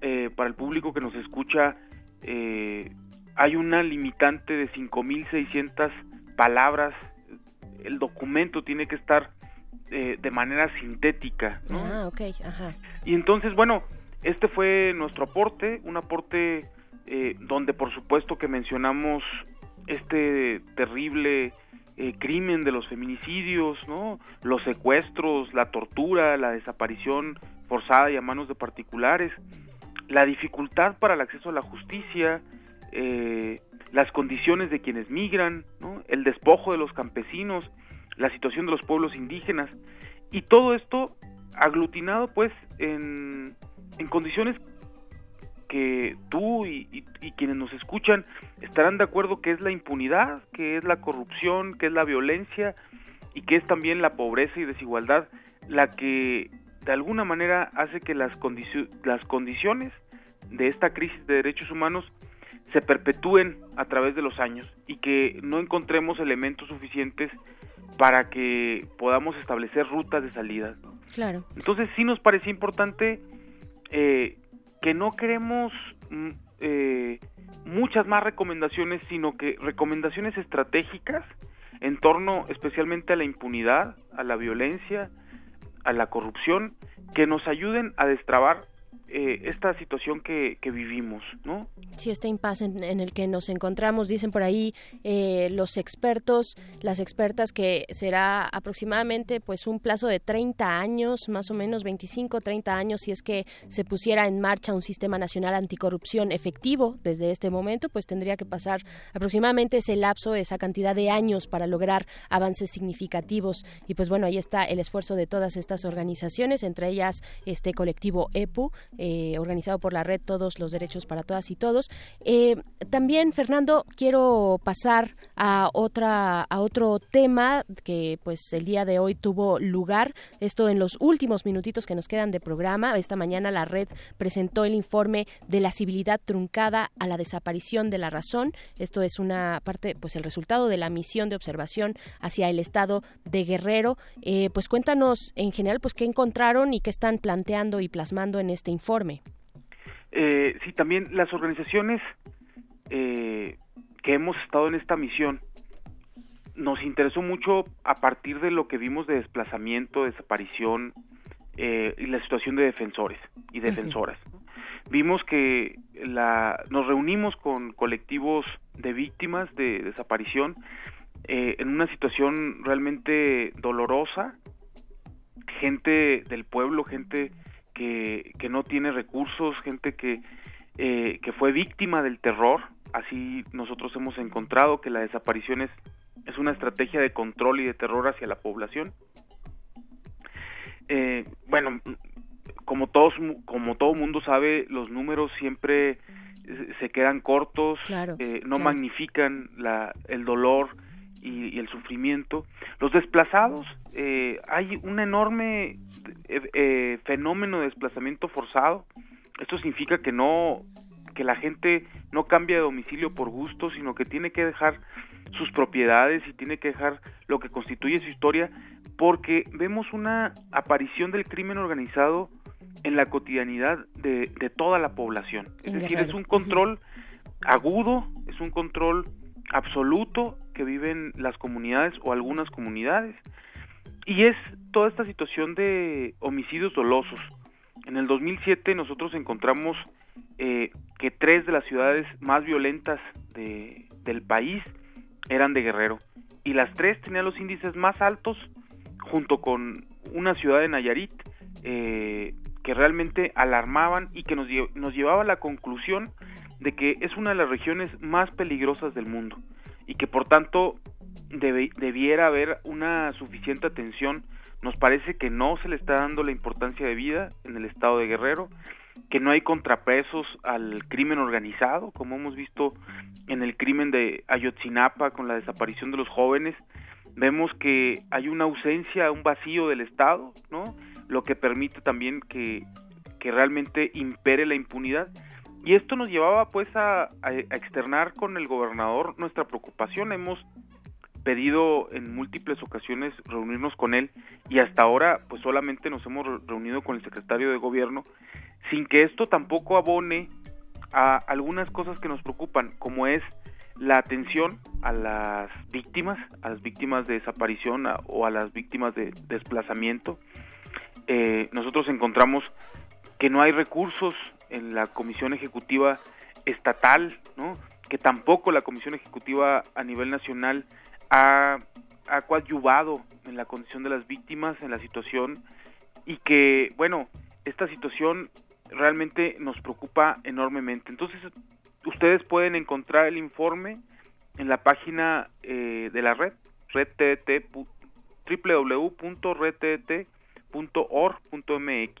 eh, para el público que nos escucha, eh, hay una limitante de 5.600 palabras, el documento tiene que estar eh, de manera sintética. Ah, ok, ajá. Y entonces, bueno, este fue nuestro aporte, un aporte eh, donde por supuesto que mencionamos este terrible eh, crimen de los feminicidios, ¿no? Los secuestros, la tortura, la desaparición forzada y a manos de particulares, la dificultad para el acceso a la justicia, eh, las condiciones de quienes migran, ¿no? el despojo de los campesinos, la situación de los pueblos indígenas y todo esto aglutinado pues en, en condiciones que tú y, quienes nos escuchan estarán de acuerdo que es la impunidad, que es la corrupción, que es la violencia y que es también la pobreza y desigualdad la que de alguna manera hace que las, las condiciones de esta crisis de derechos humanos se perpetúen a través de los años y que no encontremos elementos suficientes para que podamos establecer rutas de salida. Claro. Entonces sí nos parecía importante eh, que no queremos mm, eh, muchas más recomendaciones, sino que recomendaciones estratégicas en torno especialmente a la impunidad, a la violencia, a la corrupción, que nos ayuden a destrabar eh, esta situación que, vivimos, ¿no? Sí, este impasse en, el que nos encontramos, dicen por ahí eh, los expertos, las expertas, que será aproximadamente pues un plazo de 30 años, más o menos 25, 30 años, si es que se pusiera en marcha un sistema nacional anticorrupción efectivo desde este momento, pues tendría que pasar aproximadamente ese lapso, esa cantidad de años para lograr avances significativos. Y pues bueno, ahí está el esfuerzo de todas estas organizaciones, entre ellas este colectivo EPU, eh, organizado por la red Todos los Derechos para Todas y Todos. Eh, también, Fernando, quiero pasar a otra a otro tema que pues el día de hoy tuvo lugar. Esto en los últimos minutitos que nos quedan de programa. Esta mañana la red presentó el informe de la civilidad truncada a la desaparición de la razón. Esto es una parte, pues el resultado de la misión de observación hacia el estado de Guerrero. Eh, pues cuéntanos en general, pues qué encontraron y qué están planteando y plasmando en este informe informe. Eh, sí, también las organizaciones eh, que hemos estado en esta misión nos interesó mucho a partir de lo que vimos de desplazamiento, desaparición eh, y la situación de defensores y defensoras. Vimos que la, nos reunimos con colectivos de víctimas de desaparición eh, en una situación realmente dolorosa, gente del pueblo, gente que, no tiene recursos, gente que, eh, que fue víctima del terror. Así nosotros hemos encontrado que la desaparición es, es una estrategia de control y de terror hacia la población. Eh, bueno, como todos, como todo mundo sabe, los números siempre se quedan cortos, eh, no magnifican la, el dolor y, el sufrimiento. Los desplazados, eh, hay un enorme eh, eh, fenómeno de desplazamiento forzado. Esto significa que no que la gente no cambia de domicilio por gusto, sino que tiene que dejar sus propiedades y tiene que dejar lo que constituye su historia, porque vemos una aparición del crimen organizado en la cotidianidad de, de toda la población. Es decir, es un control agudo, es un control absoluto que viven las comunidades o algunas comunidades. Y es toda esta situación de homicidios dolosos. En el 2007 nosotros encontramos eh, que tres de las ciudades más violentas de, del país eran de Guerrero. Y las tres tenían los índices más altos junto con una ciudad de Nayarit eh, que realmente alarmaban y que nos, nos llevaba a la conclusión de que es una de las regiones más peligrosas del mundo y que por tanto debiera haber una suficiente atención. Nos parece que no se le está dando la importancia de vida en el estado de Guerrero, que no hay contrapesos al crimen organizado, como hemos visto en el crimen de Ayotzinapa con la desaparición de los jóvenes. Vemos que hay una ausencia, un vacío del Estado, ¿no? Lo que permite también que, que realmente impere la impunidad y esto nos llevaba pues a, externar con el gobernador nuestra preocupación. Hemos pedido en múltiples ocasiones reunirnos con él y hasta ahora pues solamente nos hemos reunido con el secretario de gobierno sin que esto tampoco abone a algunas cosas que nos preocupan como es la atención a las víctimas, a las víctimas de desaparición o a las víctimas de desplazamiento. Eh, nosotros encontramos que no hay recursos en la Comisión Ejecutiva Estatal, ¿no? que tampoco la Comisión Ejecutiva a nivel nacional ha, ha coadyuvado en la condición de las víctimas, en la situación, y que, bueno, esta situación realmente nos preocupa enormemente. Entonces, ustedes pueden encontrar el informe en la página eh, de la red, redtt, www.redtt.org.mx.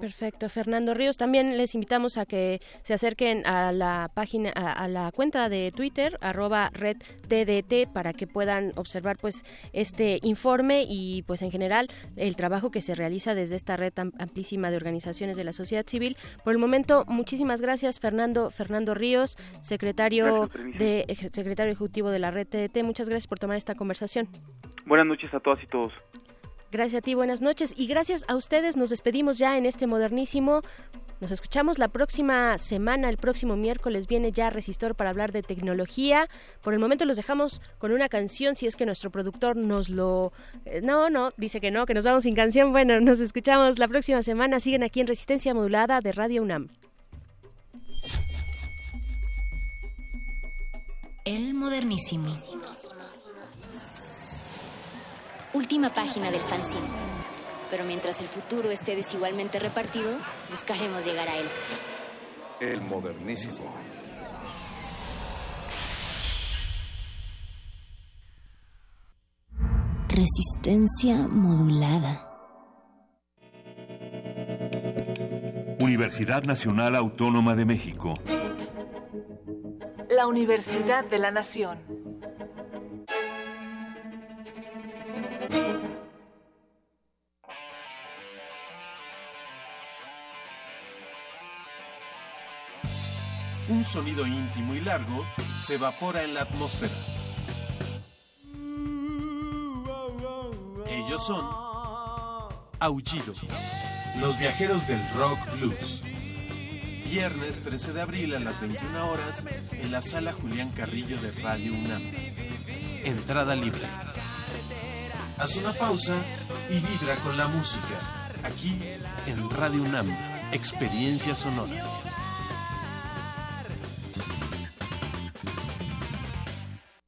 Perfecto, Fernando Ríos. También les invitamos a que se acerquen a la página, a, la cuenta de Twitter, arroba redtdt, para que puedan observar pues este informe y pues en general el trabajo que se realiza desde esta red amplísima de organizaciones de la sociedad civil. Por el momento, muchísimas gracias, Fernando, Fernando Ríos, secretario de secretario ejecutivo de la red TDT. Muchas gracias por tomar esta conversación. Buenas noches a todas y todos. Gracias a ti, buenas noches y gracias a ustedes. Nos despedimos ya en este modernísimo. Nos escuchamos la próxima semana, el próximo miércoles viene ya Resistor para hablar de tecnología. Por el momento los dejamos con una canción, si es que nuestro productor nos lo... Eh, no, no, dice que no, que nos vamos sin canción. Bueno, nos escuchamos la próxima semana. Siguen aquí en Resistencia Modulada de Radio UNAM. El modernísimo. Última página del fanzine. Pero mientras el futuro esté desigualmente repartido, buscaremos llegar a él. El modernísimo. Resistencia modulada. Universidad Nacional Autónoma de México. La Universidad de la Nación. Un sonido íntimo y largo se evapora en la atmósfera. Ellos son Aullido, los viajeros del rock blues. Viernes 13 de abril a las 21 horas en la sala Julián Carrillo de Radio UNAM. Entrada libre. Haz una pausa y vibra con la música. Aquí en Radio UNAM, Experiencia Sonora.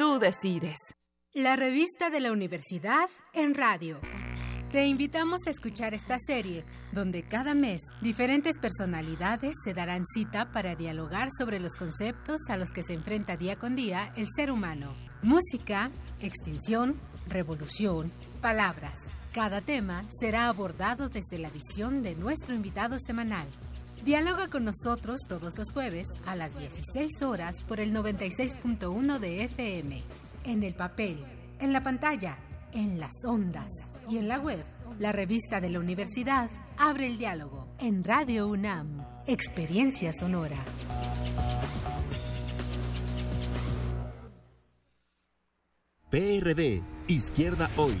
Tú decides. La revista de la universidad en radio. Te invitamos a escuchar esta serie, donde cada mes diferentes personalidades se darán cita para dialogar sobre los conceptos a los que se enfrenta día con día el ser humano. Música, extinción, revolución, palabras. Cada tema será abordado desde la visión de nuestro invitado semanal. Dialoga con nosotros todos los jueves a las 16 horas por el 96.1 de FM, en el papel, en la pantalla, en las ondas y en la web. La revista de la universidad abre el diálogo en Radio UNAM, Experiencia Sonora. PRD, Izquierda Hoy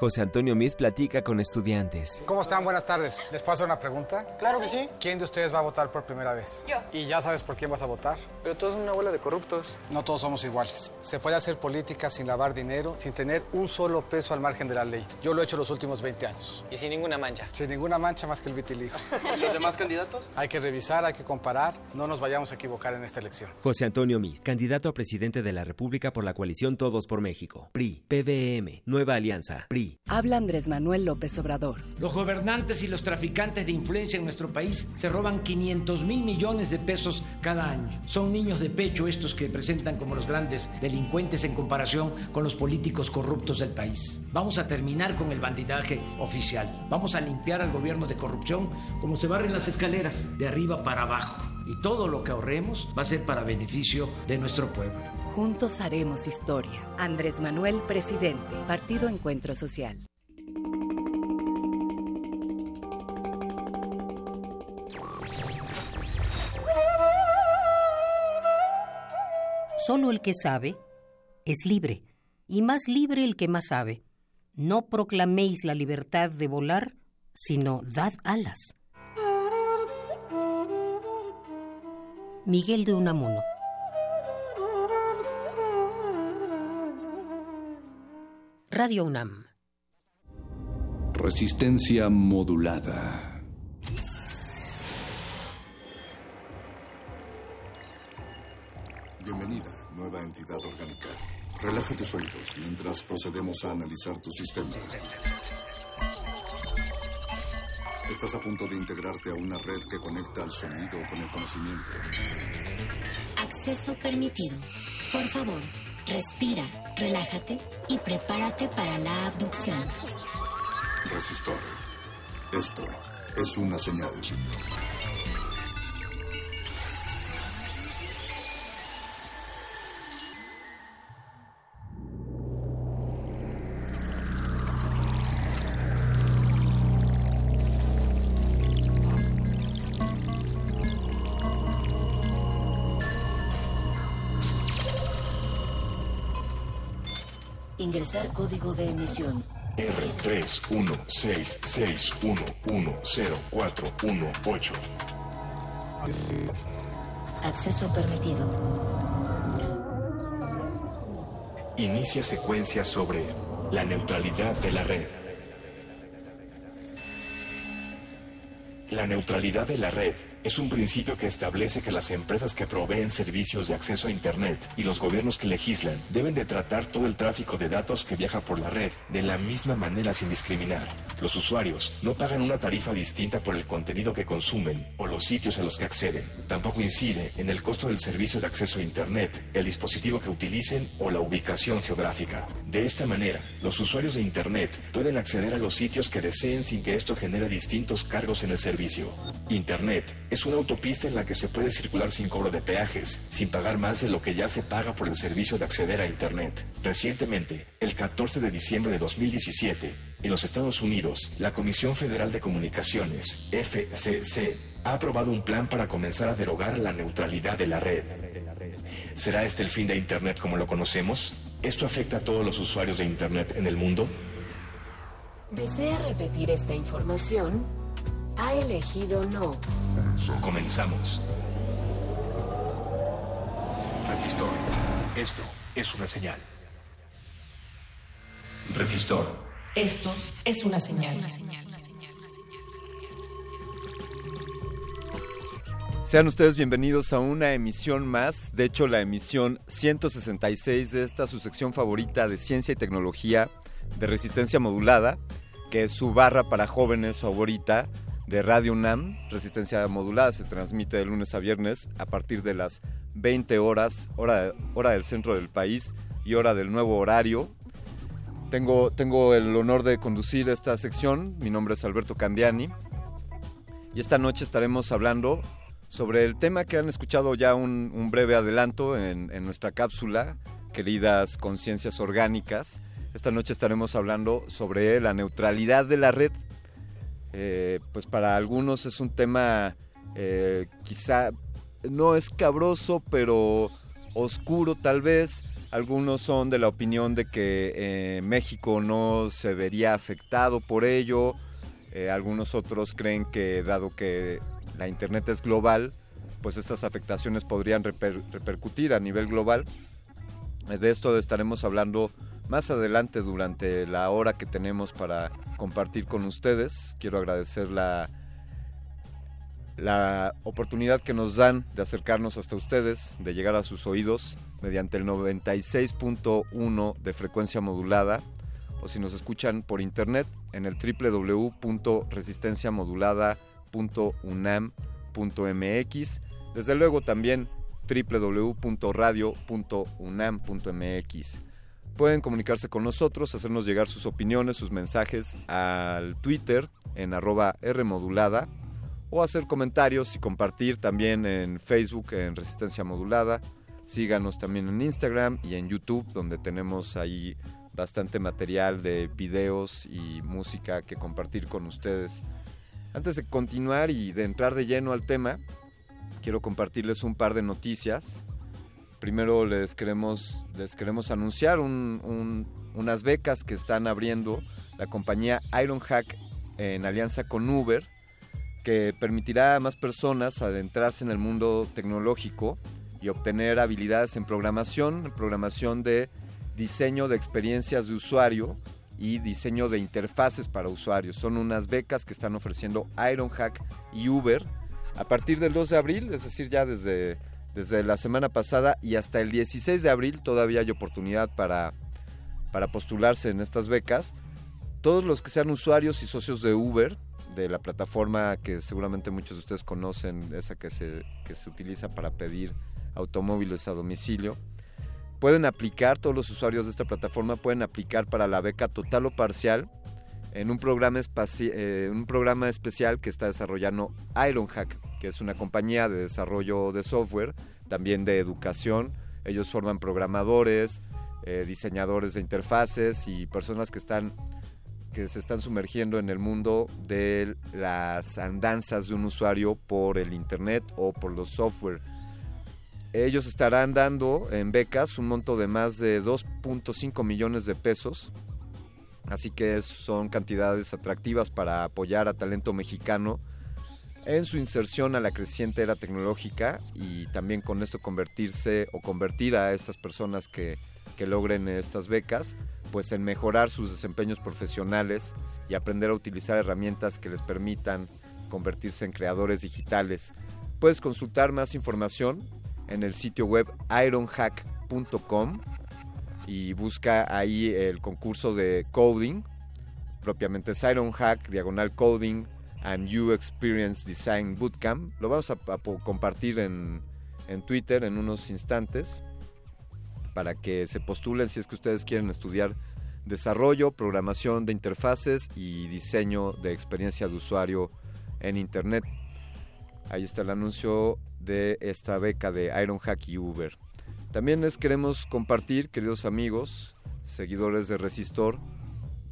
José Antonio Miz platica con estudiantes. ¿Cómo están? Buenas tardes. ¿Les puedo hacer una pregunta? Claro que sí. ¿Quién de ustedes va a votar por primera vez? Yo. ¿Y ya sabes por quién vas a votar? Pero todos son una bola de corruptos. No todos somos iguales. Se puede hacer política sin lavar dinero, sin tener un solo peso al margen de la ley. Yo lo he hecho los últimos 20 años. Y sin ninguna mancha. Sin ninguna mancha más que el vitiligo. ¿Y los demás candidatos? Hay que revisar, hay que comparar. No nos vayamos a equivocar en esta elección. José Antonio Miz, candidato a presidente de la República por la coalición Todos por México. PRI, PDM, Nueva Alianza, PRI. Habla Andrés Manuel López Obrador. Los gobernantes y los traficantes de influencia en nuestro país se roban 500 mil millones de pesos cada año. Son niños de pecho estos que presentan como los grandes delincuentes en comparación con los políticos corruptos del país. Vamos a terminar con el bandidaje oficial. Vamos a limpiar al gobierno de corrupción como se barren las escaleras, de arriba para abajo. Y todo lo que ahorremos va a ser para beneficio de nuestro pueblo. Juntos haremos historia. Andrés Manuel, presidente. Partido Encuentro Social. Solo el que sabe es libre, y más libre el que más sabe. No proclaméis la libertad de volar, sino dad alas. Miguel de Unamuno. Radio UNAM. Resistencia modulada. Bienvenida, nueva entidad orgánica. Relaja tus oídos mientras procedemos a analizar tu sistema. Estás a punto de integrarte a una red que conecta al sonido con el conocimiento. Acceso permitido. Por favor, respira, relájate y prepárate para la abducción. Resistor. Esto es una señal. Ingresar código de emisión. R3166110418. Acceso permitido. Inicia secuencia sobre la neutralidad de la red. La neutralidad de la red es un principio que establece que las empresas que proveen servicios de acceso a Internet y los gobiernos que legislan deben de tratar todo el tráfico de datos que viaja por la red de la misma manera sin discriminar. Los usuarios no pagan una tarifa distinta por el contenido que consumen o los sitios a los que acceden. Tampoco incide en el costo del servicio de acceso a Internet, el dispositivo que utilicen o la ubicación geográfica. De esta manera, los usuarios de Internet pueden acceder a los sitios que deseen sin que esto genere distintos cargos en el servicio. Internet es una autopista en la que se puede circular sin cobro de peajes, sin pagar más de lo que ya se paga por el servicio de acceder a Internet. Recientemente, el 14 de diciembre de 2017, en los Estados Unidos, la Comisión Federal de Comunicaciones, FCC, ha aprobado un plan para comenzar a derogar la neutralidad de la red. ¿Será este el fin de Internet como lo conocemos? ¿Esto afecta a todos los usuarios de Internet en el mundo? ¿Desea repetir esta información? Ha elegido no. Comenzamos. Resistor. Esto es una señal. Resistor. Esto es una señal. Sean ustedes bienvenidos a una emisión más, de hecho la emisión 166 de esta su sección favorita de ciencia y tecnología de resistencia modulada, que es su barra para jóvenes favorita de Radio UNAM. Resistencia modulada se transmite de lunes a viernes a partir de las 20 horas, hora, hora del centro del país y hora del nuevo horario. Tengo, tengo el honor de conducir esta sección, mi nombre es Alberto Candiani y esta noche estaremos hablando sobre el tema que han escuchado ya un, breve adelanto en, nuestra cápsula, queridas conciencias orgánicas. Esta noche estaremos hablando sobre la neutralidad de la red. Eh, pues para algunos es un tema eh, quizá no escabroso, pero oscuro tal vez. Algunos son de la opinión de que eh, México no se vería afectado por ello. algunos otros creen que dado que la Internet es global, pues estas afectaciones podrían reper, repercutir a nivel global. De esto estaremos hablando más adelante durante la hora que tenemos para compartir con ustedes. Quiero agradecer la, la oportunidad que nos dan de acercarnos hasta ustedes, de llegar a sus oídos mediante el 96.1 de frecuencia modulada o si nos escuchan por internet en el www.resistenciamodulada.unam.mx. Desde luego también www.radio.unam.mx. Pueden comunicarse con nosotros, hacernos llegar sus opiniones, sus mensajes al Twitter en arroba Rmodulada o hacer comentarios y compartir también en Facebook en Resistencia Modulada. Síganos también en Instagram y en YouTube donde tenemos ahí bastante material de videos y música que compartir con ustedes. Antes de continuar y de entrar de lleno al tema, quiero compartirles un par de noticias. Primero les queremos, les queremos anunciar un, un, unas becas que están abriendo la compañía Ironhack en alianza con Uber, que permitirá a más personas adentrarse en el mundo tecnológico y obtener habilidades en programación, programación de diseño de experiencias de usuario y diseño de interfaces para usuarios. Son unas becas que están ofreciendo Ironhack y Uber a partir del 2 de abril, es decir, ya desde, desde la semana pasada y hasta el 16 de abril todavía hay oportunidad para, para postularse en estas becas. Todos los que sean usuarios y socios de Uber, de la plataforma que seguramente muchos de ustedes conocen, esa que se, que se utiliza para pedir automóviles a domicilio, pueden aplicar, todos los usuarios de esta plataforma pueden aplicar para la beca total o parcial en un programa, eh, un programa especial que está desarrollando Ironhack, que es una compañía de desarrollo de software, también de educación. Ellos forman programadores, eh, diseñadores de interfaces y personas que están que se están sumergiendo en el mundo de las andanzas de un usuario por el internet o por los software. Ellos estarán dando en becas un monto de más de 2.5 millones de pesos Así que son cantidades atractivas para apoyar a talento mexicano en su inserción a la creciente era tecnológica y también con esto convertirse o convertir a estas personas que, que logren estas becas pues en mejorar sus desempeños profesionales y aprender a utilizar herramientas que les permitan convertirse en creadores digitales. Puedes consultar más información en el sitio web ironhack.com y busca ahí el concurso de coding, propiamente Siron Hack, diagonal coding and You Experience Design Bootcamp. Lo vamos a, compartir en, en Twitter en unos instantes para que se postulen si es que ustedes quieren estudiar desarrollo, programación de interfaces y diseño de experiencia de usuario en Internet. Ahí está el anuncio de esta beca de Ironhack y Uber. También les queremos compartir, queridos amigos, seguidores de Resistor,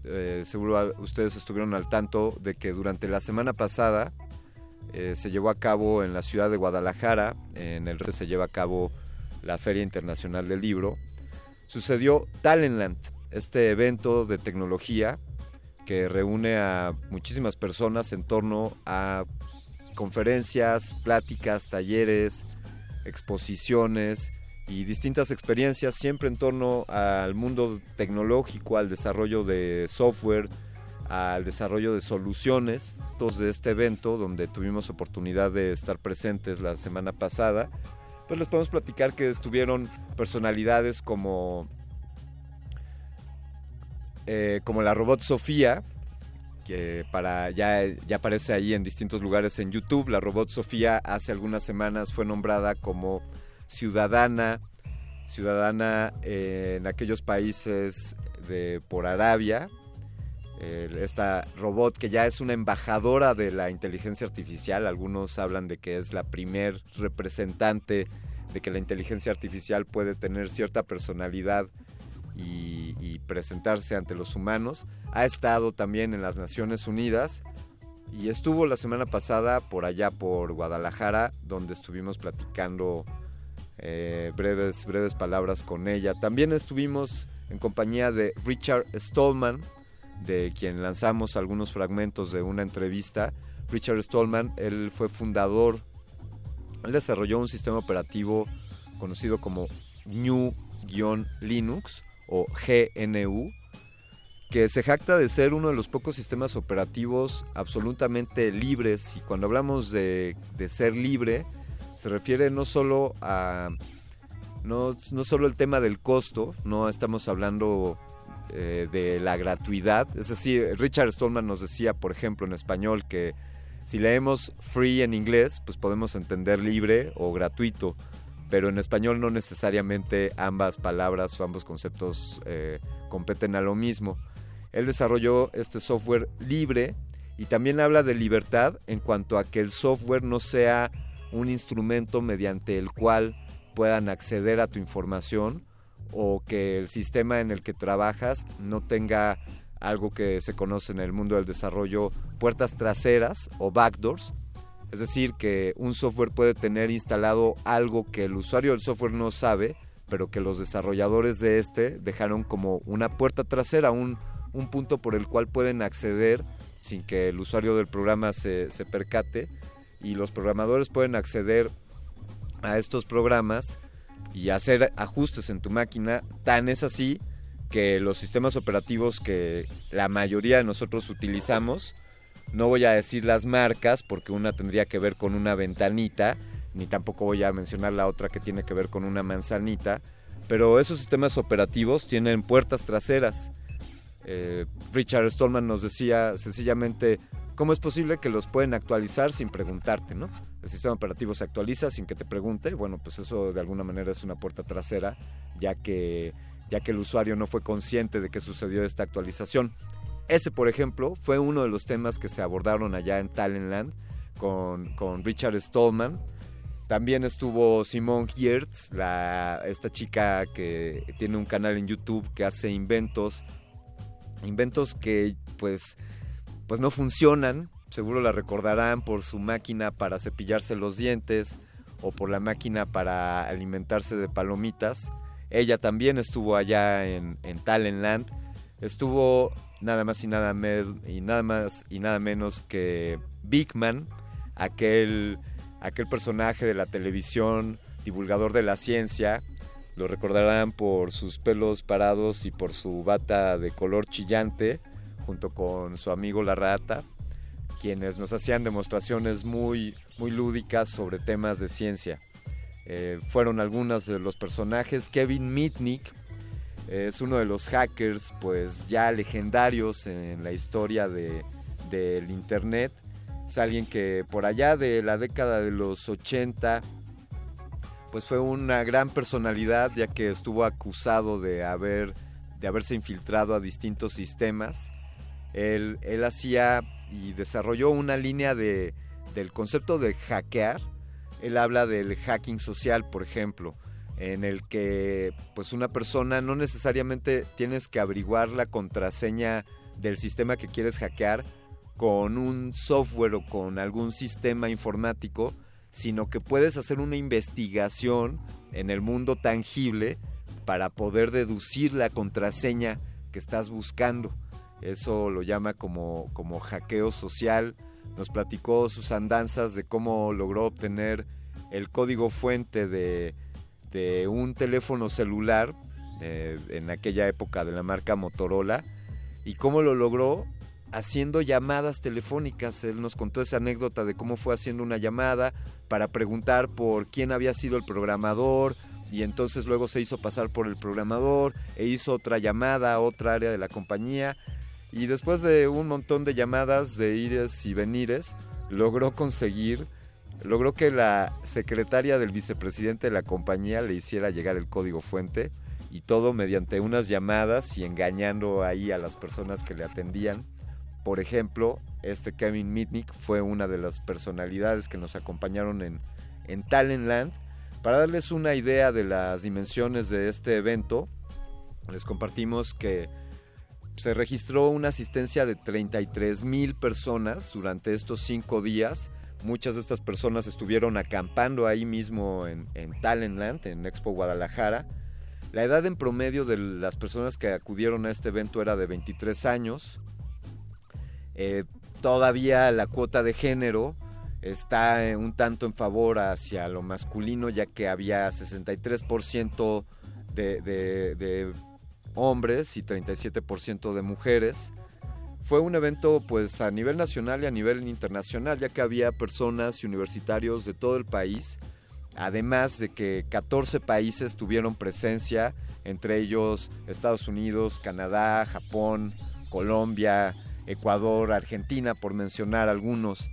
eh, seguro ustedes estuvieron al tanto de que durante la semana pasada eh, se llevó a cabo en la ciudad de Guadalajara, en el se lleva a cabo la Feria Internacional del Libro, sucedió Talentland, este evento de tecnología que reúne a muchísimas personas en torno a conferencias, pláticas, talleres, exposiciones y distintas experiencias siempre en torno al mundo tecnológico, al desarrollo de software, al desarrollo de soluciones. Todos de este evento donde tuvimos oportunidad de estar presentes la semana pasada, pues les podemos platicar que estuvieron personalidades como eh, como la robot Sofía, que para ya, ya aparece ahí en distintos lugares en YouTube. La robot Sofía hace algunas semanas fue nombrada como ciudadana, ciudadana en aquellos países de por Arabia. esta robot que ya es una embajadora de la inteligencia artificial, algunos hablan de que es la primer representante de que la inteligencia artificial puede tener cierta personalidad y presentarse ante los humanos. Ha estado también en las Naciones Unidas y estuvo la semana pasada por allá por Guadalajara, donde estuvimos platicando eh, breves, breves palabras con ella. También estuvimos en compañía de Richard Stallman, de quien lanzamos algunos fragmentos de una entrevista. Richard Stallman, él fue fundador, él desarrolló un sistema operativo conocido como GNU-Linux o GNU, que se jacta de ser uno de los pocos sistemas operativos absolutamente libres. Y cuando hablamos de, de ser libre, se refiere no solo a no, no solo el tema del costo, no estamos hablando eh, de la gratuidad. Es decir, Richard Stallman nos decía, por ejemplo, en español, que si leemos free en inglés, pues podemos entender libre o gratuito, pero en español no necesariamente ambas palabras o ambos conceptos eh, competen a lo mismo. Él desarrolló este software libre y también habla de libertad en cuanto a que el software no sea un instrumento mediante el cual puedan acceder a tu información o que el sistema en el que trabajas no tenga algo que se conoce en el mundo del desarrollo puertas traseras o backdoors. Es decir, que un software puede tener instalado algo que el usuario del software no sabe, pero que los desarrolladores de este dejaron como una puerta trasera, un, un punto por el cual pueden acceder sin que el usuario del programa se, se percate y los programadores pueden acceder a estos programas y hacer ajustes en tu máquina. Tan es así que los sistemas operativos que la mayoría de nosotros utilizamos, no voy a decir las marcas porque una tendría que ver con una ventanita, ni tampoco voy a mencionar la otra que tiene que ver con una manzanita, pero esos sistemas operativos tienen puertas traseras. Eh, Richard Stallman nos decía sencillamente, ¿cómo es posible que los pueden actualizar sin preguntarte, no? El sistema operativo se actualiza sin que te pregunte, bueno, pues eso de alguna manera es una puerta trasera, ya que, ya que el usuario no fue consciente de que sucedió esta actualización. Ese, por ejemplo, fue uno de los temas que se abordaron allá en Talentland con, con Richard Stallman. También estuvo Simone Hiertz, la, esta chica que tiene un canal en YouTube que hace inventos, inventos que pues pues no funcionan. Seguro la recordarán por su máquina para cepillarse los dientes o por la máquina para alimentarse de palomitas. Ella también estuvo allá en, en Talentland. Estuvo nada más y nada, y nada más y nada menos que Big Man, aquel, aquel personaje de la televisión, divulgador de la ciencia. Lo recordarán por sus pelos parados y por su bata de color chillante junto con su amigo La Rata, quienes nos hacían demostraciones muy, muy lúdicas sobre temas de ciencia. Eh, fueron algunos de los personajes. Kevin Mitnick es uno de los hackers pues ya legendarios en la historia de, del Internet. Es alguien que por allá de la década de los 80 pues fue una gran personalidad ya que estuvo acusado de haber de haberse infiltrado a distintos sistemas él, hacía y desarrolló una línea de, del concepto de hackear. Él habla del hacking social, por ejemplo, en el que pues una persona no necesariamente tienes que averiguar la contraseña del sistema que quieres hackear con un software o con algún sistema informático, sino que puedes hacer una investigación en el mundo tangible para poder deducir la contraseña que estás buscando. Eso lo llama como, como hackeo social. Nos platicó sus andanzas de cómo logró obtener el código fuente de, de un teléfono celular eh, en aquella época de la marca Motorola y cómo lo logró haciendo llamadas telefónicas. Él nos contó esa anécdota de cómo fue haciendo una llamada para preguntar por quién había sido el programador y entonces luego se hizo pasar por el programador e hizo otra llamada a otra área de la compañía y después de un montón de llamadas de ires y venires logró conseguir logró que la secretaria del vicepresidente de la compañía le hiciera llegar el código fuente y todo mediante unas llamadas y engañando ahí a las personas que le atendían. Por ejemplo, este Kevin Mitnick fue una de las personalidades que nos acompañaron en, en Talentland. Para darles una idea de las dimensiones de este evento, les compartimos que se registró una asistencia de 33 mil personas durante estos cinco días. Muchas de estas personas estuvieron acampando ahí mismo en, en Talentland, en Expo Guadalajara. La edad en promedio de las personas que acudieron a este evento era de 23 años. Eh, todavía la cuota de género está eh, un tanto en favor hacia lo masculino, ya que había 63% de, hombres y 37% de mujeres. Fue un evento pues a nivel nacional y a nivel internacional, ya que había personas y universitarios de todo el país, además de que 14 países tuvieron presencia, entre ellos Estados Unidos, Canadá, Japón, Colombia, Ecuador, Argentina, por mencionar algunos.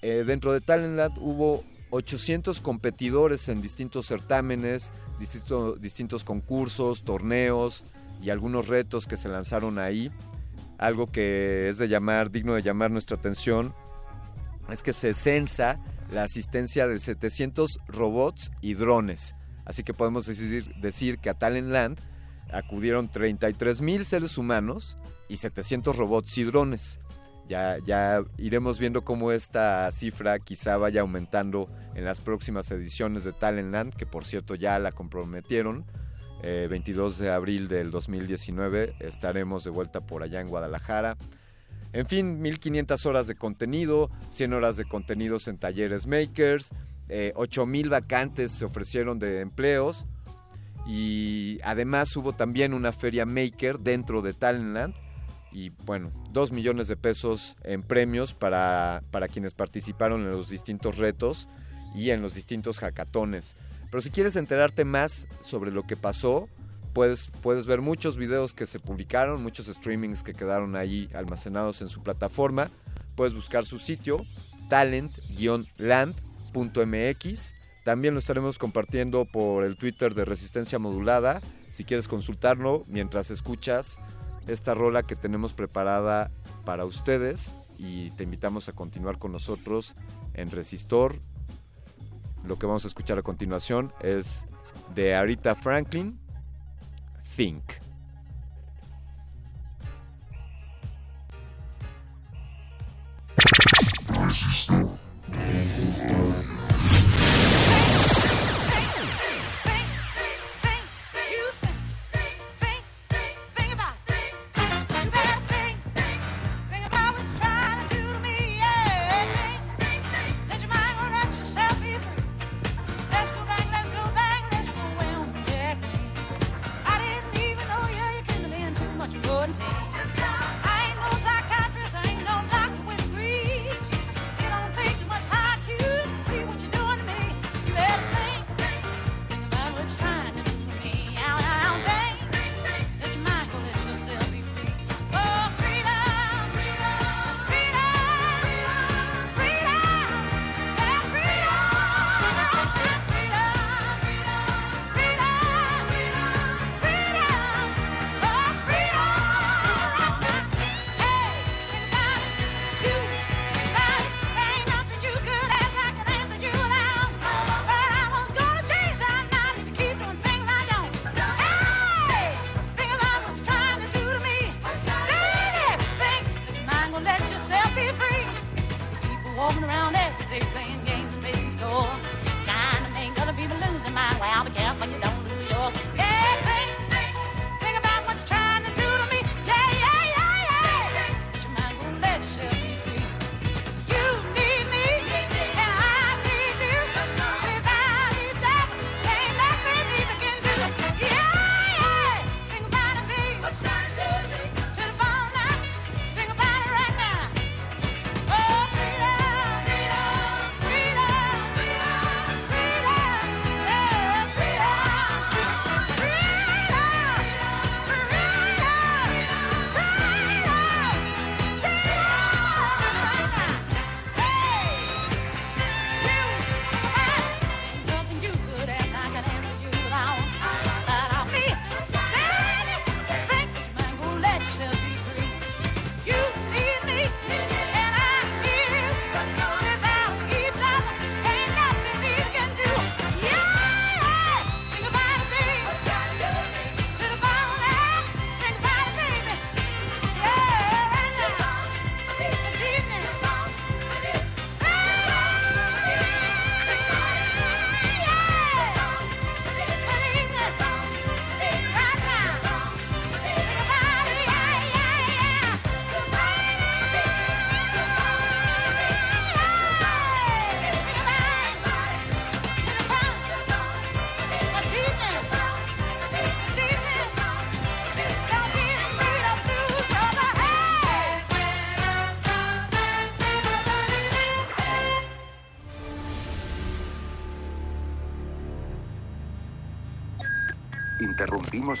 Eh, dentro de Talentland hubo 800 competidores en distintos certámenes, distinto, distintos concursos, torneos y algunos retos que se lanzaron ahí. Algo que es de llamar, digno de llamar nuestra atención, es que se censa la asistencia de 700 robots y drones. Así que podemos decir, decir que a Talentland acudieron 33 mil seres humanos y 700 robots y drones. Ya, iremos viendo cómo esta cifra quizá vaya aumentando en las próximas ediciones de Talentland, que por cierto ya la comprometieron. Eh, 22 de abril del 2019 estaremos de vuelta por allá en Guadalajara. En fin, 1500 horas de contenido, 100 horas de contenidos en talleres makers, eh, 8000 vacantes se ofrecieron de empleos y además hubo también una feria maker dentro de Talentland y bueno, 2 millones de pesos en premios para, para quienes participaron en los distintos retos y en los distintos hackatones. Pero si quieres enterarte más sobre lo que pasó, puedes, puedes ver muchos videos que se publicaron, muchos streamings que quedaron ahí almacenados en su plataforma. Puedes buscar su sitio, talent-land.mx. También lo estaremos compartiendo por el Twitter de Resistencia Modulada. Si quieres consultarlo mientras escuchas esta rola que tenemos preparada para ustedes y te invitamos a continuar con nosotros en Resistor. Lo que vamos a escuchar a continuación es de Arita Franklin, Think. Resistor. Resistor.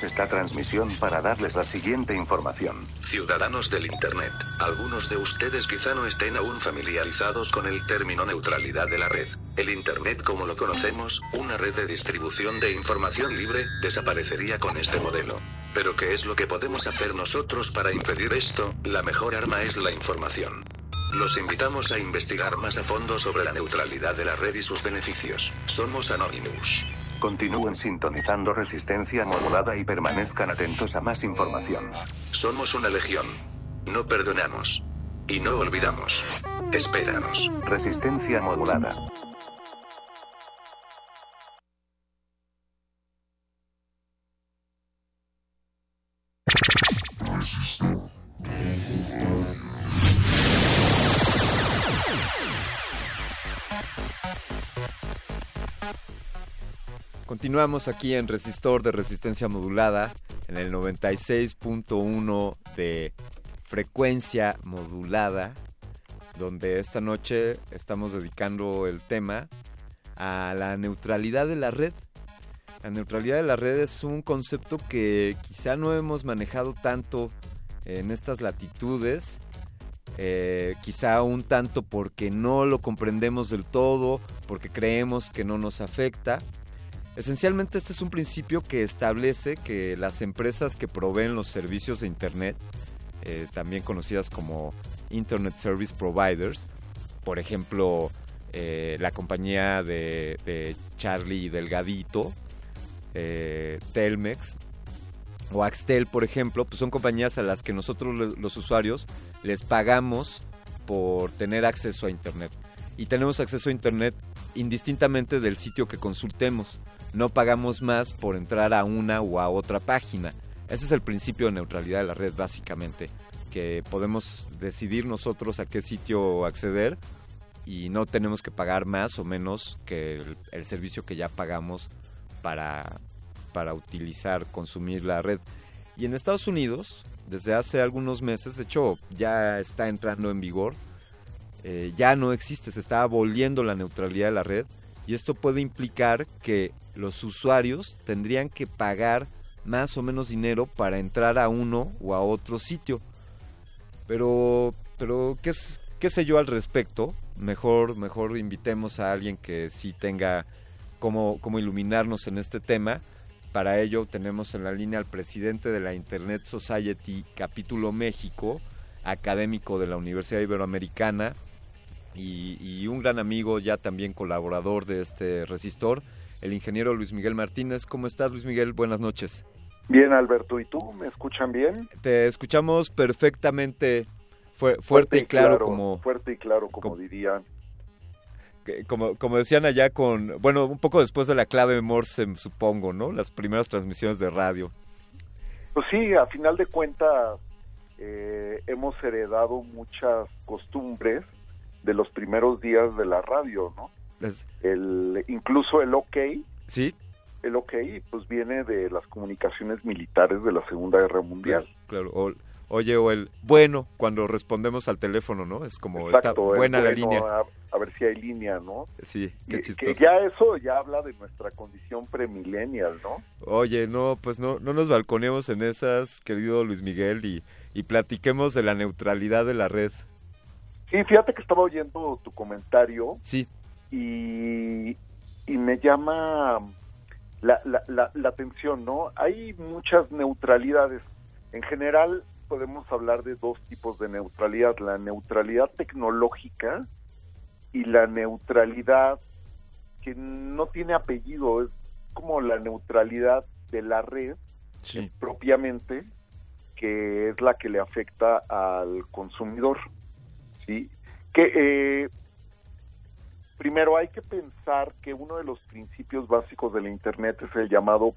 Esta transmisión para darles la siguiente información. Ciudadanos del Internet, algunos de ustedes quizá no estén aún familiarizados con el término neutralidad de la red. El Internet como lo conocemos, una red de distribución de información libre, desaparecería con este modelo. Pero ¿qué es lo que podemos hacer nosotros para impedir esto? La mejor arma es la información. Los invitamos a investigar más a fondo sobre la neutralidad de la red y sus beneficios. Somos Anonymous. Continúen sintonizando resistencia modulada y permanezcan atentos a más información. Somos una legión. No perdonamos. Y no olvidamos. Espéranos. Resistencia modulada. Continuamos aquí en Resistor de Resistencia Modulada, en el 96.1 de frecuencia modulada, donde esta noche estamos dedicando el tema a la neutralidad de la red. La neutralidad de la red es un concepto que quizá no hemos manejado tanto en estas latitudes, eh, quizá un tanto porque no lo comprendemos del todo, porque creemos que no nos afecta. Esencialmente este es un principio que establece que las empresas que proveen los servicios de Internet, eh, también conocidas como Internet Service Providers, por ejemplo, eh, la compañía de, Charlie Delgadito, eh, Telmex o Axtel, por ejemplo, pues son compañías a las que nosotros los usuarios les pagamos por tener acceso a Internet. Y tenemos acceso a Internet indistintamente del sitio que consultemos. No pagamos más por entrar a una o a otra página. Ese es el principio de neutralidad de la red, básicamente. Que podemos decidir nosotros a qué sitio acceder y no tenemos que pagar más o menos que el, servicio que ya pagamos para, para utilizar, consumir la red. Y en Estados Unidos, desde hace algunos meses, de hecho ya está entrando en vigor, eh, ya no existe, se está aboliendo la neutralidad de la red y esto puede implicar que los usuarios tendrían que pagar más o menos dinero para entrar a uno o a otro sitio. Pero, pero ¿qué, sé yo al respecto? Mejor, mejor invitemos a alguien que sí tenga cómo, cómo iluminarnos en este tema. Para ello tenemos en la línea al presidente de la Internet Society Capítulo México, académico de la Universidad Iberoamericana y, y, un gran amigo, ya también colaborador de este resistor, el ingeniero Luis Miguel Martínez. ¿Cómo estás, Luis Miguel? Buenas noches. Bien, Alberto. ¿Y tú? ¿Me escuchan bien? Te escuchamos perfectamente fu fuerte, fuerte, y claro, claro, como... Fuerte y claro, como, como dirían. Como, como decían allá con, bueno, un poco después de la clave Morse, supongo, ¿no? Las primeras transmisiones de radio. Pues sí, a final de cuentas eh, hemos heredado muchas costumbres de los primeros días de la radio, ¿no? Es... El, incluso el OK. Sí. El OK, pues viene de las comunicaciones militares de la Segunda Guerra Mundial. Claro, claro. O, oye, o el bueno cuando respondemos al teléfono, ¿no? Es como Exacto, está buena bueno, la línea. A, a, ver si hay línea, ¿no? Sí, qué chistoso. Que ya eso ya habla de nuestra condición premillennial, ¿no? Oye, no, pues no, no nos balconemos en esas, querido Luis Miguel, y, y platiquemos de la neutralidad de la red. Sí, fíjate que estaba oyendo tu comentario. Sí. Y, y me llama la, la, la, la, atención, ¿no? Hay muchas neutralidades. En general podemos hablar de dos tipos de neutralidad, la neutralidad tecnológica y la neutralidad que no tiene apellido, es como la neutralidad de la red sí. propiamente, que es la que le afecta al consumidor. ¿Sí? Que eh, primero hay que pensar que uno de los principios básicos de la Internet es el llamado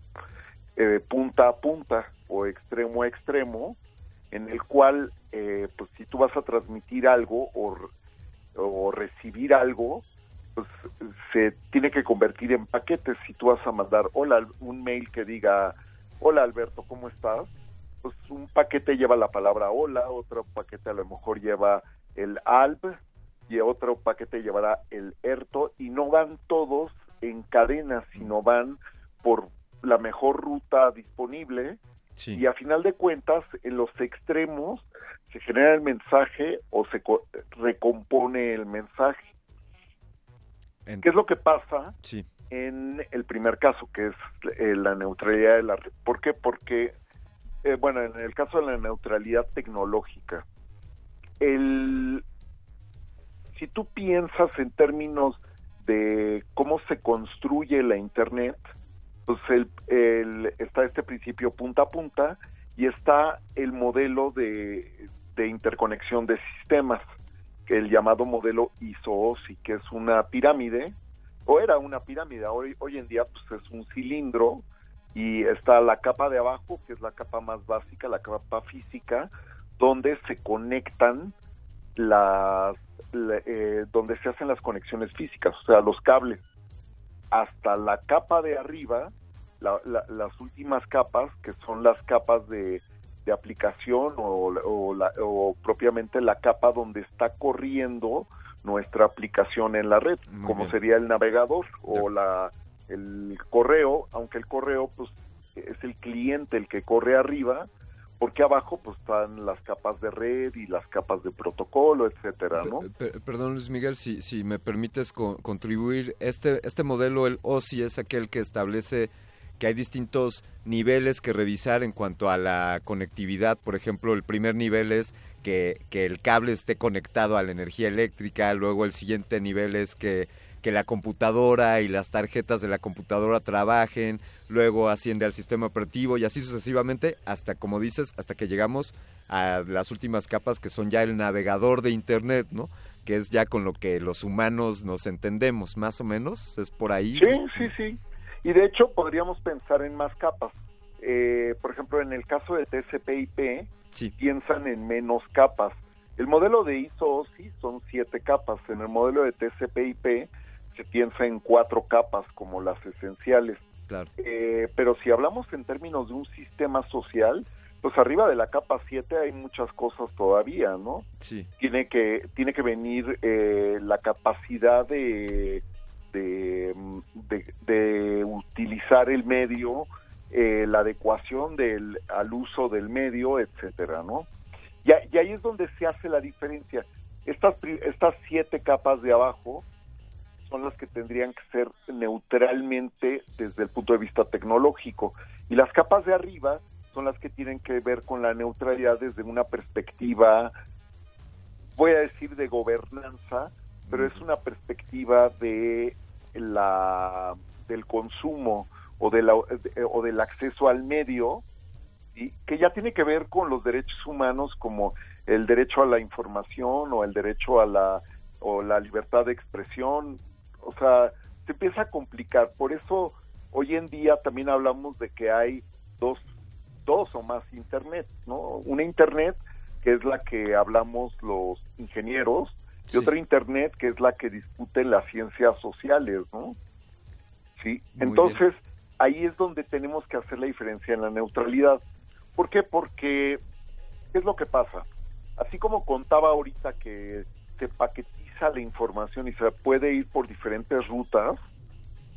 eh, punta a punta o extremo a extremo, en el cual, eh, pues si tú vas a transmitir algo o, recibir algo, pues se tiene que convertir en paquetes. Si tú vas a mandar hola, un mail que diga, hola Alberto, ¿cómo estás? Pues un paquete lleva la palabra hola, otro paquete a lo mejor lleva el ALB y otro paquete llevará el ERTO y no van todos en cadena, sino van por la mejor ruta disponible y a final de cuentas en los extremos se genera el mensaje o se co- recompone el mensaje. ¿Qué es lo que pasa Sí. en el primer caso, que es eh, la neutralidad de la red? ¿Por qué? Porque, eh, bueno, en el caso de la neutralidad tecnológica, el, si tú piensas en términos de cómo se construye la Internet, pues el, está este principio punta a punta y está el modelo de, de interconexión de sistemas, que el llamado modelo ISO-OSI, que es una pirámide, o era una pirámide, hoy, hoy en día pues es un cilindro y está la capa de abajo, que es la capa más básica, la capa física, donde se conectan las, la- eh, donde se hacen las conexiones físicas, o sea, los cables, hasta la capa de arriba, la- la- las últimas capas, que son las capas de, de aplicación o, o la- o propiamente la capa donde está corriendo nuestra aplicación en la red, Muy como bien. sería el navegador o la el correo, aunque el correo pues es el cliente el que corre arriba, porque abajo pues están las capas de red y las capas de protocolo, etcétera, ¿no? Per- perdón, Luis Miguel, si, si me permites co- contribuir, este, este modelo, el OSI, es aquel que establece que hay distintos niveles que revisar en cuanto a la conectividad. Por ejemplo, el primer nivel es que, que el cable esté conectado a la energía eléctrica, luego el siguiente nivel es que, que la computadora y las tarjetas de la computadora trabajen, luego asciende al sistema operativo y así sucesivamente hasta, como dices, hasta que llegamos a las últimas capas que son ya el navegador de Internet, ¿no? Que es ya con lo que los humanos nos entendemos, más o menos, es por ahí. Sí, sí, sí. Y de hecho podríamos pensar en más capas. Eh, por ejemplo, en el caso de TCP/IP, piensan en menos capas. El modelo de ISO-OSI son siete capas. En el modelo de TCP/IP se piensa en cuatro capas como las esenciales. Claro. Eh, pero si hablamos en términos de un sistema social, pues arriba de la capa 7 hay muchas cosas todavía, ¿no? Sí. Tiene que, tiene que venir eh, la capacidad de, de, de- de utilizar el medio, eh, la adecuación del, al uso del medio, etcétera, ¿no? Y, y ahí es donde se hace la diferencia. Estas, estas siete capas de abajo son las que tendrían que ser neutralmente desde el punto de vista tecnológico. Y las capas de arriba son las que tienen que ver con la neutralidad desde una perspectiva, voy a decir, de gobernanza, pero es una perspectiva de la del consumo o, de la, o del acceso al medio, y que ya tiene que ver con los derechos humanos como el derecho a la información o el derecho a la o la libertad de expresión, o sea, se empieza a complicar. Por eso hoy en día también hablamos de que hay dos, dos o más internet, ¿no? Una internet que es la que hablamos los ingenieros y otra internet que es la que discuten las ciencias sociales, ¿no? Sí, Muy entonces ahí es donde tenemos que hacer la diferencia en la neutralidad. ¿Por qué? Porque, ¿qué es lo que pasa? Así como contaba ahorita que se paquetiza la información y se puede ir por diferentes rutas,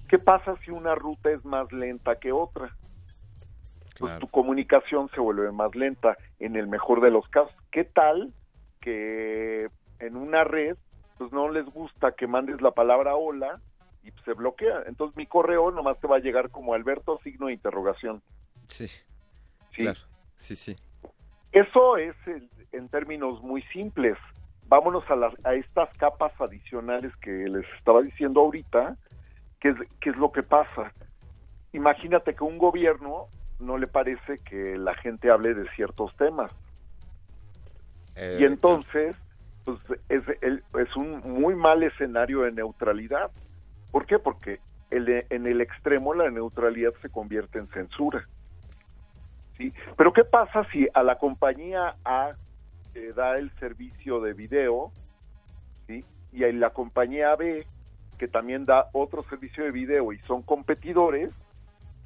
¿qué pasa si una ruta es más lenta que otra? Pues tu comunicación se vuelve más lenta en el mejor de los casos. ¿Qué tal que en una red pues no les gusta que mandes la palabra hola y se bloquea? Entonces mi correo nomás te va a llegar como Alberto signo de interrogación. Sí. Sí. Claro. Sí, sí. Eso es el- en términos muy simples. Vámonos a, a estas capas adicionales que les estaba diciendo ahorita, ¿qué es, es lo que pasa? Imagínate que un gobierno no le parece que la gente hable de ciertos temas. Eh, y entonces, pues es, el- es un muy mal escenario de neutralidad. ¿Por qué? Porque el en el extremo la neutralidad se convierte en censura. ¿sí? Pero ¿qué pasa si a la compañía A eh, da el servicio de video ¿sí? y la compañía B que también da otro servicio de video y son competidores,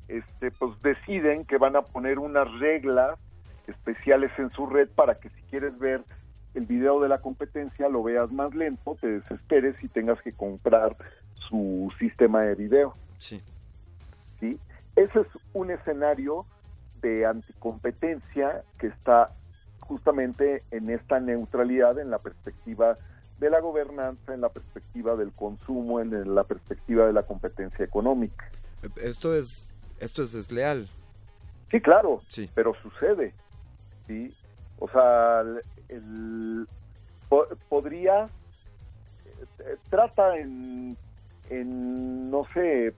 este, pues deciden que van a poner unas reglas especiales en su red para que si quieres ver el video de la competencia lo veas más lento, te desesperes y tengas que comprar su sistema de video. Sí. ¿sí? ese es un escenario de anticompetencia que está justamente en esta neutralidad, en la perspectiva de la gobernanza, en la perspectiva del consumo, en la perspectiva de la competencia económica. Esto es, esto es desleal. Sí, claro, sí. pero sucede. Sí, o sea, el, po- podría eh, trata en, en no sé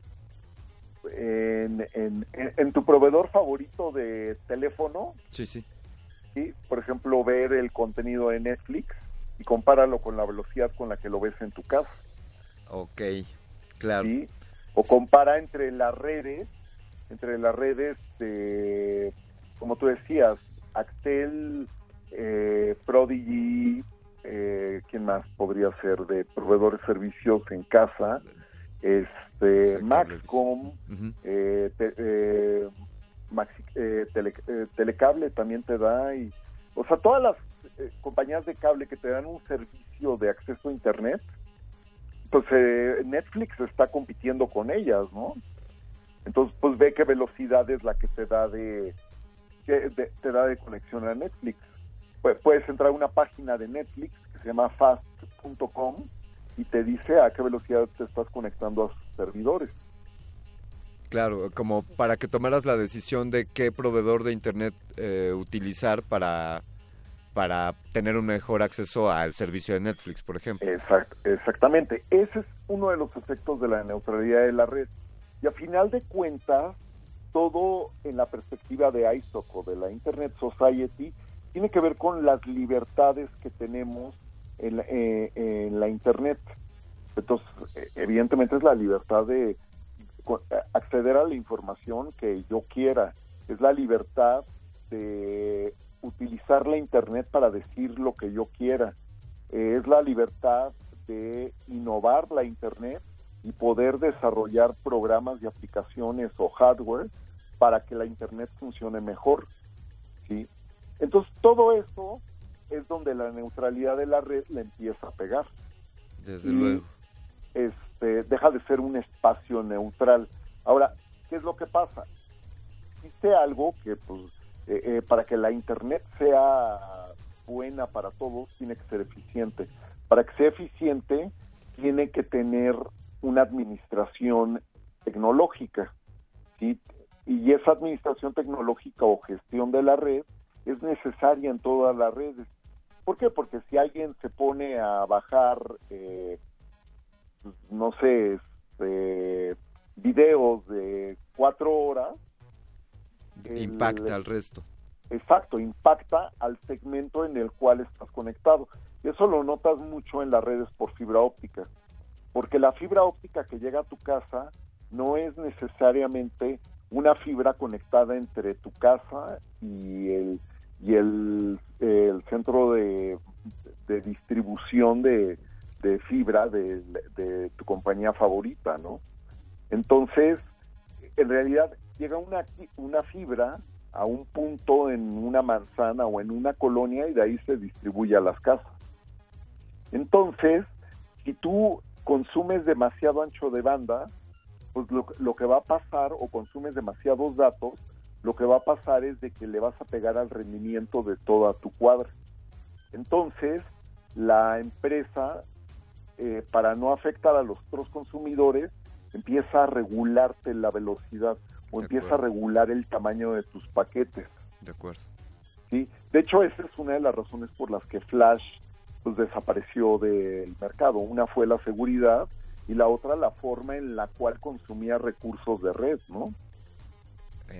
en, en, en- en tu proveedor favorito de teléfono Sí, sí. ¿Sí? por ejemplo ver el contenido de Netflix y compáralo con la velocidad con la que lo ves en tu casa Ok, claro. ¿sí? o compara entre las redes entre las redes de como tú decías Axtel eh, Prodigy eh, quién más podría ser de proveedores de servicios en casa este Maxcom Ujú. eh, te- eh, Maxi- eh, eh, Telecable también te da y o sea todas las eh, compañías de cable que te dan un servicio de acceso a internet pues Netflix está compitiendo con ellas no entonces pues ve qué velocidad es la que te da de que te da de conexión a Netflix. Pu- puedes entrar a una página de Netflix que se llama fast.com y te dice a qué velocidad te estás conectando a sus servidores Claro, como para que tomaras la decisión de qué proveedor de internet eh, utilizar para, para tener un mejor acceso al servicio de Netflix, por ejemplo. Exact- exactamente. Ese es uno de los efectos de la neutralidad de la red. Y a final de cuentas, todo en la perspectiva de ISOC o de la Internet Society tiene que ver con las libertades que tenemos en, la- eh, en la Internet. Entonces, eh, evidentemente es la libertad de acceder a la información que yo quiera. Es la libertad de utilizar la Internet para decir lo que yo quiera. Eh, es la libertad de innovar la Internet y poder desarrollar programas y aplicaciones o hardware para que la Internet funcione mejor. ¿sí? Entonces, todo eso es donde la neutralidad de la red le empieza a pegar. Desde Y, luego. Este, deja de ser un espacio neutral. Ahora, ¿qué es lo que pasa? Existe algo que, pues, eh, eh, para que la Internet sea buena para todos, tiene que ser eficiente. Para que sea eficiente, tiene que tener una administración tecnológica. Y esa administración tecnológica o gestión de la red es necesaria en todas las redes. ¿Por qué? Porque si alguien se pone a bajar, eh, pues, no sé, este, videos de cuatro horas, el- Impacta al resto. Exacto, impacta al segmento en el cual estás conectado. Y eso lo notas mucho en las redes por fibra óptica, porque la fibra óptica que llega a tu casa no es necesariamente una fibra conectada entre tu casa y el y el, el centro de, de distribución de, de fibra de, de tu compañía favorita, ¿no? Entonces, en realidad llega una, una fibra a un punto en una manzana o en una colonia y de ahí se distribuye a las casas. Entonces, si tú consumes demasiado ancho de banda, pues lo, lo que va a pasar o consumes demasiados datos, lo que va a pasar es de que le vas a pegar al rendimiento de toda tu cuadra. Entonces, la empresa, eh, para no afectar a los otros consumidores, empieza a regularte la velocidad o De empieza acuerdo. a regular el tamaño de tus paquetes. De acuerdo. ¿sí? De hecho, esa es una de las razones por las que Flash pues, desapareció del mercado. Una fue la seguridad y la otra la forma en la cual consumía recursos de red, ¿no?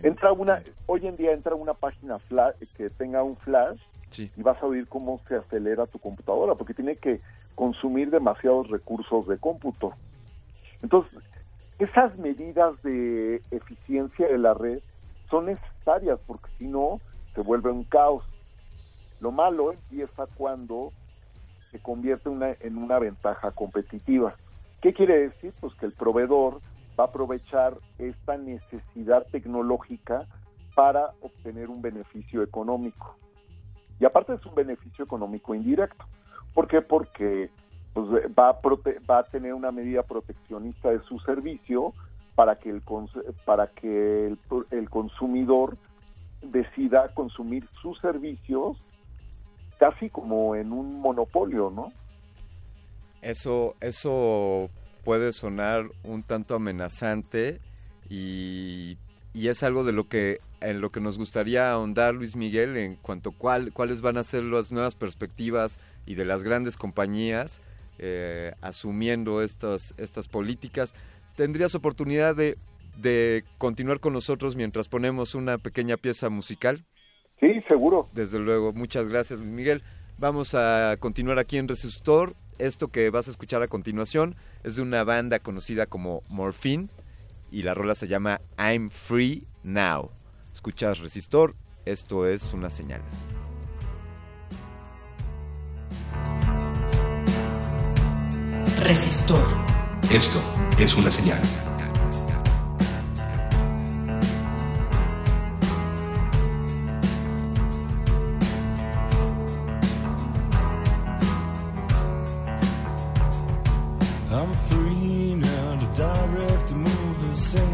Entra una, hoy en día entra una página flash, que tenga un flash Sí. y vas a oír cómo se acelera tu computadora, porque tiene que consumir demasiados recursos de cómputo. Entonces, esas medidas de eficiencia de la red son necesarias, porque si no, se vuelve un caos. Lo malo empieza cuando se convierte una- en una ventaja competitiva. ¿Qué quiere decir? Pues que el proveedor va a aprovechar esta necesidad tecnológica para obtener un beneficio económico. Y aparte es un beneficio económico indirecto. ¿Por qué? Porque pues, va, a prote- va a tener una medida proteccionista de su servicio para que el, para que el consumidor decida consumir sus servicios casi como en un monopolio, ¿no? Eso, eso puede sonar un tanto amenazante y, y, es algo de lo que en lo que nos gustaría ahondar Luis Miguel en cuanto a cuál, cuáles van a ser las nuevas perspectivas y de las grandes compañías eh, asumiendo estas, estas políticas. ¿Tendrías oportunidad de, de continuar con nosotros mientras ponemos una pequeña pieza musical? Sí, seguro. Desde luego, muchas gracias Luis Miguel. Vamos a continuar aquí en Resistor. Esto que vas a escuchar a continuación es de una banda conocida como Morphine y la rola se llama I'm Free Now. Escuchas Resistor, esto es una señal. Resistor. Esto es una señal.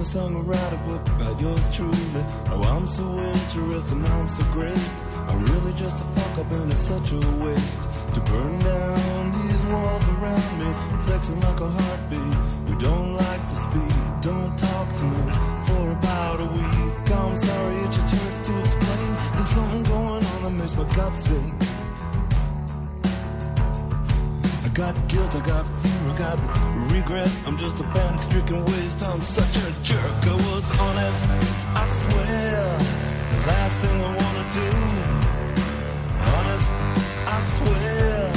Song, or write a book about yours truly. Oh, I'm so interesting, I'm so great. I'm really just a fuck up and it's such a waste to burn down these walls around me, flexing like a heartbeat. We don't like to speak, don't talk to me for about a week. I'm sorry, it just hurts to explain. There's something going on that makes my gut sick. I got guilt, I got fear, I got regret. I'm just a panic stricken waste. I'm such a jerk. I was honest, I swear. The last thing I wanna do. Honest, I swear.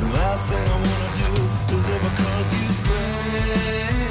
The last thing I wanna do is ever cause you pain.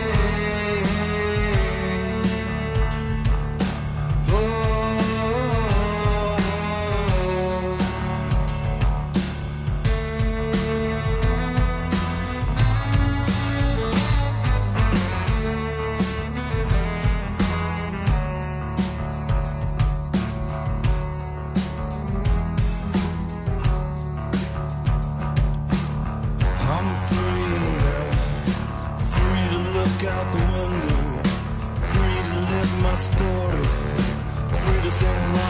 Free to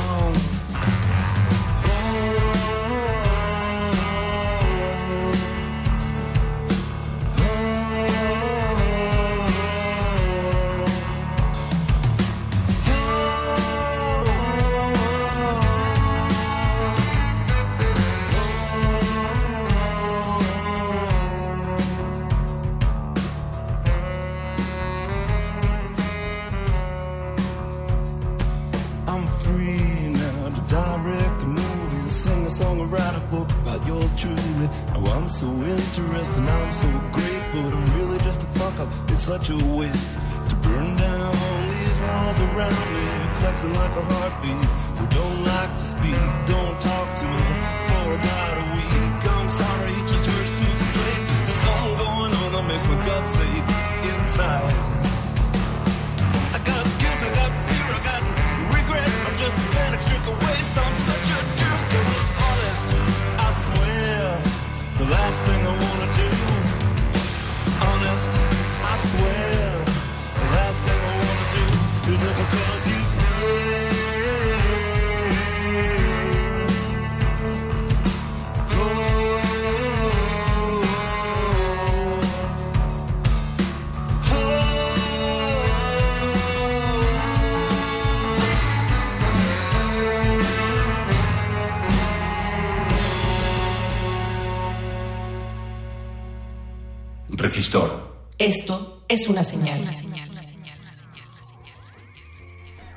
up. It's such a waste to burn down these walls around me, flexing like a heartbeat. We don't like to speak, don't talk to me for about a week. I'm sorry, it just hurts to explain. There's something going on that makes my gut ache inside. Resistor. Esto es una señal.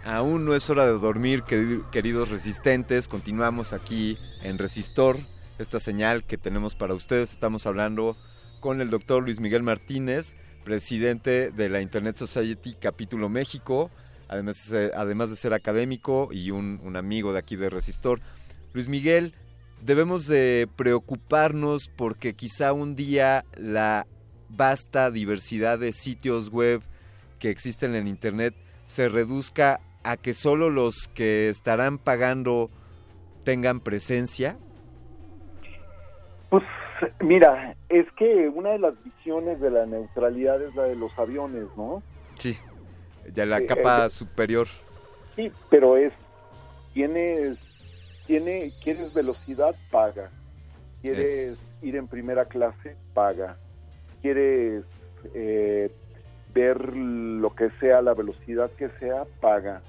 Aún no es hora de dormir, queri- queridos resistentes. Continuamos aquí en Resistor, esta señal que tenemos para ustedes. Estamos hablando con el doctor Luis Miguel Martínez, presidente de la Internet Society Capítulo México, además, de ser- además de ser académico y un, un amigo de aquí de Resistor. Luis Miguel, debemos de preocuparnos porque quizá un día la vasta diversidad de sitios web que existen en Internet se reduzca a que solo los que estarán pagando tengan presencia? Pues mira, es que una de las visiones de la neutralidad es la de los aviones, ¿no? Sí. Ya la Eh, capa eh, superior. Sí, pero es, tienes, tiene, quieres velocidad, paga. Quieres ir en primera clase, paga. Quieres eh, ver lo que sea, la velocidad que sea, paga.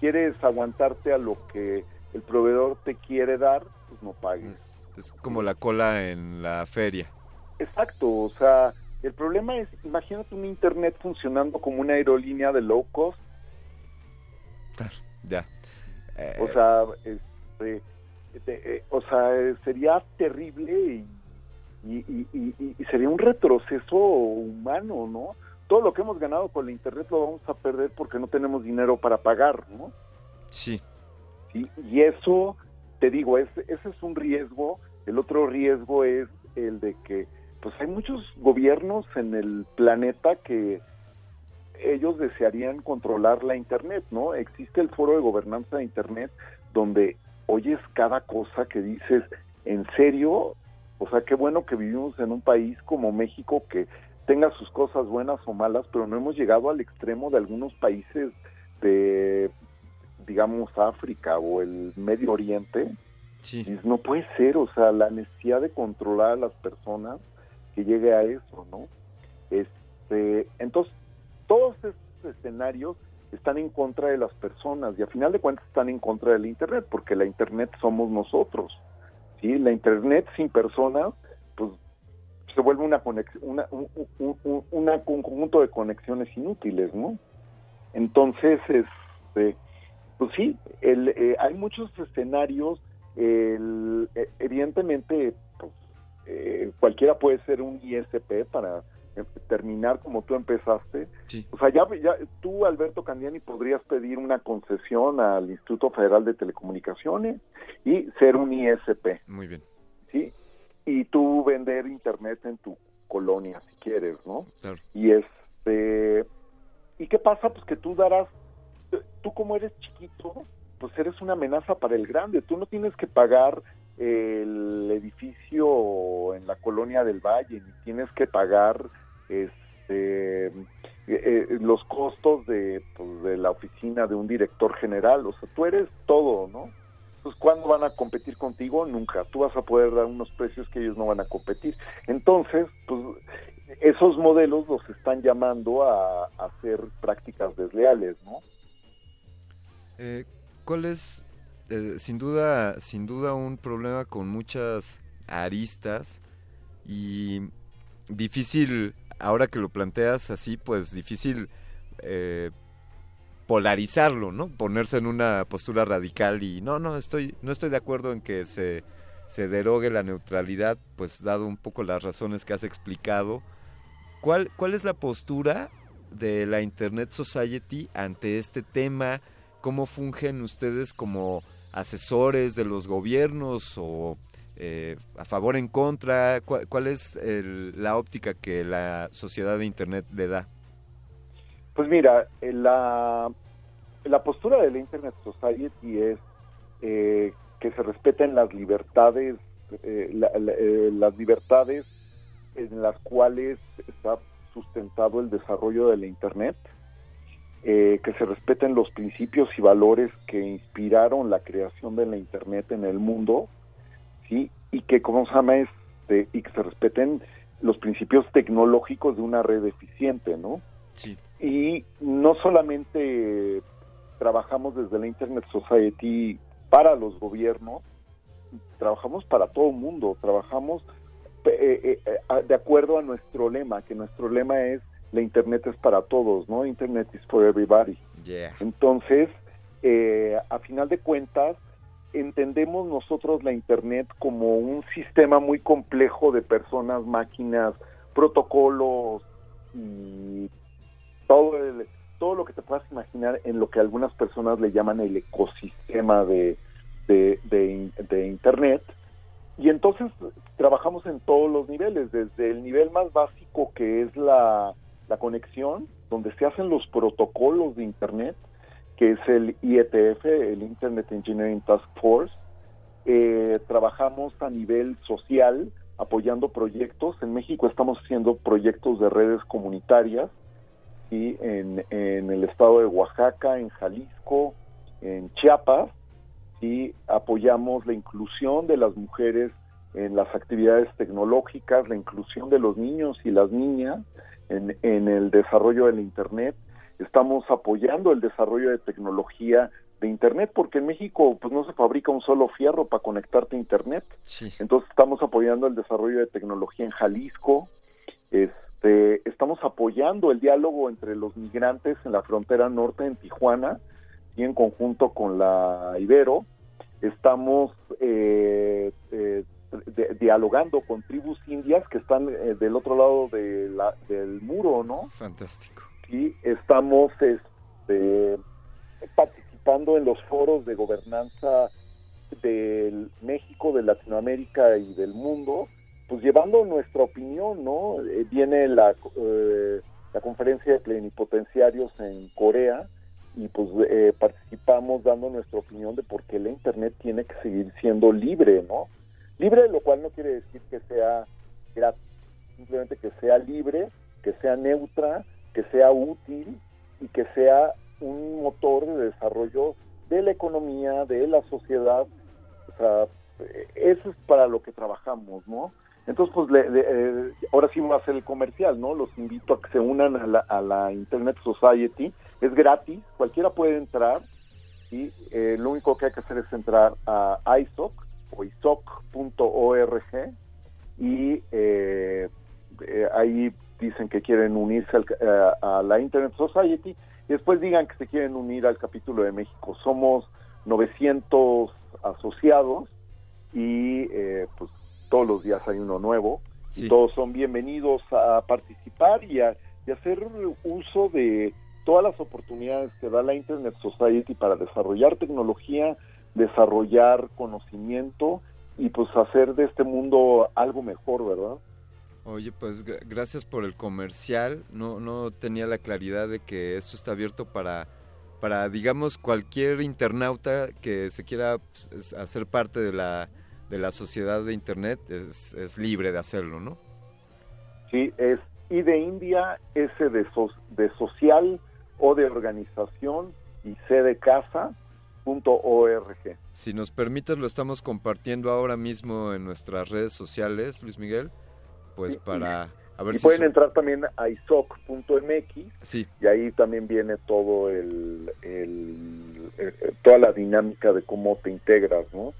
Quieres aguantarte a lo que el proveedor te quiere dar, pues no pagues. Es como la cola en la feria. Exacto, o sea, el problema es, imagínate un internet funcionando como una aerolínea de low cost, Ya. Eh, o sea, este, eh, o sea, eh, sería terrible y, y- y- y- y sería un retroceso humano, ¿no? Todo lo que hemos ganado con la internet lo vamos a perder porque no tenemos dinero para pagar, ¿no? Sí. Sí, y eso, te digo, es, ese es un riesgo. El otro riesgo es el de que, pues hay muchos gobiernos en el planeta que ellos desearían controlar la Internet, ¿no? Existe el foro de gobernanza de Internet donde oyes cada cosa que dices, ¿en serio? O sea, qué bueno que vivimos en un país como México que tenga sus cosas buenas o malas, pero no hemos llegado al extremo de algunos países de, digamos, África o el Medio Oriente. Dices, No puede ser, o sea, la necesidad de controlar a las personas que llegue a eso, ¿no? Este, entonces, todos estos escenarios están en contra de las personas y a final de cuentas están en contra del Internet, porque la Internet somos nosotros, La Internet sin personas, pues se vuelve una conex- una, un, un- un- conjunto de conexiones inútiles, ¿no? Entonces, este, pues sí, el, eh, hay muchos escenarios, el- eh, evidentemente, pues, eh, cualquiera puede ser un ISP para terminar como tú empezaste. O sea, ya, ya tú, Alberto Candiani, podrías pedir una concesión al Instituto Federal de Telecomunicaciones y ser un ISP. Muy bien. ¿sí? Y tú vender internet en tu colonia, si quieres, ¿no? Claro. Y este, ¿y qué pasa? Pues que tú darás, tú como eres chiquito, pues eres una amenaza para el grande. Tú no tienes que pagar el edificio en la colonia del Valle, ni tienes que pagar este eh, eh, los costos de, pues, de la oficina de un director general. O sea, tú eres todo, ¿no? Pues ¿cuándo van a competir contigo? Nunca. Tú vas a poder dar unos precios que ellos no van a competir. Entonces, pues esos modelos los están llamando a, hacer prácticas desleales, ¿no? Eh, ¿Cuál es, sin duda, sin duda, un problema con muchas aristas y difícil, ahora que lo planteas así, pues difícil eh, polarizarlo, ¿no? Ponerse en una postura radical y no, no estoy, no estoy de acuerdo en que se, se derogue la neutralidad, pues dado un poco las razones que has explicado. ¿Cuál, cuál es la postura de la Internet Society ante este tema? ¿Cómo fungen ustedes como asesores de los gobiernos o eh, a favor en contra? ¿Cuál, cuál es el- la óptica que la sociedad de Internet le da? Pues mira, eh, la, la postura de la Internet Society es eh, que se respeten las libertades, eh, eh, las libertades en las cuales está sustentado el desarrollo de la Internet, eh, que se respeten los principios y valores que inspiraron la creación de la Internet en el mundo, sí, y que cómo se llama este, y que se respeten los principios tecnológicos de una red eficiente, ¿no? Sí. y no solamente trabajamos desde la Internet Society para los gobiernos, trabajamos para todo el mundo, trabajamos eh, eh, eh, de acuerdo a nuestro lema, que nuestro lema es la Internet es para todos, ¿no? Internet is for everybody. Entonces, eh, a final de cuentas, entendemos nosotros la Internet como un sistema muy complejo de personas, máquinas, protocolos y todo todo lo que te puedas imaginar en lo que algunas personas le llaman el ecosistema de, de Internet. Y entonces trabajamos en todos los niveles, desde el nivel más básico que es la, la conexión, donde se hacen los protocolos de Internet, que es el IETF, el Internet Engineering Task Force. Eh, trabajamos a nivel social, apoyando proyectos. En México estamos haciendo proyectos de redes comunitarias, ¿sí? en, el estado de Oaxaca, en Jalisco, en Chiapas, y apoyamos la inclusión de las mujeres en las actividades tecnológicas, la inclusión de los niños y las niñas en el desarrollo del Internet. Estamos apoyando el desarrollo de tecnología de Internet porque en México pues no se fabrica un solo fierro para conectarte a Internet. Entonces estamos apoyando el desarrollo de tecnología en Jalisco. Este, estamos apoyando el diálogo entre los migrantes en la frontera norte en Tijuana y en conjunto con la Ibero. Estamos eh, eh, de- dialogando con tribus indias que están eh, del otro lado de la- del muro, ¿no? Fantástico. Y estamos este, participando en los foros de gobernanza del México, de Latinoamérica y del mundo, pues llevando nuestra opinión, ¿no? Eh, viene la, eh, la conferencia de plenipotenciarios en Corea y pues eh, participamos dando nuestra opinión de por qué la Internet tiene que seguir siendo libre, ¿no? Libre, lo cual no quiere decir que sea gratis, simplemente que sea libre, que sea neutra, que sea útil y que sea un motor de desarrollo de la economía, de la sociedad. O sea, eh, eso es para lo que trabajamos, ¿no? Entonces, pues, le- le- eh, ahora sí va a ser el comercial, ¿no? Los invito a que se unan a la, a la Internet Society. Es gratis, cualquiera puede entrar y eh, lo único que hay que hacer es entrar a ISOC o isoc.org y eh, eh, ahí dicen que quieren unirse al- eh, a la Internet Society y después digan que se quieren unir al capítulo de México. Somos 900 asociados y eh, pues todos los días hay uno nuevo y todos son bienvenidos a participar y a, y hacer uso de todas las oportunidades que da la Internet Society para desarrollar tecnología, desarrollar conocimiento y pues hacer de este mundo algo mejor, ¿verdad? Oye, pues gra- gracias por el comercial. No, no tenía la claridad de que esto está abierto para, para digamos, cualquier internauta que se quiera pues, es- hacer parte de la, de la sociedad de Internet, es, es libre de hacerlo, ¿no? Sí, es I de India, S de, so- de social, O de organización y C de casa, punto org. Si nos permites, lo estamos compartiendo ahora mismo en nuestras redes sociales, Luis Miguel, pues para a ver y si... pueden su- entrar también a isoc.mx Sí. y ahí también viene todo el, el- eh, toda la dinámica de cómo te integras, ¿no?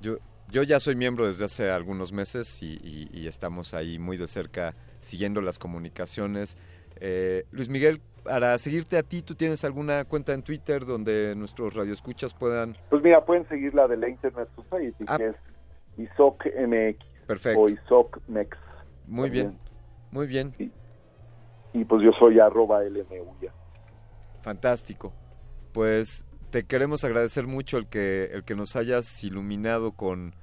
Yo, yo ya soy miembro desde hace algunos meses y, y- y estamos ahí muy de cerca siguiendo las comunicaciones. Eh, Luis Miguel, para seguirte a ti, ¿tú tienes alguna cuenta en Twitter donde nuestros radioescuchas puedan... Pues mira, pueden seguir la de la Internet Society, que es ISOCMX Ah. Perfecto. o ISOCMEX. Muy también. bien, muy bien. Y pues yo soy arroba LMUya. Fantástico. Pues te queremos agradecer mucho el que, el que nos hayas iluminado con,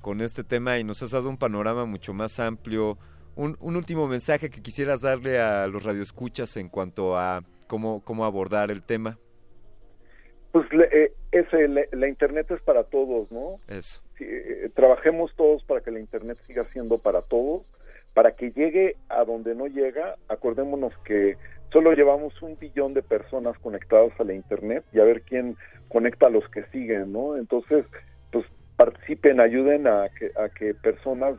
con este tema y nos has dado un panorama mucho más amplio. Un, un último mensaje que quisieras darle a los radioescuchas en cuanto a cómo, cómo abordar el tema. Pues le- eh, ese, la Internet es para todos, ¿no? Eso. Sí, eh, trabajemos todos para que la Internet siga siendo para todos, para que llegue a donde no llega. Acordémonos que solo llevamos un billón de personas conectadas a la Internet y a ver quién conecta a los que siguen, ¿no? Entonces, pues participen, ayuden a que, a que personas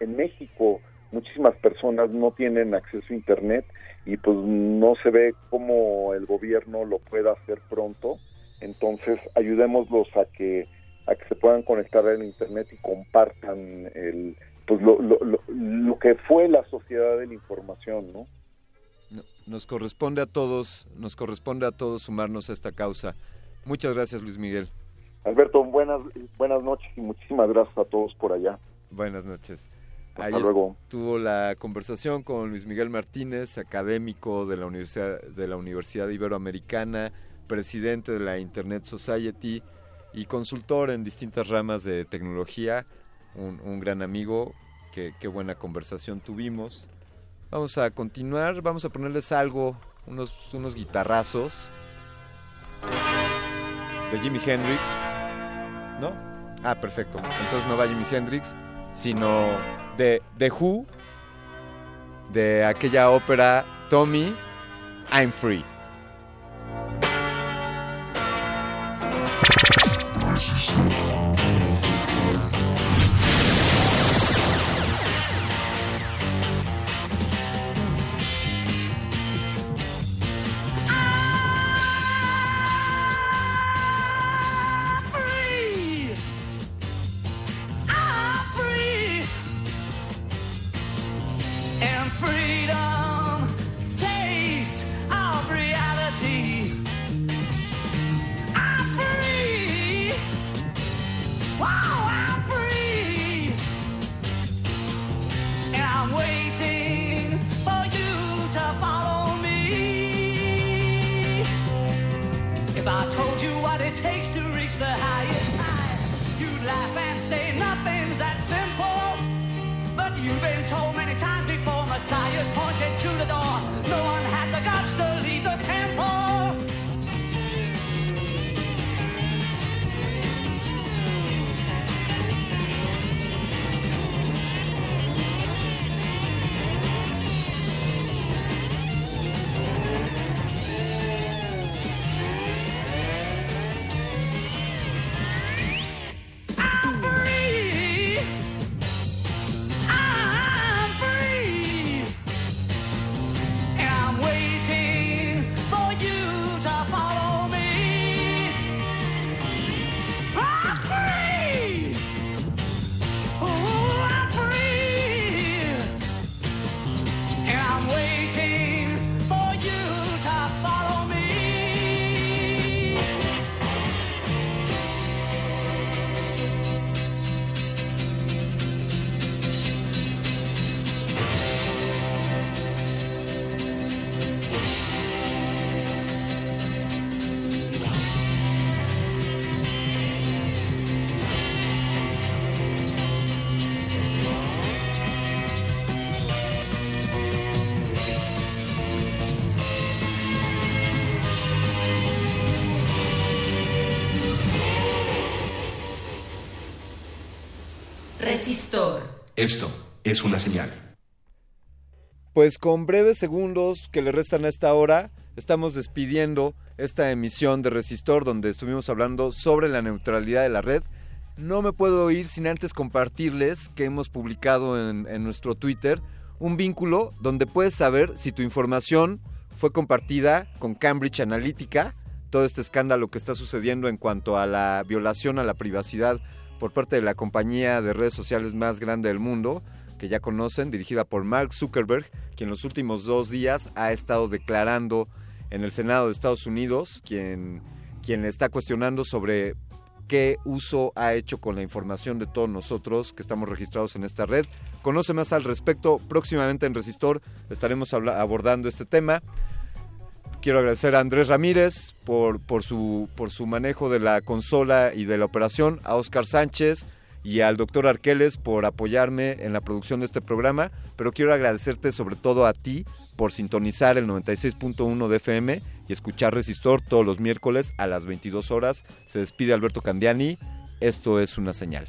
en México, muchísimas personas no tienen acceso a Internet y pues no se ve cómo el gobierno lo pueda hacer pronto. Entonces, ayudémoslos a que a que se puedan conectar al internet y compartan el pues lo, lo, lo, lo que fue la sociedad de la información, ¿no? No- Nos corresponde a todos, nos corresponde a todos sumarnos a esta causa. Muchas gracias, Luis Miguel. Alberto, buenas buenas noches y muchísimas gracias a todos por allá. Buenas noches. Hasta Ahí luego. estuvo la conversación con Luis Miguel Martínez, académico de la Universidad, de la Universidad Iberoamericana, presidente de la Internet Society y consultor en distintas ramas de tecnología. Un, gran amigo, qué buena conversación tuvimos. Vamos a continuar, vamos a ponerles algo, unos, unos guitarrazos de Jimi Hendrix. ¿No? Ah, perfecto. Entonces no va Jimi Hendrix, sino de Who, de aquella ópera Tommy, I'm free. Esto es una señal. Pues con breves segundos que le restan a esta hora, estamos despidiendo esta emisión de Resistor donde estuvimos hablando sobre la neutralidad de la red. No me puedo ir sin antes compartirles que hemos publicado en, en nuestro Twitter un vínculo donde puedes saber si tu información fue compartida con Cambridge Analytica, todo este escándalo que está sucediendo en cuanto a la violación a la privacidad por parte de la compañía de redes sociales más grande del mundo, que ya conocen, dirigida por Mark Zuckerberg, quien los últimos dos días ha estado declarando en el Senado de Estados Unidos, quien, quien está cuestionando sobre qué uso ha hecho con la información de todos nosotros que estamos registrados en esta red. Conoce más al respecto, próximamente en Resistor estaremos abordando este tema. Quiero agradecer a Andrés Ramírez por, por, su, por su manejo de la consola y de la operación, a Oscar Sánchez y al doctor Arqueles por apoyarme en la producción de este programa, pero quiero agradecerte sobre todo a ti por sintonizar el 96.1 de FM y escuchar Resistor todos los miércoles a las 22 horas. Se despide Alberto Candiani. Esto es una señal.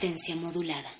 resistencia modulada.